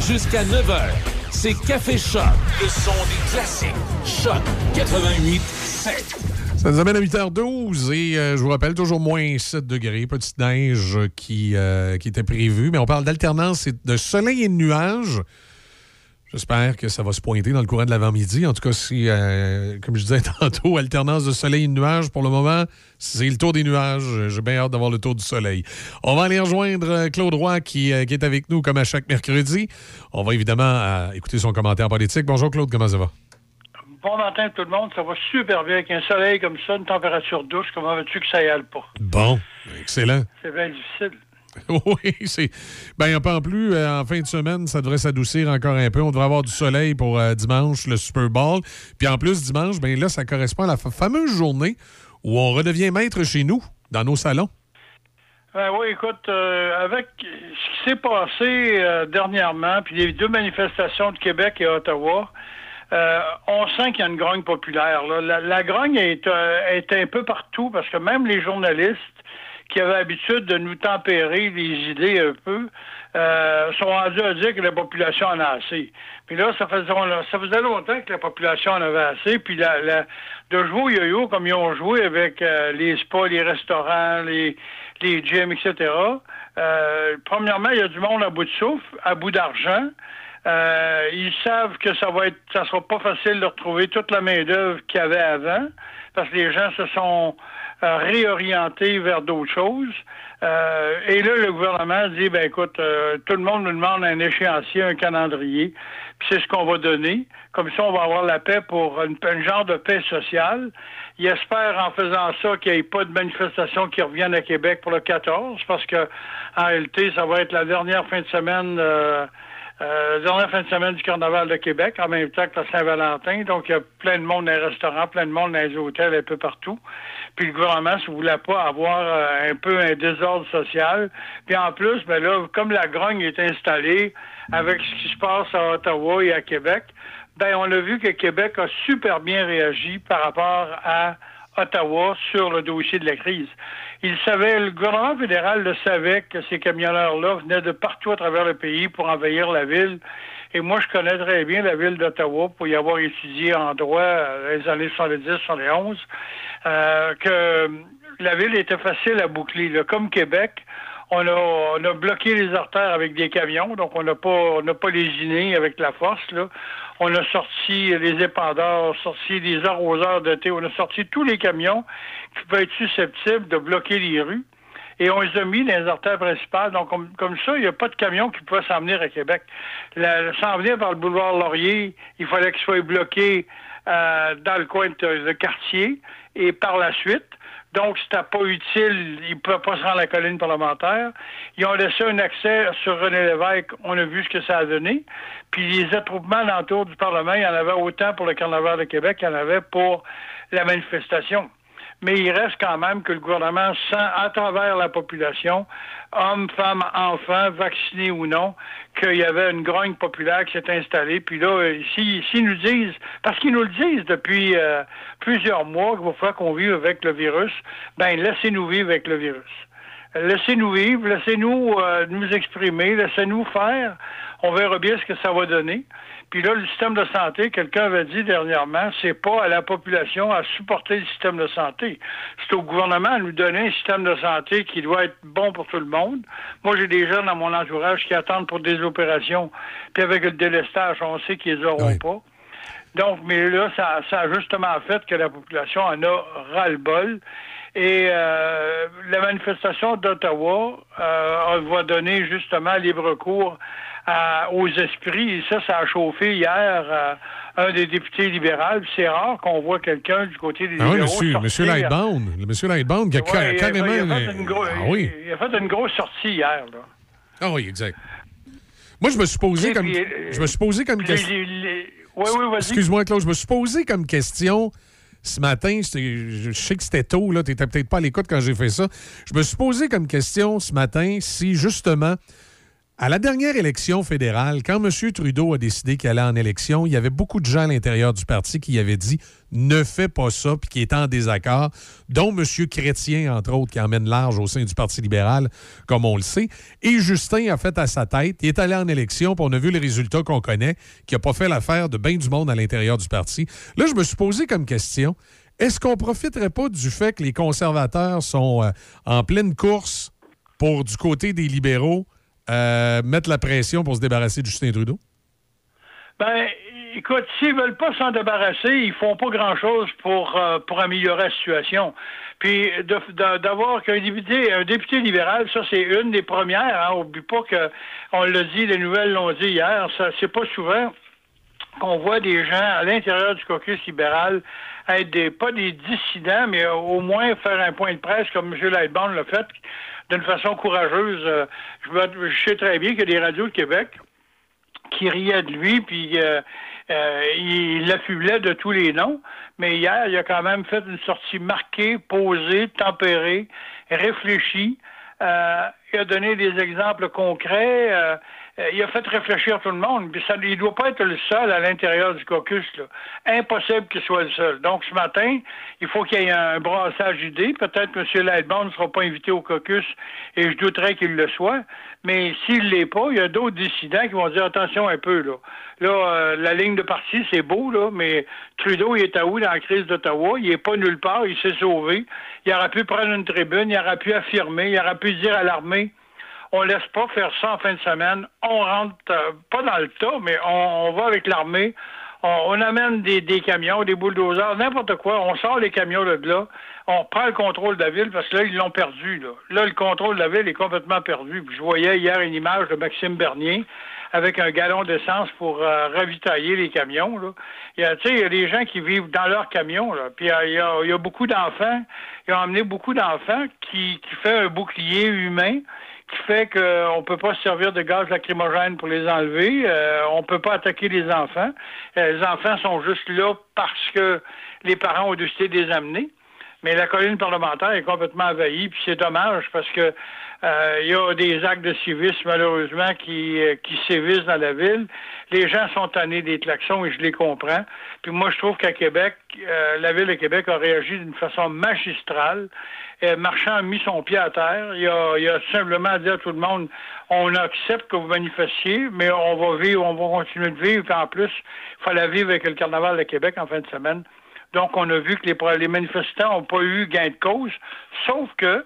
Jusqu'à 9h. C'est Café Choc, le son des classiques. Choc 88 7. Ça nous amène à 8h12 et euh, je vous rappelle toujours moins 7 degrés, petite neige qui, euh, qui était prévue. Mais on parle d'alternance et de soleil et de nuages. J'espère que ça va se pointer dans le courant de l'avant-midi. En tout cas, si, euh, comme je disais tantôt, alternance de soleil et de nuages, pour le moment, c'est le tour des nuages. J'ai bien hâte d'avoir le tour du soleil. On va aller rejoindre euh, Claude Roy qui, euh, qui est avec nous comme à chaque mercredi. On va évidemment euh, écouter son commentaire politique. Bonjour Claude, comment ça va? Bon matin tout le monde, ça va super bien avec un soleil comme ça, une température douce, comment veux-tu que ça y aille pas? Bon, excellent. C'est bien difficile. Oui, c'est. Ben, pas en plus, euh, en fin de semaine, ça devrait s'adoucir encore un peu. On devrait avoir du soleil pour euh, dimanche, le Super Bowl. Puis en plus, dimanche, ben là, ça correspond à la fa- fameuse journée où on redevient maître chez nous, dans nos salons. Ben oui, écoute, euh, avec ce qui s'est passé dernièrement, puis les deux manifestations de Québec et Ottawa, on sent qu'il y a une grogne populaire. La, grogne est, est un peu partout parce que même les journalistes qui avaient l'habitude de nous tempérer les idées un peu euh, sont rendus à dire que la population en a assez. Puis là, ça faisait, ça faisait longtemps que la population en avait assez. Puis la, la- de jouer au yo-yo comme ils ont joué avec euh, les spas, les restaurants, les, les gyms, etc. Euh, premièrement, il y a du monde à bout de souffle, à bout d'argent. Euh, ils savent que ça va être, ça sera pas facile de retrouver toute la main d'œuvre qu'il y avait avant, parce que les gens se sont réorientés vers d'autres choses. Euh, et là, le gouvernement dit, ben écoute, euh, tout le monde nous demande un échéancier, un calendrier, puis c'est ce qu'on va donner. Comme ça, on va avoir la paix pour une, un genre de paix sociale. Il espère en faisant ça qu'il n'y ait pas de manifestation qui revienne à Québec pour le 14, parce que en réalité, ça va être la dernière fin de semaine. euh, euh, dernière fin de semaine du Carnaval de Québec, en même temps que la Saint-Valentin. Donc, il y a plein de monde dans les restaurants, plein de monde dans les hôtels, un peu partout. Puis le gouvernement ne voulait pas avoir euh, un peu un désordre social. Puis en plus, ben là, comme la grogne est installée avec ce qui se passe à Ottawa et à Québec, ben on a vu que Québec a super bien réagi par rapport à Ottawa sur le dossier de la crise. Il savait, le gouvernement fédéral le savait que ces camionneurs-là venaient de partout à travers le pays pour envahir la ville. Et moi, je connais très bien la ville d'Ottawa pour y avoir étudié en droit euh, les années 70, 71, euh, que la ville était facile à boucler. là. Comme Québec, on a, on a bloqué les artères avec des camions, donc on n'a pas, on n'a pas lésiné avec la force. Là. On a sorti les épandeurs, sorti les arroseurs de thé, on a sorti tous les camions qui peuvent être susceptibles de bloquer les rues. Et on les a mis dans les artères principales. Donc, comme, ça, il n'y a pas de camion qui peut s'en venir à Québec. S'en venir par le boulevard Laurier, il fallait qu'il soit bloqué euh, dans le coin de, de quartier. Et par la suite, donc, c'était pas utile. Ils ne pouvaient pas se rendre à la colline parlementaire. Ils ont laissé un accès sur René Lévesque. On a vu ce que ça a donné. Puis les attroupements alentour du Parlement, il y en avait autant pour le Carnaval de Québec qu'il y en avait pour la manifestation. Mais il reste quand même que le gouvernement sent à travers la population, hommes, femmes, enfants, vaccinés ou non, qu'il y avait une grogne populaire qui s'est installée. Puis là, euh, s'ils s'ils nous disent, parce qu'ils nous le disent depuis euh, plusieurs mois qu'il va falloir qu'on vive avec le virus, ben laissez-nous vivre avec le virus. Laissez-nous vivre, laissez-nous euh, nous exprimer, laissez-nous faire. On verra bien ce que ça va donner. Puis là, le système de santé, quelqu'un avait dit dernièrement, c'est pas à la population à supporter le système de santé. C'est au gouvernement à nous donner un système de santé qui doit être bon pour tout le monde. Moi, j'ai des gens dans mon entourage qui attendent pour des opérations, puis avec le délestage, on sait qu'ils les auront pas. Donc, mais là, ça, ça a justement fait que la population en a ras-le-bol. Et euh, la manifestation d'Ottawa euh, va donner justement libre cours à- aux esprits. Et ça, ça a chauffé hier euh, un des députés libéraux. C'est rare qu'on voit quelqu'un du côté des Ah oui, libéraux monsieur, sortir. monsieur Lightbound. Le monsieur Lightbound qui a il carrément. il a fait une gros- ah oui. il a fait une grosse sortie hier. Là. Ah oui, exact. Moi, je me suis posé comme. Je me suis posé comme question. Oui, oui, vas-y. Excuse-moi, Claude, je me suis posé comme question ce matin. Je sais que c'était tôt. Tu n'étais peut-être pas à l'écoute quand j'ai fait ça. Je me suis posé comme question ce matin si, justement, à la dernière élection fédérale, quand M. Trudeau a décidé qu'il allait en élection, il y avait beaucoup de gens à l'intérieur du parti qui avaient dit ne fais pas ça, puis qui étaient en désaccord, dont M. Chrétien, entre autres, qui emmène large au sein du Parti libéral, comme on le sait. Et Justin a fait à sa tête, il est allé en élection, puis on a vu les résultats qu'on connaît, qui n'a pas fait l'affaire de bien du monde à l'intérieur du parti. Là, je me suis posé comme question, est-ce qu'on profiterait pas du fait que les conservateurs sont euh, en pleine course pour, du côté des libéraux, euh, mettre la pression pour se débarrasser de Justin Trudeau? Ben, écoute, s'ils veulent pas s'en débarrasser, ils font pas grand-chose pour, euh, pour améliorer la situation. Puis d'avoir qu'un député, un député libéral, ça c'est une des premières. Hein, oublie pas que on l'a dit, les nouvelles l'ont dit hier. Ça, c'est pas souvent qu'on voit des gens à l'intérieur du caucus libéral être des, pas des dissidents, mais au moins faire un point de presse comme M. Lightbound l'a fait d'une façon courageuse. Euh, je, je sais très bien qu'il y a des radios de Québec qui riait de lui, puis euh, euh, il l'affublait de tous les noms. Mais hier, il a quand même fait une sortie marquée, posée, tempérée, réfléchie. Euh, il a donné des exemples concrets. euh, il a fait réfléchir tout le monde. Il ne doit pas être le seul à l'intérieur du caucus. Là. Impossible qu'il soit le seul. Donc ce matin, il faut qu'il y ait un brassage d'idées. Peut-être que M. Lightbound ne sera pas invité au caucus et je douterais qu'il le soit. Mais s'il ne l'est pas, il y a d'autres dissidents qui vont dire attention un peu. Là, là euh, la ligne de parti, c'est beau, là, mais Trudeau, il est à où dans la crise d'Ottawa? Il n'est pas nulle part, il s'est sauvé. Il aurait pu prendre une tribune, il aurait pu affirmer, il aurait pu dire à l'armée on laisse pas faire ça en fin de semaine. On rentre euh, pas dans le tas, mais on, va avec l'armée. On, amène des, camions, des bulldozers, n'importe quoi. On sort les camions de là. On prend le contrôle de la ville parce que là, ils l'ont perdu. Là. le contrôle de la ville est complètement perdu. Puis je voyais hier une image de Maxime Bernier avec un galon d'essence pour euh, ravitailler les camions. Là. Il y a, il y a des gens qui vivent dans leurs camions. Là. Puis euh, il y, a, beaucoup d'enfants. Ils ont amené beaucoup d'enfants qui, qui fait un bouclier humain qui fait qu'on ne peut pas se servir de gaz lacrymogène pour les enlever. Euh, on ne peut pas attaquer les enfants. Euh, les enfants sont juste là parce que les parents ont décidé de les amener. Mais la colline parlementaire est complètement envahie, puis c'est dommage parce que euh, il y a des actes de civisme malheureusement qui, euh, qui sévissent dans la ville. Les gens sont tannés des klaxons et je les comprends. Puis moi, je trouve qu'à Québec, euh, la ville de Québec a réagi d'une façon magistrale. Euh, Marchand a mis son pied à terre. Il a, il a simplement dit à tout le monde on accepte que vous manifestiez, mais on va vivre, on va continuer de vivre. Puis en plus, il fallait vivre avec le carnaval de Québec en fin de semaine. Donc, on a vu que les, les manifestants n'ont pas eu gain de cause, sauf que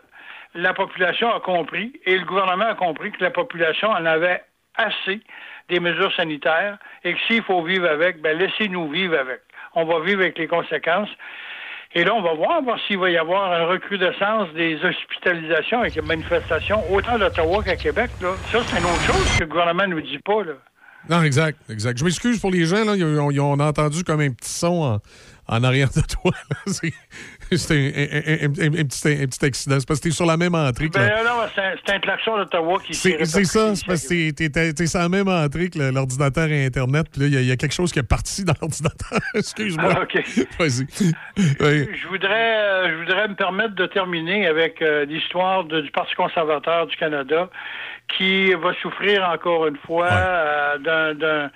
la population a compris et le gouvernement a compris que la population en avait assez des mesures sanitaires et que s'il faut vivre avec, ben laissez-nous vivre avec. On va vivre avec les conséquences. Et là, on va voir, voir s'il va y avoir un recrudescence des hospitalisations avec les manifestations, autant d'Ottawa qu'à Québec. Là. Ça, c'est une autre chose que le gouvernement ne nous dit pas. Là. Non, exact, exact. Je m'excuse pour les gens, là. Ils ont entendu comme un petit son en, en arrière de toi. là. C'était un, un- un- un- un petit, accident. C'est parce que t'es sur la même entrée que Ben la- non, c'est un, c'est un klaxon d'Ottawa qui C'est c'est ça, c'est parce que t'es- sur la même entrée que l'ordinateur et Internet. Puis là, il y a- il y, a quelque chose qui est parti dans l'ordinateur. Excuse-moi. Ah, OK. Vas-y. Oui. Je voudrais, euh, je voudrais me permettre de terminer avec euh, l'histoire du Parti conservateur du Canada qui va souffrir encore une fois euh, d'un,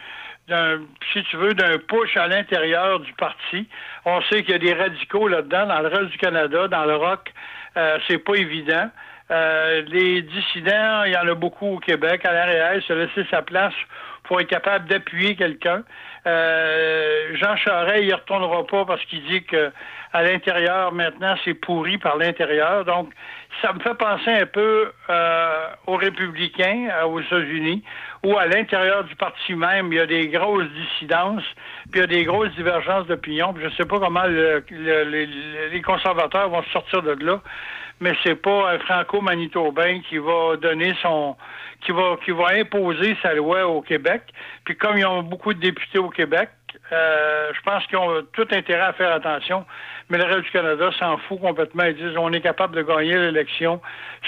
si tu veux, d'un push à l'intérieur du parti. On sait qu'il y a des radicaux là-dedans, dans le reste du Canada, dans le rock, euh, c'est pas évident. Euh, les dissidents, il y en a beaucoup au Québec. À l'arrière, se laisser sa place pour être capable d'appuyer quelqu'un. Euh, Jean Charest, il ne retournera pas parce qu'il dit que à l'intérieur, maintenant, c'est pourri par l'intérieur. Donc, ça me fait penser un peu aux républicains aux États-Unis, où à l'intérieur du parti même, il y a des grosses dissidences, puis il y a des grosses divergences d'opinion. Je ne sais pas comment le- le- les- conservateurs vont sortir de là, mais c'est pas un franco-manitobain qui va donner son qui va qui va imposer sa loi au Québec. Puis comme ils ont beaucoup de députés au Québec, euh, je pense qu'ils ont tout intérêt à faire attention. Mais le reste du Canada s'en fout complètement. Ils disent on est capable de gagner l'élection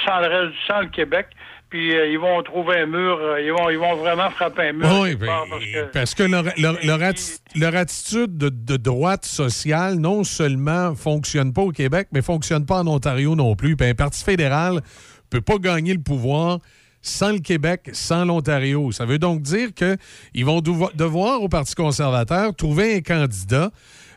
sans le reste, sans le Québec. Puis euh, ils vont trouver un mur. euh, ils vont ils vont vraiment frapper un mur. Oui, ben, parce que- parce que leur, leur- leur atti- leur attitude de, de droite sociale, non seulement fonctionne pas au Québec, mais fonctionne pas en Ontario non plus. Puis un parti fédéral peut pas gagner le pouvoir sans le Québec, sans l'Ontario. Ça veut donc dire qu'ils vont devo- devoir au Parti conservateur trouver un candidat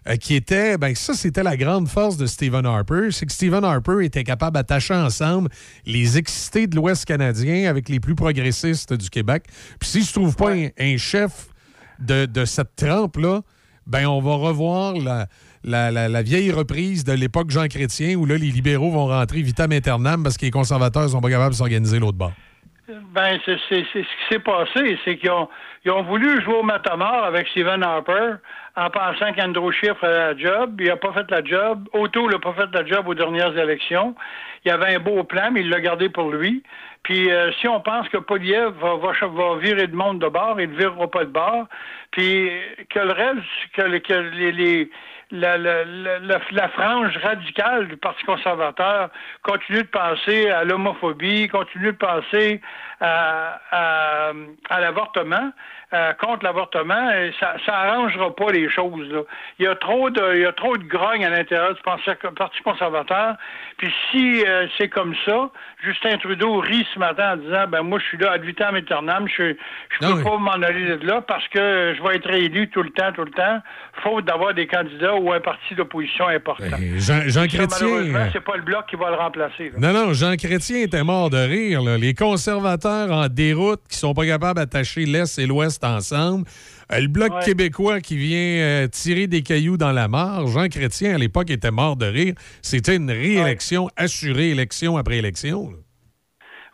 euh, qui était, ben ça c'était la grande force de Stephen Harper, c'est que Stephen Harper était capable d'attacher ensemble les excités de l'Ouest canadien avec les plus progressistes du Québec. Puis s'il ne se trouve pas un, un chef de, de cette trempe-là, ben on va revoir la, la, la- la vieille reprise de l'époque Jean Chrétien où là, les libéraux vont rentrer vitam aeternam parce que les conservateurs sont pas capables de s'organiser l'autre bord. Ben, c'est ce qui s'est passé, c'est qu'ils ont, ils ont voulu jouer au matamor avec Stephen Harper en pensant qu'Andrew Scheer ferait la job. Il n'a pas fait la job. Otto n'a pas fait la job aux dernières élections. Il avait un beau plan, mais il l'a gardé pour lui. Puis euh, si on pense que Poliev va, va, va virer de monde de bord, il ne virera pas de bord. Puis que le reste, que, le- que les, les- la, la, la, la- frange radicale du Parti conservateur continue de penser à l'homophobie, continue de penser à, à, à l'avortement, euh, contre l'avortement, et ça, ça arrangera pas les choses. Là. Il y a trop de, il y a trop de grogne à l'intérieur du Parti conservateur. Puis si euh, c'est comme ça, Justin Trudeau rit ce matin en disant, ben moi je suis là ad vitam aeternam, je je peux pas m'en aller de là parce que je vais être réélu tout le temps, tout le temps, faute d'avoir des candidats ou un parti d'opposition important. Jean, Jean Ça, Chrétien. Malheureusement, c'est pas le bloc qui va le remplacer. là. Non, non, Jean Chrétien était mort de rire. là. Les conservateurs en déroute qui sont pas capables d'attacher l'Est et l'Ouest ensemble. Euh, le Bloc Ouais. québécois qui vient euh, tirer des cailloux dans la mare. Jean Chrétien, à l'époque, était mort de rire. C'était une réélection assurée, élection après élection. là.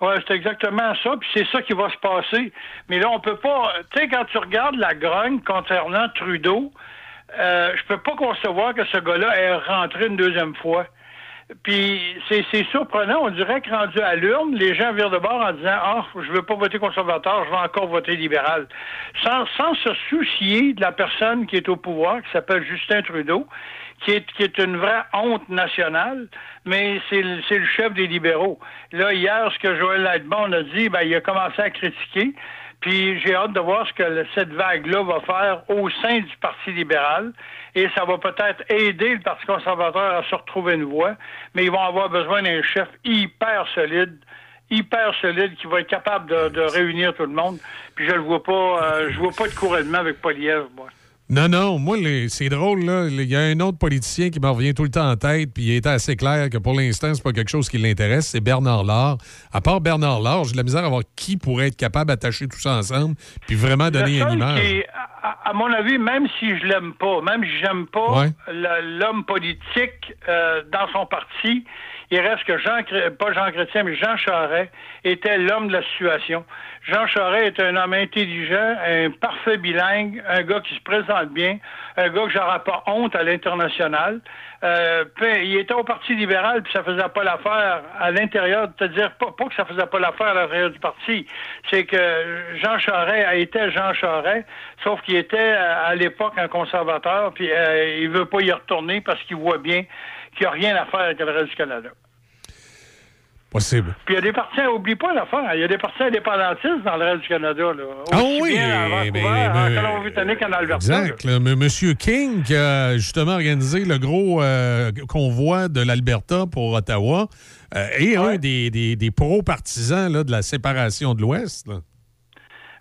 Oui, c'est exactement ça, puis c'est ça qui va se passer. Mais là, on peut pas. Tu sais, quand tu regardes la grogne concernant Trudeau, euh, je peux pas concevoir que ce gars-là est rentré une deuxième fois. Puis c'est surprenant, on dirait que rendu à l'urne, les gens virent de bord en disant Ah, je veux pas voter conservateur, je vais encore voter libéral. Sans, sans se soucier de la personne qui est au pouvoir, qui s'appelle Justin Trudeau, qui est, qui est une vraie honte nationale, mais c'est le, le chef des libéraux. Là, hier, ce que Joël Lightbon a dit, ben, il a commencé à critiquer. Puis j'ai hâte de voir ce que cette vague-là va faire au sein du Parti libéral. Et ça va peut-être aider le Parti conservateur à se retrouver une voie. Mais ils vont avoir besoin d'un chef hyper solide, hyper solide, qui va être capable de, réunir tout le monde. Puis je le vois pas, euh, je vois pas de couronnement avec Poliev, moi. Non, non, moi, c'est drôle, là. Il y a un autre politicien qui me revient tout le temps en tête, puis il était assez clair que pour l'instant, c'est pas quelque chose qui l'intéresse, c'est Bernard Laure. À part Bernard Laure, j'ai de la misère à voir qui pourrait être capable d'attacher tout ça ensemble, puis vraiment donner une image. à, à mon avis, même si je l'aime pas, même si j'aime pas Ouais. l'homme politique euh, dans son parti, il reste que Jean, pas Jean Chrétien, mais Jean Charest était l'homme de la situation. Jean Charest est un homme intelligent, un parfait bilingue, un gars qui se présente bien, un gars que j'aurais pas honte à l'international. Euh, il était au Parti libéral, puis ça faisait pas l'affaire à l'intérieur, c'est-à-dire pas, pas que ça faisait pas l'affaire à l'intérieur du parti, c'est que Jean Charest a été Jean Charest, sauf qu'il était à l'époque un conservateur, puis euh, il veut pas y retourner parce qu'il voit bien qu'il n'y a rien à faire avec le reste du Canada. Possible. Puis il y a des partis, oublie pas l'affaire, il y a des partis indépendantistes dans le reste du Canada. Là. Ah oui, bien à en Colombie-Britannique qu'en Alberta. Exact. là. M- Monsieur King, qui a justement organisé le gros euh, convoi de l'Alberta pour Ottawa, euh, est un des, des- des pro-partisans de la séparation de l'Ouest.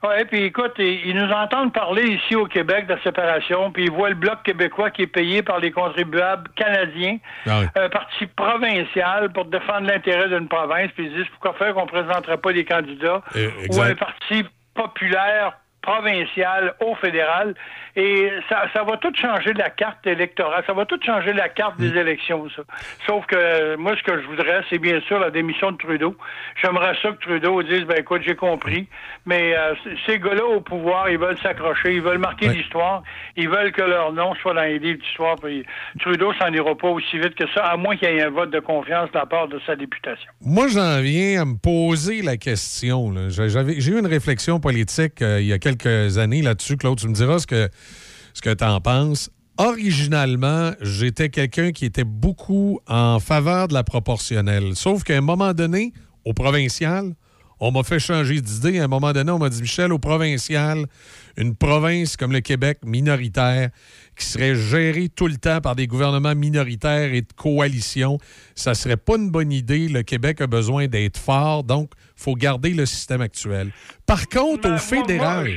Oui, puis écoute, ils, nous entendent parler ici au Québec de la séparation, puis ils voient le Bloc québécois qui est payé par les contribuables canadiens, Ah oui. un parti provincial pour défendre l'intérêt d'une province, puis ils disent pourquoi faire qu'on ne présenterait pas des candidats? Eh, ou un parti populaire provincial au fédéral. Et ça, ça va tout changer la carte électorale. Ça va tout changer la carte Mm. des élections, ça. Sauf que euh, moi, ce que je voudrais, c'est bien sûr la démission de Trudeau. J'aimerais ça que Trudeau dise, ben écoute, j'ai compris. Mais euh, ces gars-là au pouvoir, ils veulent s'accrocher, ils veulent marquer l'histoire, ils veulent que leur nom soit dans les livres d'histoire. Puis Trudeau s'en ira pas aussi vite que ça, à moins qu'il y ait un vote de confiance de la part de sa députation. Moi, j'en viens à me poser la question. J'ai eu une réflexion politique euh, il y a quelques années là-dessus. Claude, tu me diras ce que, ce que tu en penses. Originalement, j'étais quelqu'un qui était beaucoup en faveur de la proportionnelle. Sauf qu'à un moment donné, au provincial, on m'a fait changer d'idée. À un moment donné, on m'a dit, Michel, au provincial, une province comme le Québec, minoritaire, qui serait gérée tout le temps par des gouvernements minoritaires et de coalition, ça serait pas une bonne idée. Le Québec a besoin d'être fort, donc il faut garder le système actuel. Par contre, au fédéral...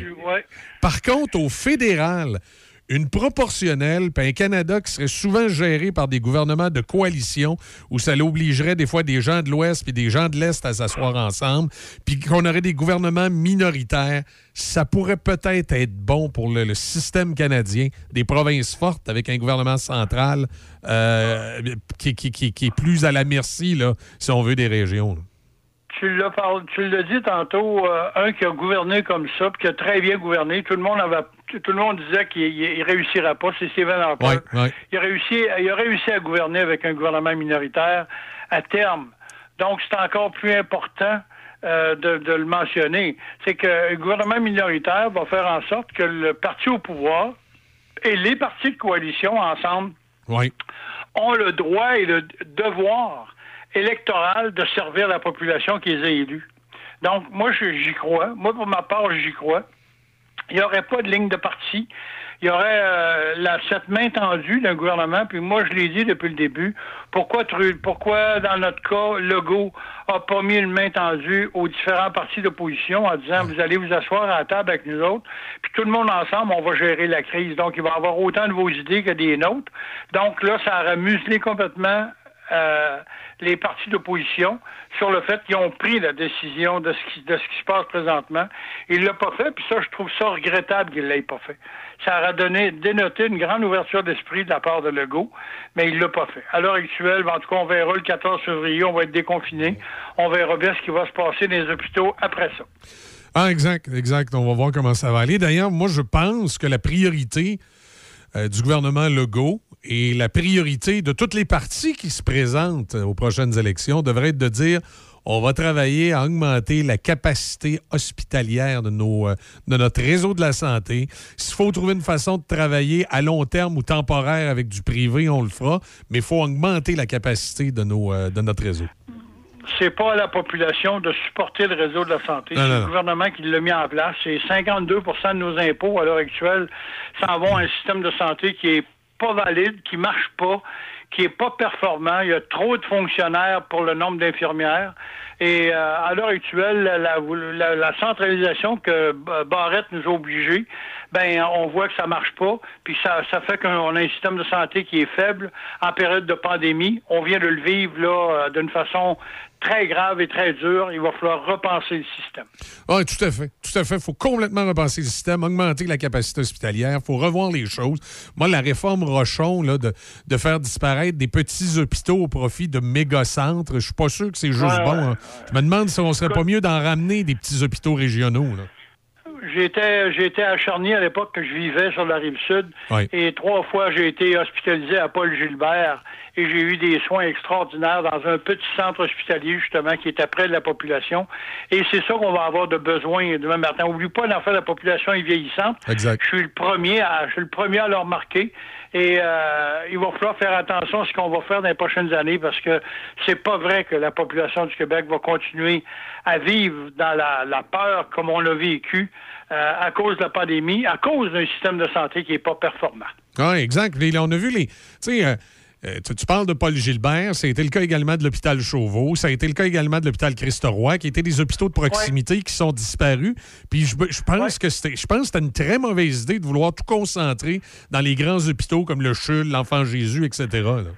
Par contre, au fédéral, une proportionnelle, puis un Canada qui serait souvent géré par des gouvernements de coalition, où ça l'obligerait des fois des gens de l'Ouest puis des gens de l'Est à s'asseoir ensemble, puis qu'on aurait des gouvernements minoritaires, ça pourrait peut-être être bon pour le, système canadien, des provinces fortes avec un gouvernement central euh, qui, est plus à la merci, là, si on veut, des régions. tu l'as dit tantôt, euh, un qui a gouverné comme ça, puis qui a très bien gouverné. Tout le monde avait, tout le monde disait qu'il il- il réussirait pas. C'est Stephen Harper. Ouais, ouais. Il a réussi, il a réussi à gouverner avec un gouvernement minoritaire à terme. Donc c'est encore plus important. euh, de, de le mentionner, c'est que le gouvernement minoritaire va faire en sorte que le parti au pouvoir et les partis de coalition ensemble ont le droit et le devoir électoral de servir la population qui les a élus. Donc, moi, j'y crois. Moi, pour ma part, j'y crois. Il n'y aurait pas de ligne de parti. Il y aurait euh, la, cette main tendue d'un gouvernement. Puis moi, je l'ai dit depuis le début. Pourquoi, pourquoi dans notre cas, Legault a pas mis une main tendue aux différents partis d'opposition en disant vous allez vous asseoir à la table avec nous autres, puis tout le monde ensemble, on va gérer la crise. Donc, il va y avoir autant de vos idées que des nôtres. Donc là, ça aurait muselé complètement euh, les partis d'opposition sur le fait qu'ils ont pris la décision de ce qui, se passe présentement. Il l'a pas fait, puis ça, je trouve ça regrettable qu'il l'ait pas fait. Ça aurait donné, dénoté une grande ouverture d'esprit de la part de Legault, mais il l'a pas fait. À l'heure actuelle, en tout cas, on verra le 14 février, on va être déconfiné. On verra bien ce qui va se passer dans les hôpitaux après ça. Ah, exact, exact. On va voir comment ça va aller. D'ailleurs, moi, je pense que la priorité euh, du gouvernement Legault et la priorité de toutes les partis qui se présentent aux prochaines élections devrait être de dire on va travailler à augmenter la capacité hospitalière de, nos, euh, de notre réseau de la santé. S'il faut trouver une façon de travailler à long terme ou temporaire avec du privé, on le fera, mais il faut augmenter la capacité de, nos, euh, de notre réseau. c'est pas à la population de supporter le réseau de la santé. C'est le gouvernement qui l'a mis en place. C'est 52 de nos impôts à l'heure actuelle s'en vont à un système de santé qui est valide, qui marche pas, qui est pas performant. Il y a trop de fonctionnaires pour le nombre d'infirmières. Et euh, à l'heure actuelle, la, centralisation que Barrette nous a obligés, ben on voit que ça marche pas. Puis ça, ça fait qu'on a un système de santé qui est faible en période de pandémie. On vient de le vivre là euh, d'une façon très grave et très dure. Il va falloir repenser le système. Oui, tout à fait. Tout à fait. Il faut complètement repenser le système, augmenter la capacité hospitalière. Il faut revoir les choses. Moi, la réforme Rochon, là, de, de faire disparaître des petits hôpitaux au profit de méga-centres, je suis pas sûr que c'est juste Ouais, bon. ouais, hein. Je me demande si on serait pas mieux d'en ramener des petits hôpitaux régionaux. là. J'étais, j'étais à Charny à l'époque que je vivais sur la rive sud. Oui. Et trois fois, j'ai été hospitalisé à Paul Gilbert et j'ai eu des soins extraordinaires dans un petit centre hospitalier, justement, qui était près de la population. Et c'est ça qu'on va avoir de besoin demain matin. Oublie pas d'en faire la population est vieillissante. Exact. Je suis le premier à, je suis le premier à le remarquer. Et euh, il va falloir faire attention à ce qu'on va faire dans les prochaines années parce que c'est pas vrai que la population du Québec va continuer à vivre dans la, la peur comme on l'a vécu euh, à cause de la pandémie, à cause d'un système de santé qui est pas performant. Oui, exact. On a vu les. Euh, Euh, tu, tu parles de Paul Gilbert, ça a été le cas également de l'hôpital Chauveau, ça a été le cas également de l'hôpital Christ-Roi, qui étaient des hôpitaux de proximité qui sont disparus. Puis je, je pense que c'était je pense que c'était une très mauvaise idée de vouloir tout concentrer dans les grands hôpitaux comme le CHUL, l'Enfant Jésus, etc. là.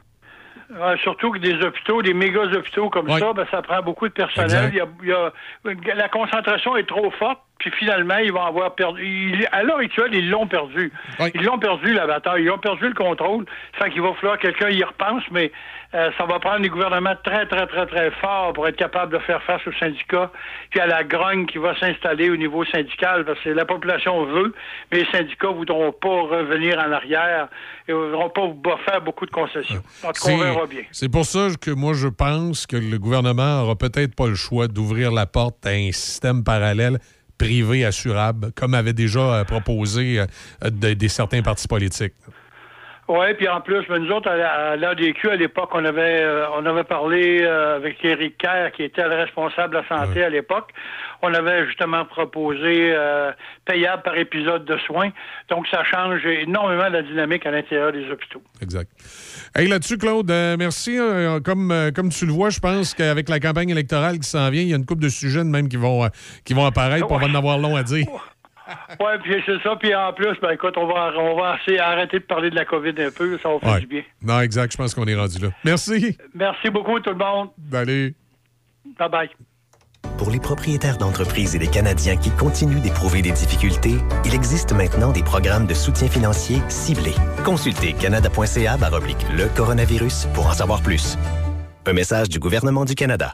Ouais, surtout que des hôpitaux, des méga hôpitaux comme ça, ben, ça prend beaucoup de personnel. Exact. Il y a- il y a- la concentration est trop forte, puis finalement, ils vont avoir perdu. ils- à l'heure actuelle, ils l'ont perdu. Ils l'ont perdu, la bataille. Ils ont perdu le contrôle. Fait qu'il va falloir que quelqu'un y repense, mais euh, ça va prendre des gouvernements très, très, très, très forts pour être capable de faire face aux syndicats, puis à la grogne qui va s'installer au niveau syndical, parce que la population veut, mais les syndicats ne voudront pas revenir en arrière et ne voudront pas faire beaucoup de concessions. Donc, on C'est- verra bien. C'est pour ça que moi, je pense que le gouvernement aura peut-être pas le choix d'ouvrir la porte à un système parallèle privé assurable, comme avait déjà euh, proposé euh, de- des certains partis politiques. Oui, puis en plus, nous autres, à, la- à l'ADQ, à l'époque, on avait euh, on avait parlé euh, avec Éric Kerr, qui était le responsable de la santé à l'époque. On avait justement proposé euh, payable par épisode de soins. Donc, ça change énormément la dynamique à l'intérieur des hôpitaux. Exact. Hey, là-dessus, Claude, merci. Comme, euh, comme tu le vois, je pense qu'avec la campagne électorale qui s'en vient, il y a une couple de sujets de même qui vont, qui vont apparaître, puis on va en avoir long à dire. Oui, puis c'est ça. Puis en plus, ben écoute, on va, on va essayer arrêter de parler de la COVID un peu. Ça va faire Ouais. du bien. Non, exact, je pense qu'on est rendu là. Merci. Merci beaucoup, tout le monde. Allez. Bye-bye. Pour les propriétaires d'entreprises et les Canadiens qui continuent d'éprouver des difficultés, il existe maintenant des programmes de soutien financier ciblés. Consultez canada.ca le coronavirus pour en savoir plus. Un message du gouvernement du Canada.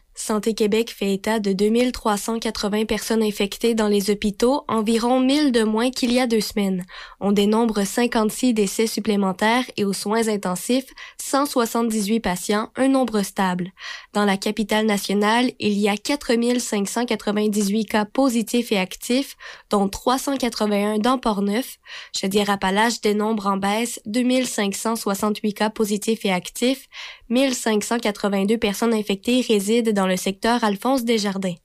Santé Québec fait état de 2380 personnes infectées dans les hôpitaux, environ 1000 de moins qu'il y a deux semaines. On dénombre 56 décès supplémentaires et aux soins intensifs, 178 patients, un nombre stable. Dans la capitale nationale, il y a 4598 cas positifs et actifs, dont 381 dans Port-Neuf. Chaudière-Appalaches dénombre en baisse 2568 cas positifs et actifs, 1582 personnes infectées résident dans le secteur Alphonse Desjardins.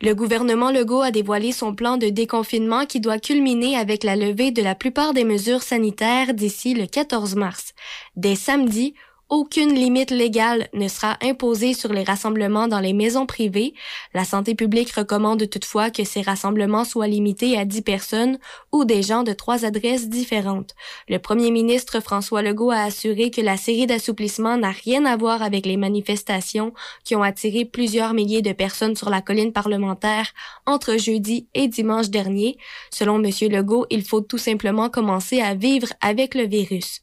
Le gouvernement Legault a dévoilé son plan de déconfinement qui doit culminer avec la levée de la plupart des mesures sanitaires d'ici le 14 mars. Dès samedi, aucune limite légale ne sera imposée sur les rassemblements dans les maisons privées. La santé publique recommande toutefois que ces rassemblements soient limités à 10 personnes ou des gens de trois adresses différentes. Le premier ministre François Legault a assuré que la série d'assouplissements n'a rien à voir avec les manifestations qui ont attiré plusieurs milliers de personnes sur la colline parlementaire entre jeudi et dimanche dernier. Selon M. Legault, il faut tout simplement commencer à vivre avec le virus.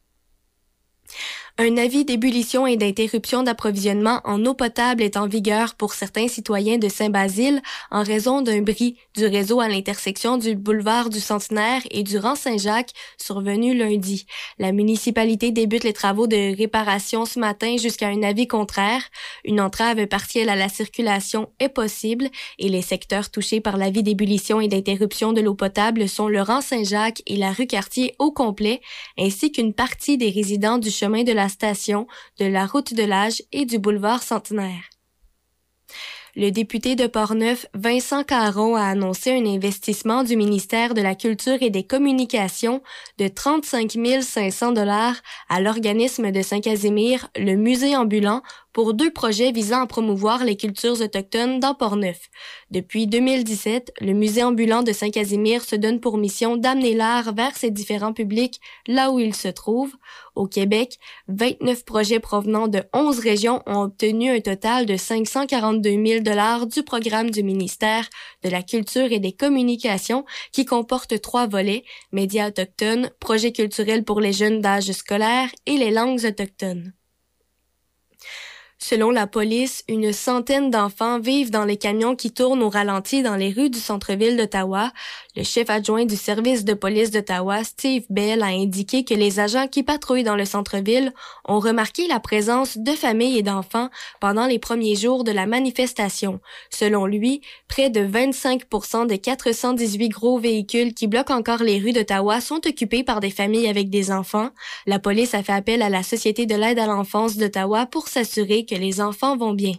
Un avis d'ébullition et d'interruption d'approvisionnement en eau potable est en vigueur pour certains citoyens de Saint-Basile en raison d'un bris du réseau à l'intersection du boulevard du Centenaire et du rang Saint-Jacques survenu lundi. La municipalité débute les travaux de réparation ce matin jusqu'à un avis contraire. Une entrave partielle à la circulation est possible et les secteurs touchés par l'avis d'ébullition et d'interruption de l'eau potable sont le rang Saint-Jacques et la rue Cartier au complet, ainsi qu'une partie des résidents du chemin de la station, de la route de l'âge et du boulevard Centenaire. Le député de Portneuf, Vincent Caron, a annoncé un investissement du ministère de la Culture et des Communications de 35 500 dollars à l'organisme de Saint-Casimir, le musée ambulant, pour deux projets visant à promouvoir les cultures autochtones dans Portneuf. Depuis 2017, le musée ambulant de Saint-Casimir se donne pour mission d'amener l'art vers ses différents publics là où il se trouve. Au Québec, 29 projets provenant de 11 régions ont obtenu un total de 542 000 dollars du programme du ministère de la Culture et des Communications qui comporte trois volets, médias autochtones, projets culturels pour les jeunes d'âge scolaire et les langues autochtones. Selon la police, une centaine d'enfants vivent dans les camions qui tournent au ralenti dans les rues du centre-ville d'Ottawa. Le chef adjoint du service de police d'Ottawa, Steve Bell, a indiqué que les agents qui patrouillent dans le centre-ville ont remarqué la présence de familles et d'enfants pendant les premiers jours de la manifestation. Selon lui, près de 25 des 418 gros véhicules qui bloquent encore les rues d'Ottawa sont occupés par des familles avec des enfants. La police a fait appel à la Société de l'aide à l'enfance d'Ottawa pour s'assurer que les enfants vont bien.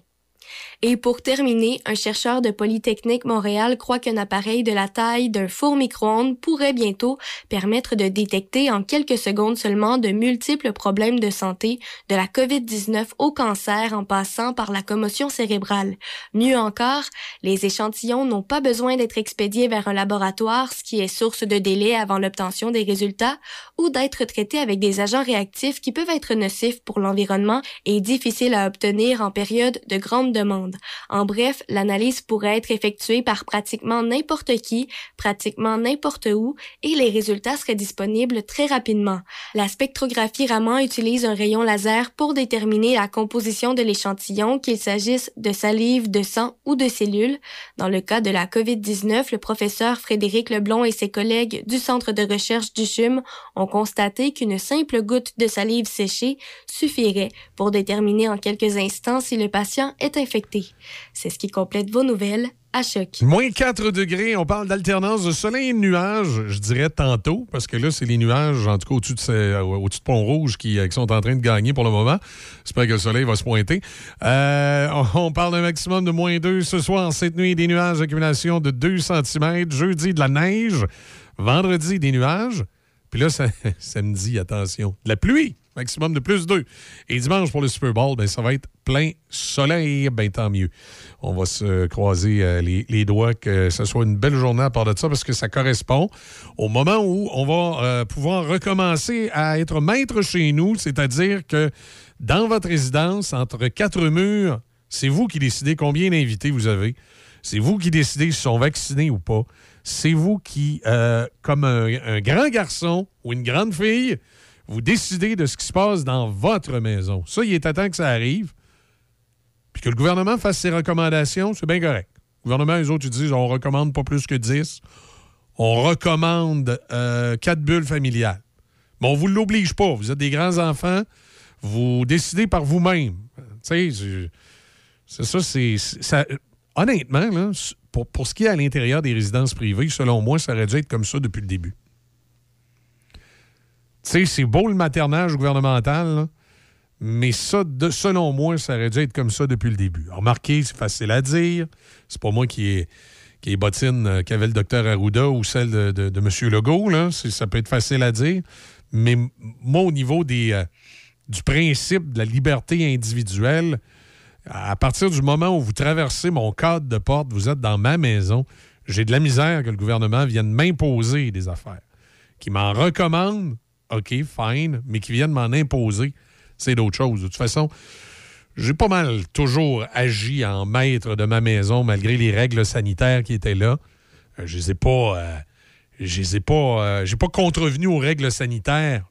Et pour terminer, un chercheur de Polytechnique Montréal croit qu'un appareil de la taille d'un four micro-ondes pourrait bientôt permettre de détecter en quelques secondes seulement de multiples problèmes de santé, de la COVID-19 au cancer en passant par la commotion cérébrale. Mieux encore, les échantillons n'ont pas besoin d'être expédiés vers un laboratoire, ce qui est source de délai avant l'obtention des résultats, ou d'être traités avec des agents réactifs qui peuvent être nocifs pour l'environnement et difficiles à obtenir en période de grande demande. En bref, l'analyse pourrait être effectuée par pratiquement n'importe qui, pratiquement n'importe où, et les résultats seraient disponibles très rapidement. La spectrographie Raman utilise un rayon laser pour déterminer la composition de l'échantillon, qu'il s'agisse de salive, de sang ou de cellules. Dans le cas de la COVID-19, le professeur Frédéric Leblon et ses collègues du Centre de recherche du CHUM ont constaté qu'une simple goutte de salive séchée suffirait pour déterminer en quelques instants si le patient est infecté. C'est ce qui complète vos nouvelles à choc. Moins 4 degrés, on parle d'alternance de soleil et de nuages, je dirais tantôt, parce que là, c'est les nuages, en tout cas au-dessus de, Pont-Rouge, qui, euh, qui sont en train de gagner pour le moment. J'espère que le soleil va se pointer. Euh, on, on parle d'un maximum de moins 2 ce soir. Cette nuit, des nuages, accumulation de 2 cm. Jeudi, de la neige. Vendredi, des nuages. Puis là, ça- samedi, attention, de la pluie, maximum de plus 2. Et dimanche, pour le Super Bowl, ben, ça va être plein soleil. Ben, tant mieux. On va se croiser euh, les, doigts que ce soit une belle journée à part de ça parce que ça correspond au moment où on va euh, pouvoir recommencer à être maître chez nous, c'est-à-dire que dans votre résidence, entre quatre murs, c'est vous qui décidez combien d'invités vous avez. C'est vous qui décidez s'ils sont vaccinés ou pas. C'est vous qui, euh, comme un grand garçon ou une grande fille, vous décidez de ce qui se passe dans votre maison. Ça, il est à temps que ça arrive. Puis que le gouvernement fasse ses recommandations, c'est bien correct. Le gouvernement, les autres, ils disent on recommande pas plus que 10. On recommande euh, quatre bulles familiales. Mais on ne vous l'oblige pas. Vous êtes des grands enfants. Vous décidez par vous-même. C'est ça, c'est. honnêtement, pour, pour ce qui est à l'intérieur des résidences privées, selon moi, ça aurait dû être comme ça depuis le début. Sais, c'est beau le maternage gouvernemental, mais ça, de- selon moi, ça aurait dû être comme ça depuis le début. Remarquez, c'est facile à dire. C'est pas moi qui ai, qui ai bottine euh, qu'avait le docteur Arruda ou celle de, M. Legault. Ça peut être facile à dire. Mais moi, au niveau des, euh, du principe de la liberté individuelle, à partir du moment où vous traversez mon cadre de porte, vous êtes dans ma maison, j'ai de la misère que le gouvernement vienne m'imposer des affaires. Qui m'en recommande, OK, fine, mais qui viennent m'en imposer, c'est d'autres choses. De toute façon, j'ai pas mal toujours agi en maître de ma maison malgré les règles sanitaires qui étaient là. Euh, je les ai pas. euh, je les pas. euh, j'ai pas contrevenu aux règles sanitaires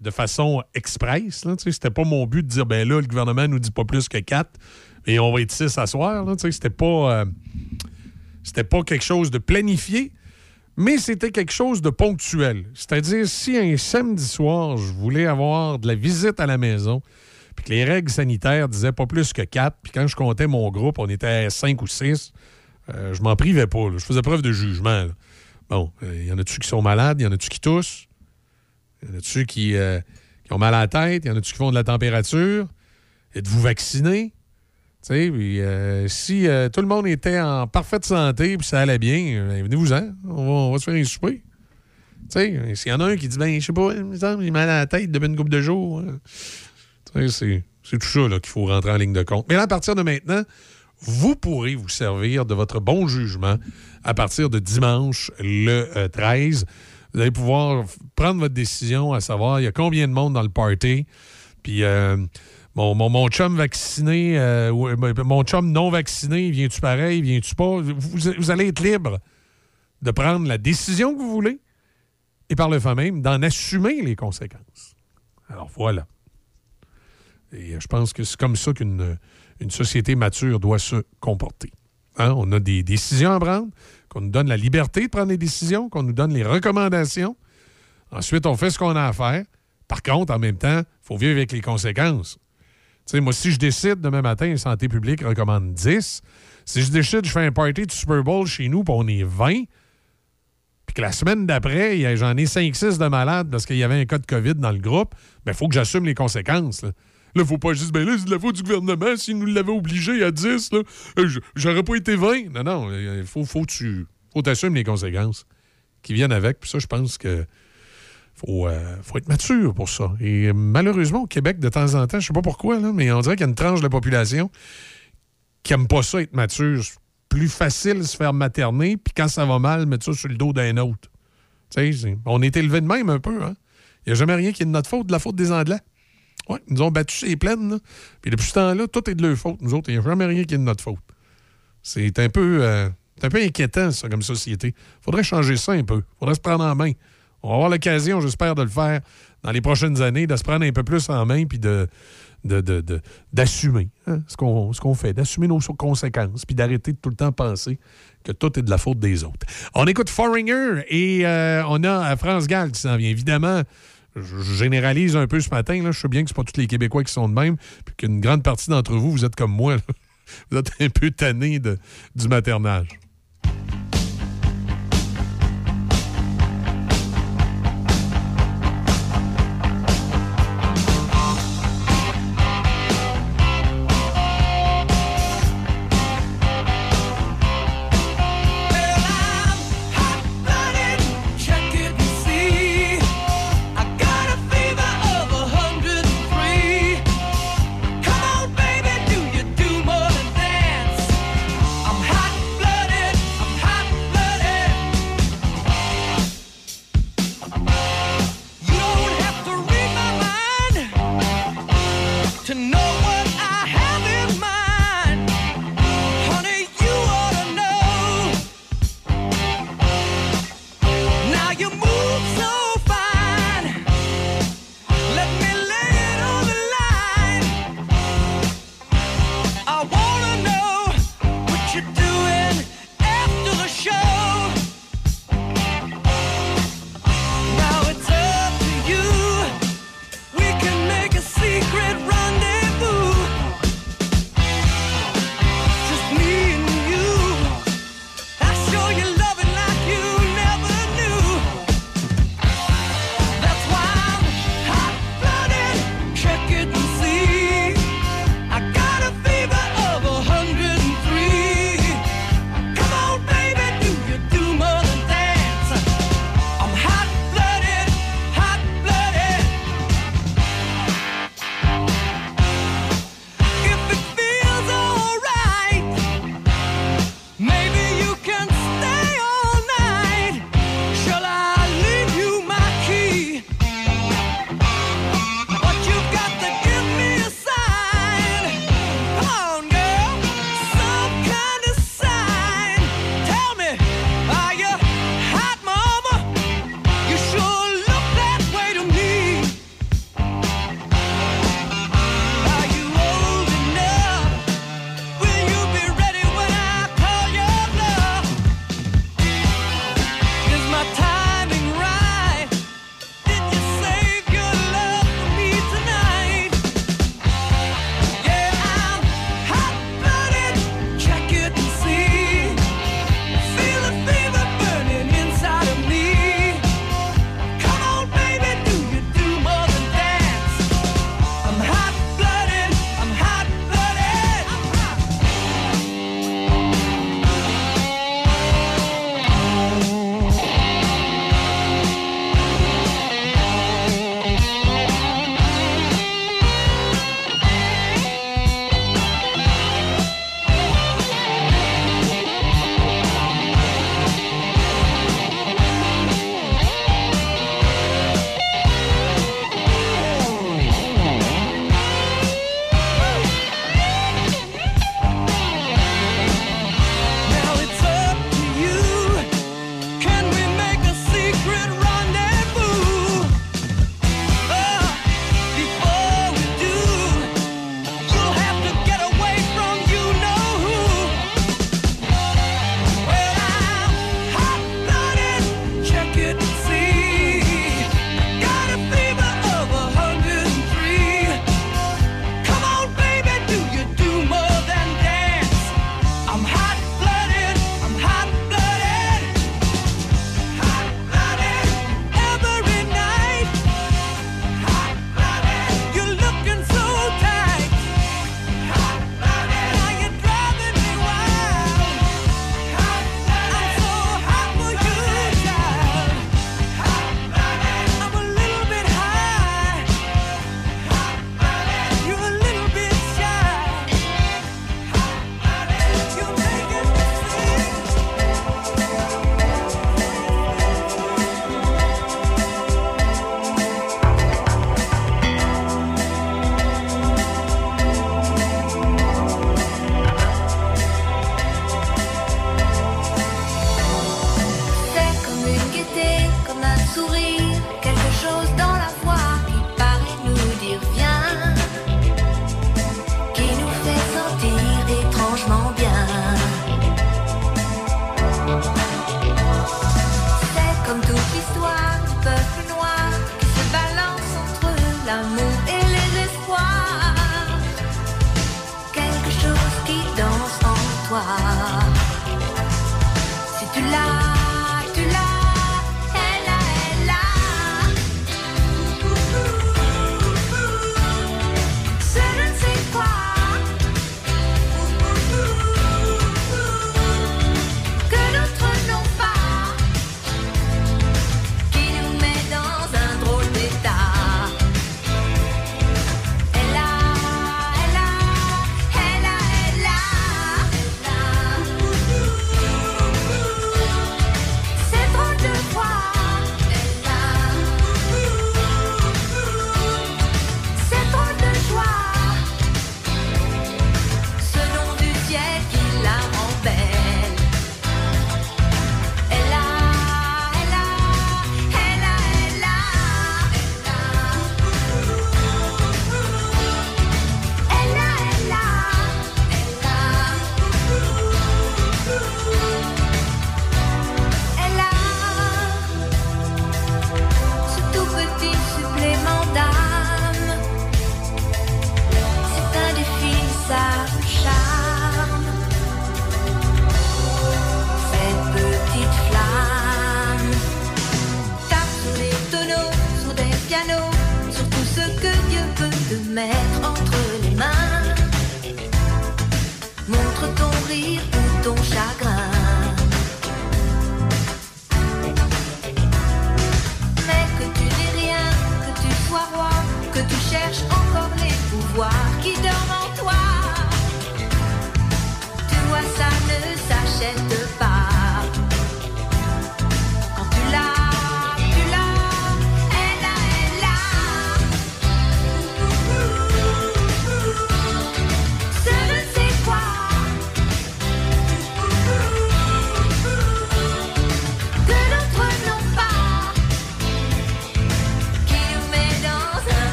de façon express. C'était pas mon but de dire ben là, le gouvernement nous dit pas plus que quatre et on va être six à soir. C'était pas. c'était pas quelque chose de planifié, mais c'était quelque chose de ponctuel. C'est-à-dire, si un samedi soir, je voulais avoir de la visite à la maison, puis que les règles sanitaires disaient pas plus que quatre, puis quand je comptais mon groupe, on était à cinq ou six, euh, je m'en privais pas. Je faisais preuve de jugement. Bon, il y en a-tu qui sont malades, il y en a-tu qui toussent, il y en a-tu qui, euh, qui ont mal à la tête, il y en a-tu qui font de la température, êtes-vous vacciné? Puis, euh, si euh, tout le monde était en parfaite santé puis ça allait bien, euh, venez-vous-en. On va, se faire un souper. S'il y en a un qui dit, ben, je sais pas, il me semble, il a mal à la tête depuis une couple de jours. hein. C'est- tout ça qu'il faut rentrer en ligne de compte. Mais là, à partir de maintenant, vous pourrez vous servir de votre bon jugement à partir de dimanche le euh, 13. Vous allez pouvoir prendre votre décision à savoir il y a combien de monde dans le party. Puis euh, mon, chum vacciné, euh, euh, mon chum non vacciné, viens-tu pareil, viens-tu pas? Vous, vous allez être libre de prendre la décision que vous voulez et par le fait même d'en assumer les conséquences. Alors voilà. Et euh, je pense que c'est comme ça qu'une une société mature doit se comporter. Hein? On a des décisions à prendre, qu'on nous donne la liberté de prendre des décisions, qu'on nous donne les recommandations. Ensuite, on fait ce qu'on a à faire. Par contre, en même temps, il faut vivre avec les conséquences. Tu sais, moi, si je décide demain matin, Santé publique recommande 10, si je décide, je fais un party de Super Bowl chez nous, puis on est 20, puis que la semaine d'après, j'en ai 5-6 de malades parce qu'il y avait un cas de COVID dans le groupe, il faut que j'assume les conséquences. Là, il faut pas juste, ben là, c'est de la faute du gouvernement. S'il nous l'avait obligé à 10, là, euh, j'aurais pas été 20. Non, non, il faut, faut que tu faut les conséquences qui viennent avec. Puis ça, je pense que faut, euh, faut être mature pour ça. Et euh, malheureusement, au Québec, de temps en temps, je sais pas pourquoi, mais on dirait qu'il y a une tranche de la population qui aime pas ça être mature. C'est plus facile de se faire materner, puis quand ça va mal, mettre ça sur le dos d'un autre. On est élevé de même un peu. hein. Il n'y a jamais rien qui est de notre faute, de la faute des Anglais. Ouais, ils nous ont battus ces plaines. là. Puis depuis ce temps-là, tout est de leur faute. Nous autres, il n'y a jamais rien qui est de notre faute. C'est un peu, euh, un peu inquiétant, ça, comme société. faudrait changer ça un peu. faudrait se prendre en main. On va avoir l'occasion, j'espère, de le faire dans les prochaines années, de se prendre un peu plus en main puis de, d'assumer hein, ce, qu'on, fait, d'assumer nos conséquences puis d'arrêter de tout le temps penser que tout est de la faute des autres. On écoute Foreigner et euh, on a euh, France Gall qui s'en vient. Évidemment, je généralise un peu ce matin. Là. Je sais bien que ce pas tous les Québécois qui sont de même, puis qu'une grande partie d'entre vous, vous êtes comme moi. Vous êtes un peu tannés de- du maternage.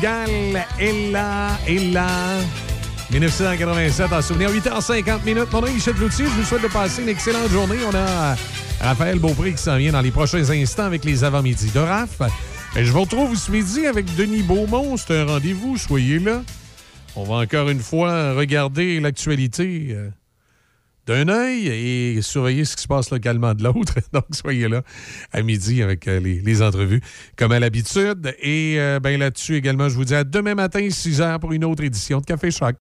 Gall est là, 1987, en souvenir, 8h50 minutes. Mon nom est Michel Je vous souhaite de passer une excellente journée. On a Raphaël Beaupré qui s'en vient dans les prochains instants avec les avant-midi de RAF. Je vous retrouve ce midi avec Denis Beaumont. C'est un rendez-vous, soyez là. On va encore une fois regarder l'actualité euh, d'un œil et surveiller ce qui se passe localement de l'autre. Donc, soyez là à midi avec euh, les, les, entrevues, comme à l'habitude. Et euh, ben là-dessus également, je vous dis à demain matin, 6 h pour une autre édition de Café Choc.